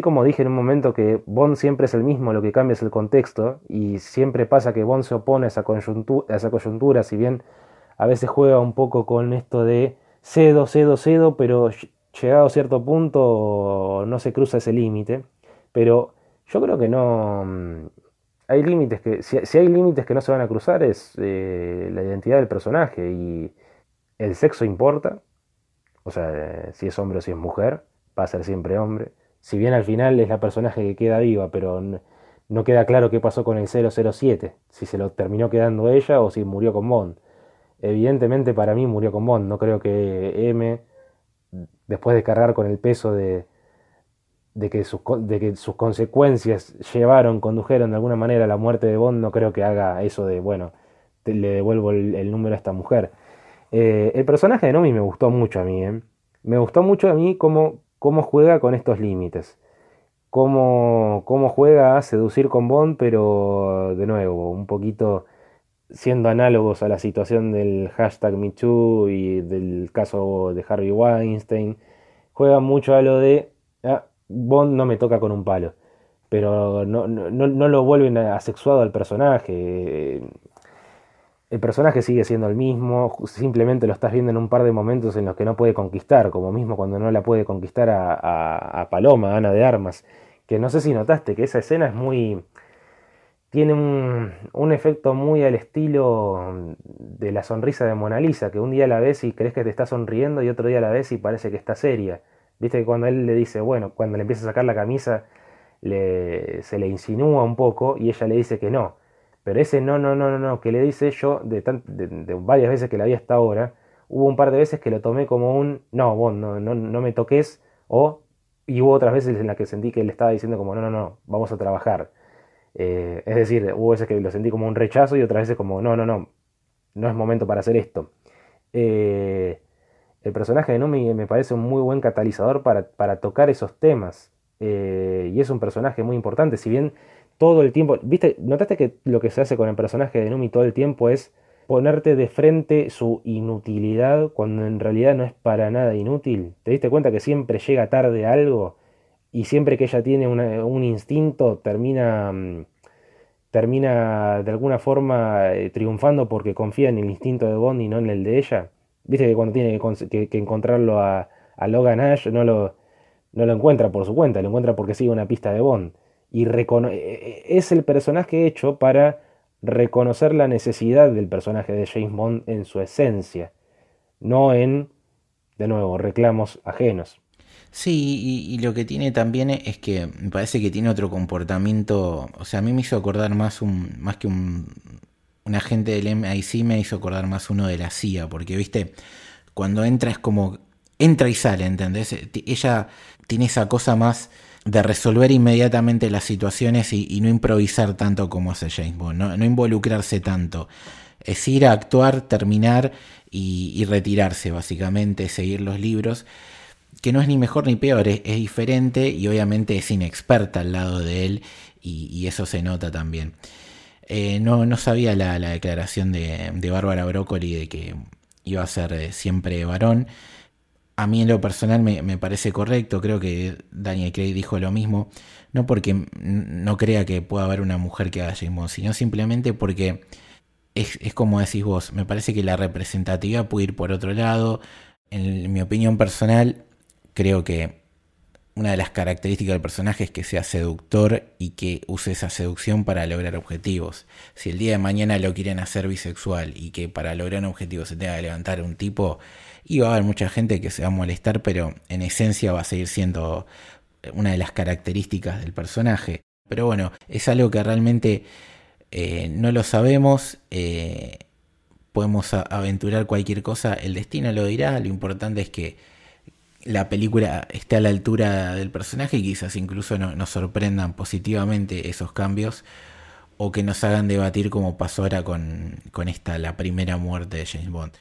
como dije en un momento que Bond siempre es el mismo, lo que cambia es el contexto, y siempre pasa que Bond se opone a esa coyuntura, a esa coyuntura si bien a veces juega un poco con esto de cedo, cedo, cedo, pero llegado a cierto punto no se cruza ese límite. Pero yo creo que no, hay límites que, si, hay límites que no se van a cruzar es eh, la identidad del personaje y el sexo importa, o sea, si es hombre o si es mujer, va a ser siempre hombre. Si bien al final es la personaje que queda viva, pero no, queda claro qué pasó con el 007, si se lo terminó quedando ella o si murió con Bond. Evidentemente para mí murió con Bond, no creo que M, después de cargar con el peso de, de que, sus, de que sus consecuencias llevaron, condujeron de alguna manera a la muerte de Bond, no creo que haga eso de, bueno, le devuelvo el, número a esta mujer. Eh, el personaje de Nomi me gustó mucho a mí, ¿eh? me gustó mucho a mí cómo, cómo juega con estos límites, cómo, cómo juega a seducir con Bond, pero de nuevo, un poquito siendo análogos a la situación del hashtag MeToo y del caso de Harvey Weinstein, juega mucho a lo de... Ah, Bond no me toca con un palo. Pero no, no, lo vuelven asexuado al personaje. El personaje sigue siendo el mismo, simplemente lo estás viendo en un par de momentos en los que no puede conquistar, como mismo cuando no la puede conquistar a, Paloma, Ana de Armas. Que no sé si notaste que esa escena es muy. tiene un, un, efecto muy al estilo de la sonrisa de Mona Lisa, que un día la ves y crees que te está sonriendo y otro día la ves y parece que está seria. Viste que cuando él le dice, bueno, cuando le empieza a sacar la camisa, se le insinúa un poco y ella le dice que no. Pero ese no, no, no, no, no, que le dice yo, de, de, varias veces que la vi hasta ahora, hubo un par de veces que lo tomé como un, no, vos no, no, no me toques, o, y hubo otras veces en las que sentí que él estaba diciendo como, no, no, no, vamos a trabajar. Eh, es decir, hubo veces que lo sentí como un rechazo y otras veces como, no, no, no, no es momento para hacer esto. Eh, el personaje de Numi me parece un muy buen catalizador para, tocar esos temas. Eh, y es un personaje muy importante. Si bien todo el tiempo. ¿Viste? ¿Notaste que lo que se hace con el personaje de Numi todo el tiempo es ponerte de frente su inutilidad cuando en realidad no es para nada inútil? ¿Te diste cuenta que siempre llega tarde algo? Y siempre que ella tiene un instinto termina. Mm, termina de alguna forma eh, triunfando porque confía en el instinto de Bond y no en el de ella. Viste que cuando tiene que, encontrarlo a, Logan Ash no lo, no lo encuentra por su cuenta, lo encuentra porque sigue una pista de Bond. Y e, e, es el personaje hecho para reconocer la necesidad del personaje de James Bond en su esencia, no en, de nuevo, reclamos ajenos. Sí, y, lo que tiene también es que me parece que tiene otro comportamiento, o sea, a mí me hizo acordar más un más que un, un agente del MIC, me hizo acordar más uno de la CIA, porque, viste, cuando entra es como, entra y sale, ¿entendés? Ella tiene esa cosa más de resolver inmediatamente las situaciones y, no improvisar tanto como hace James Bond, no, involucrarse tanto. Es ir a actuar, terminar y, retirarse, básicamente, seguir los libros, que no es ni mejor ni peor, es, diferente y obviamente es inexperta al lado de él y, eso se nota también. Eh, no, no, sabía la, declaración de, de Bárbara Broccoli de que iba a ser eh, siempre varón. A mí en lo personal me, parece correcto, creo que Daniel Craig dijo lo mismo, no porque no crea que pueda haber una mujer que haga James Bond, sino simplemente porque es, como decís vos, me parece que la representatividad puede ir por otro lado. En mi opinión personal, creo que una de las características del personaje es que sea seductor y que use esa seducción para lograr objetivos. Si el día de mañana lo quieren hacer bisexual y que para lograr un objetivo se tenga que levantar un tipo, y va a haber mucha gente que se va a molestar, pero en esencia va a seguir siendo una de las características del personaje. Pero bueno, es algo que realmente eh, no lo sabemos. Eh, podemos aventurar cualquier cosa, el destino lo dirá. Lo importante es que la película esté a la altura del personaje y quizás incluso nos sorprendan positivamente esos cambios o que nos hagan debatir como pasó ahora con, con esta, la primera muerte de James Bond.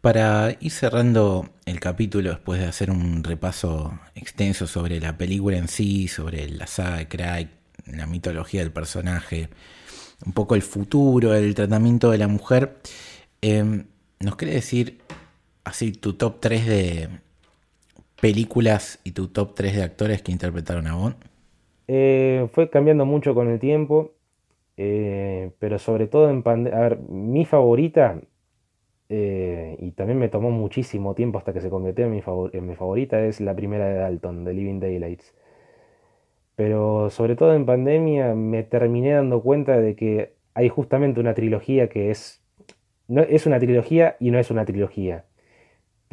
Para ir cerrando el capítulo, después de hacer un repaso extenso sobre la película en sí, sobre la saga de Craig, la mitología del personaje, un poco el futuro, el tratamiento de la mujer, em, ¿nos quiere decir así tu top 3 de películas y tu top 3 de actores que interpretaron a Bond? Eh, fue cambiando mucho con el tiempo, eh, pero sobre todo en pandemia. A ver, mi favorita eh, y también me tomó muchísimo tiempo hasta que se convirtió en mi, favorita, es la primera de Dalton, de Living Daylights. Pero sobre todo en pandemia me terminé dando cuenta de que hay justamente una trilogía que es, no, es una trilogía y no es una trilogía,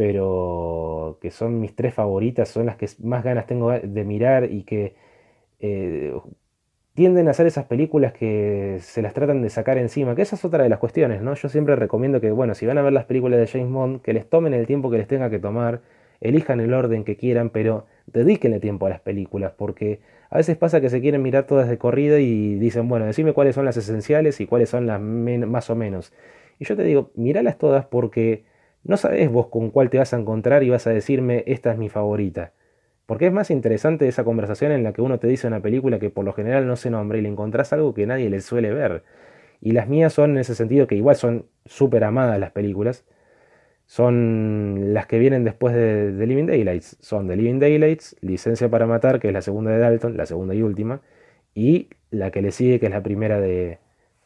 pero que son mis tres favoritas, son las que más ganas tengo de mirar y que eh, tienden a hacer esas películas que se las tratan de sacar encima, que esa es otra de las cuestiones, ¿no? Yo siempre recomiendo que, bueno, si van a ver las películas de James Bond, que les tomen el tiempo que les tenga que tomar, elijan el orden que quieran, pero dedíquenle tiempo a las películas, porque a veces pasa que se quieren mirar todas de corrida y dicen, bueno, decime cuáles son las esenciales y cuáles son las más o menos. Y yo te digo, míralas todas porque no sabes vos con cuál te vas a encontrar y vas a decirme, esta es mi favorita. Porque es más interesante esa conversación en la que uno te dice una película que por lo general no se nombra y le encontrás algo que nadie le suele ver. Y las mías son en ese sentido que igual son súper amadas las películas. Son las que vienen después de, The Living Daylights. Son The Living Daylights, Licencia para Matar, que es la segunda de Dalton, la segunda y última. Y la que le sigue, que es la primera de,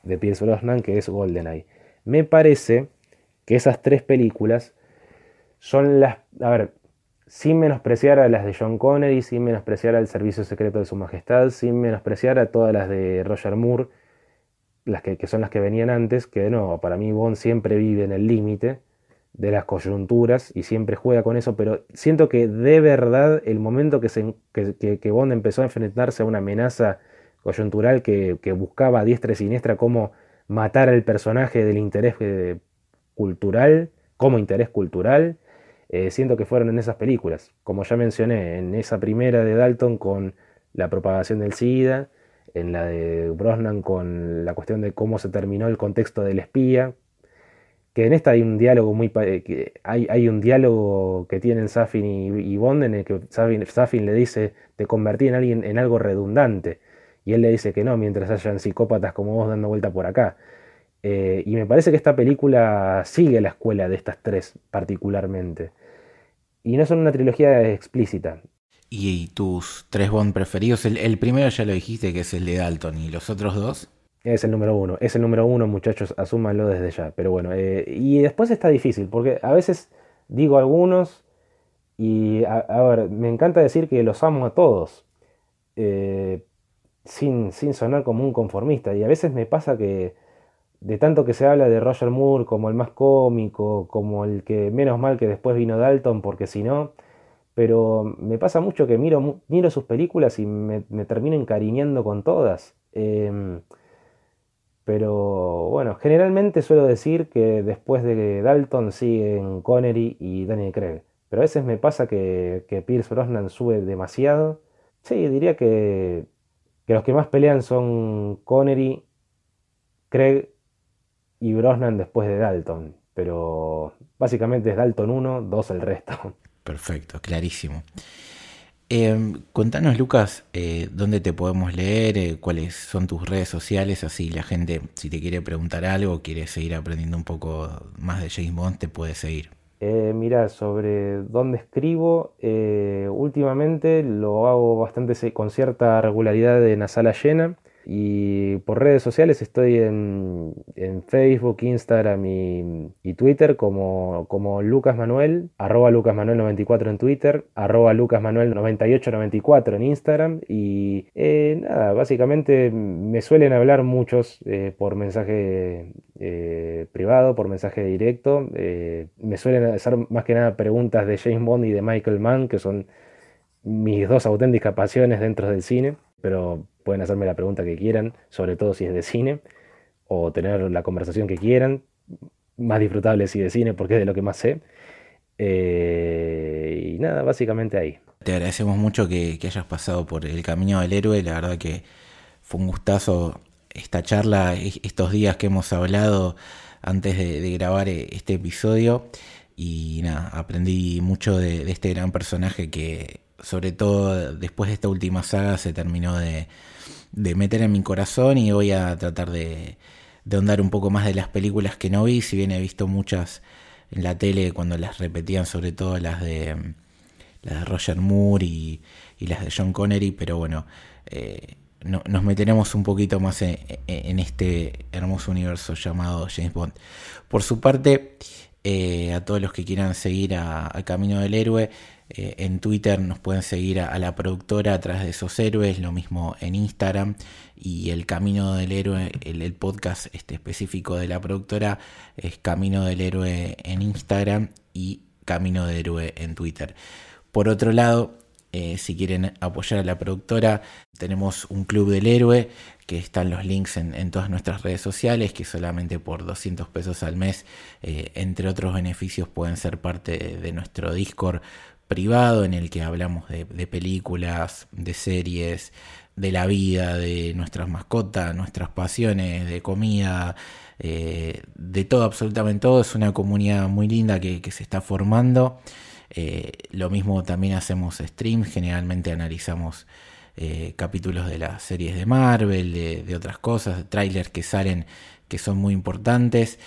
de Pierce Brosnan, que es GoldenEye. Me parece que esas tres películas son las... A ver, sin menospreciar a las de John Connery, sin menospreciar al Servicio Secreto de Su Majestad, sin menospreciar a todas las de Roger Moore, las que, son las que venían antes, que de nuevo, para mí Bond siempre vive en el límite de las coyunturas y siempre juega con eso, pero siento que de verdad el momento que, se, que, Bond empezó a enfrentarse a una amenaza coyuntural que, buscaba a diestra y siniestra cómo matar al personaje del interés cultural, como interés cultural, eh, siento que fueron en esas películas. Como ya mencioné, en esa primera de Dalton con la propagación del SIDA, en la de Brosnan con la cuestión de cómo se terminó el contexto del espía, que en esta hay un diálogo muy que hay, hay, un diálogo que tienen Safin y, Bond en el que Safin, le dice te convertí en alguien en algo redundante y él le dice que no mientras hayan psicópatas como vos dando vuelta por acá eh, y me parece que esta película sigue la escuela de estas tres particularmente. Y no son una trilogía explícita. ¿Y tus tres Bond preferidos? El, primero ya lo dijiste que es el de Dalton. ¿Y los otros dos? Es el número uno. Es el número uno, muchachos. Asúmanlo desde ya. Pero bueno, eh, y después está difícil, porque a veces digo algunos Y a, ver, me encanta decir que los amo a todos, eh, sin, sin sonar como un conformista. Y a veces me pasa que de tanto que se habla de Roger Moore como el más cómico, como el que menos mal que después vino Dalton, porque si no, pero me pasa mucho que miro, sus películas y me, termino encariñando con todas. Em, pero bueno, generalmente suelo decir que después de Dalton siguen Connery y Daniel Craig. Pero a veces me pasa que, Pierce Brosnan sube demasiado. Sí, diría que, que los que más pelean son Connery, Craig y Brosnan después de Dalton. Pero básicamente es Dalton 1, 2 el resto. Perfecto, clarísimo. Em, contanos, Lucas, eh, dónde te podemos leer, eh, cuáles son tus redes sociales, así la gente, si te quiere preguntar algo, quiere seguir aprendiendo un poco más de James Bond, te puede seguir. Eh, mira, sobre dónde escribo, últimamente lo hago bastante con cierta regularidad en la sala llena. Y por redes sociales estoy en, Facebook, Instagram y, Twitter como, como Lucas Manuel, arroba Lucas Manuel 94 en Twitter, arroba Lucas Manuel 9894 en Instagram. Y eh, nada, básicamente me suelen hablar muchos eh, por mensaje eh, privado, por mensaje directo. me suelen hacer más que nada preguntas de James Bond y de Michael Mann, que son mis dos auténticas pasiones dentro del cine. Pero pueden hacerme la pregunta que quieran, sobre todo si es de cine, o tener la conversación que quieran, más disfrutable si de cine porque es de lo que más sé. Eh, y nada, básicamente ahí. Te agradecemos mucho que, hayas pasado por el camino del héroe, la verdad que fue un gustazo esta charla, estos días que hemos hablado antes de, grabar eh, este episodio y nada, aprendí mucho de este gran personaje que sobre todo después de esta última saga se terminó de, meter en mi corazón y voy a tratar de, ahondar un poco más de las películas que no vi, si bien he visto muchas en la tele cuando las repetían, sobre todo las de, las de Roger Moore y, y las de John Connery, pero bueno, eh, nos meteremos un poquito más en, este hermoso universo llamado James Bond. Por su parte, eh, a todos los que quieran seguir a, a Camino del Héroe, eh, en Twitter nos pueden seguir a, la productora a través de esos héroes, lo mismo en Instagram y el Camino del Héroe, el, podcast este específico de la productora es Camino del Héroe en Instagram y Camino del Héroe en Twitter. Por otro lado, eh, si quieren apoyar a la productora, tenemos un club del héroe que están los links en, todas nuestras redes sociales, que solamente por 200 pesos al mes, eh, entre otros beneficios, pueden ser parte de nuestro Discord privado en el que hablamos de, películas, de series, de la vida, de nuestras mascotas, nuestras pasiones, de comida, eh, de todo, absolutamente todo. Es una comunidad muy linda que, se está formando. Eh, lo mismo también hacemos streams, generalmente analizamos eh, capítulos de las series de Marvel, de, otras cosas, trailers que salen que son muy importantes.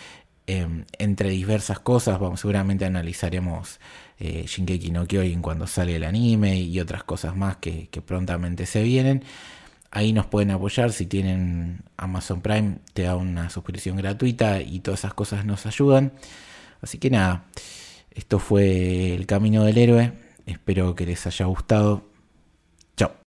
entre diversas cosas, vamos, seguramente analizaremos eh, Shinkeki no Kyojin cuando sale el anime y otras cosas más que, prontamente se vienen. Ahí nos pueden apoyar si tienen Amazon Prime, te da una suscripción gratuita y todas esas cosas nos ayudan. Así que nada, esto fue el camino del héroe. Espero que les haya gustado.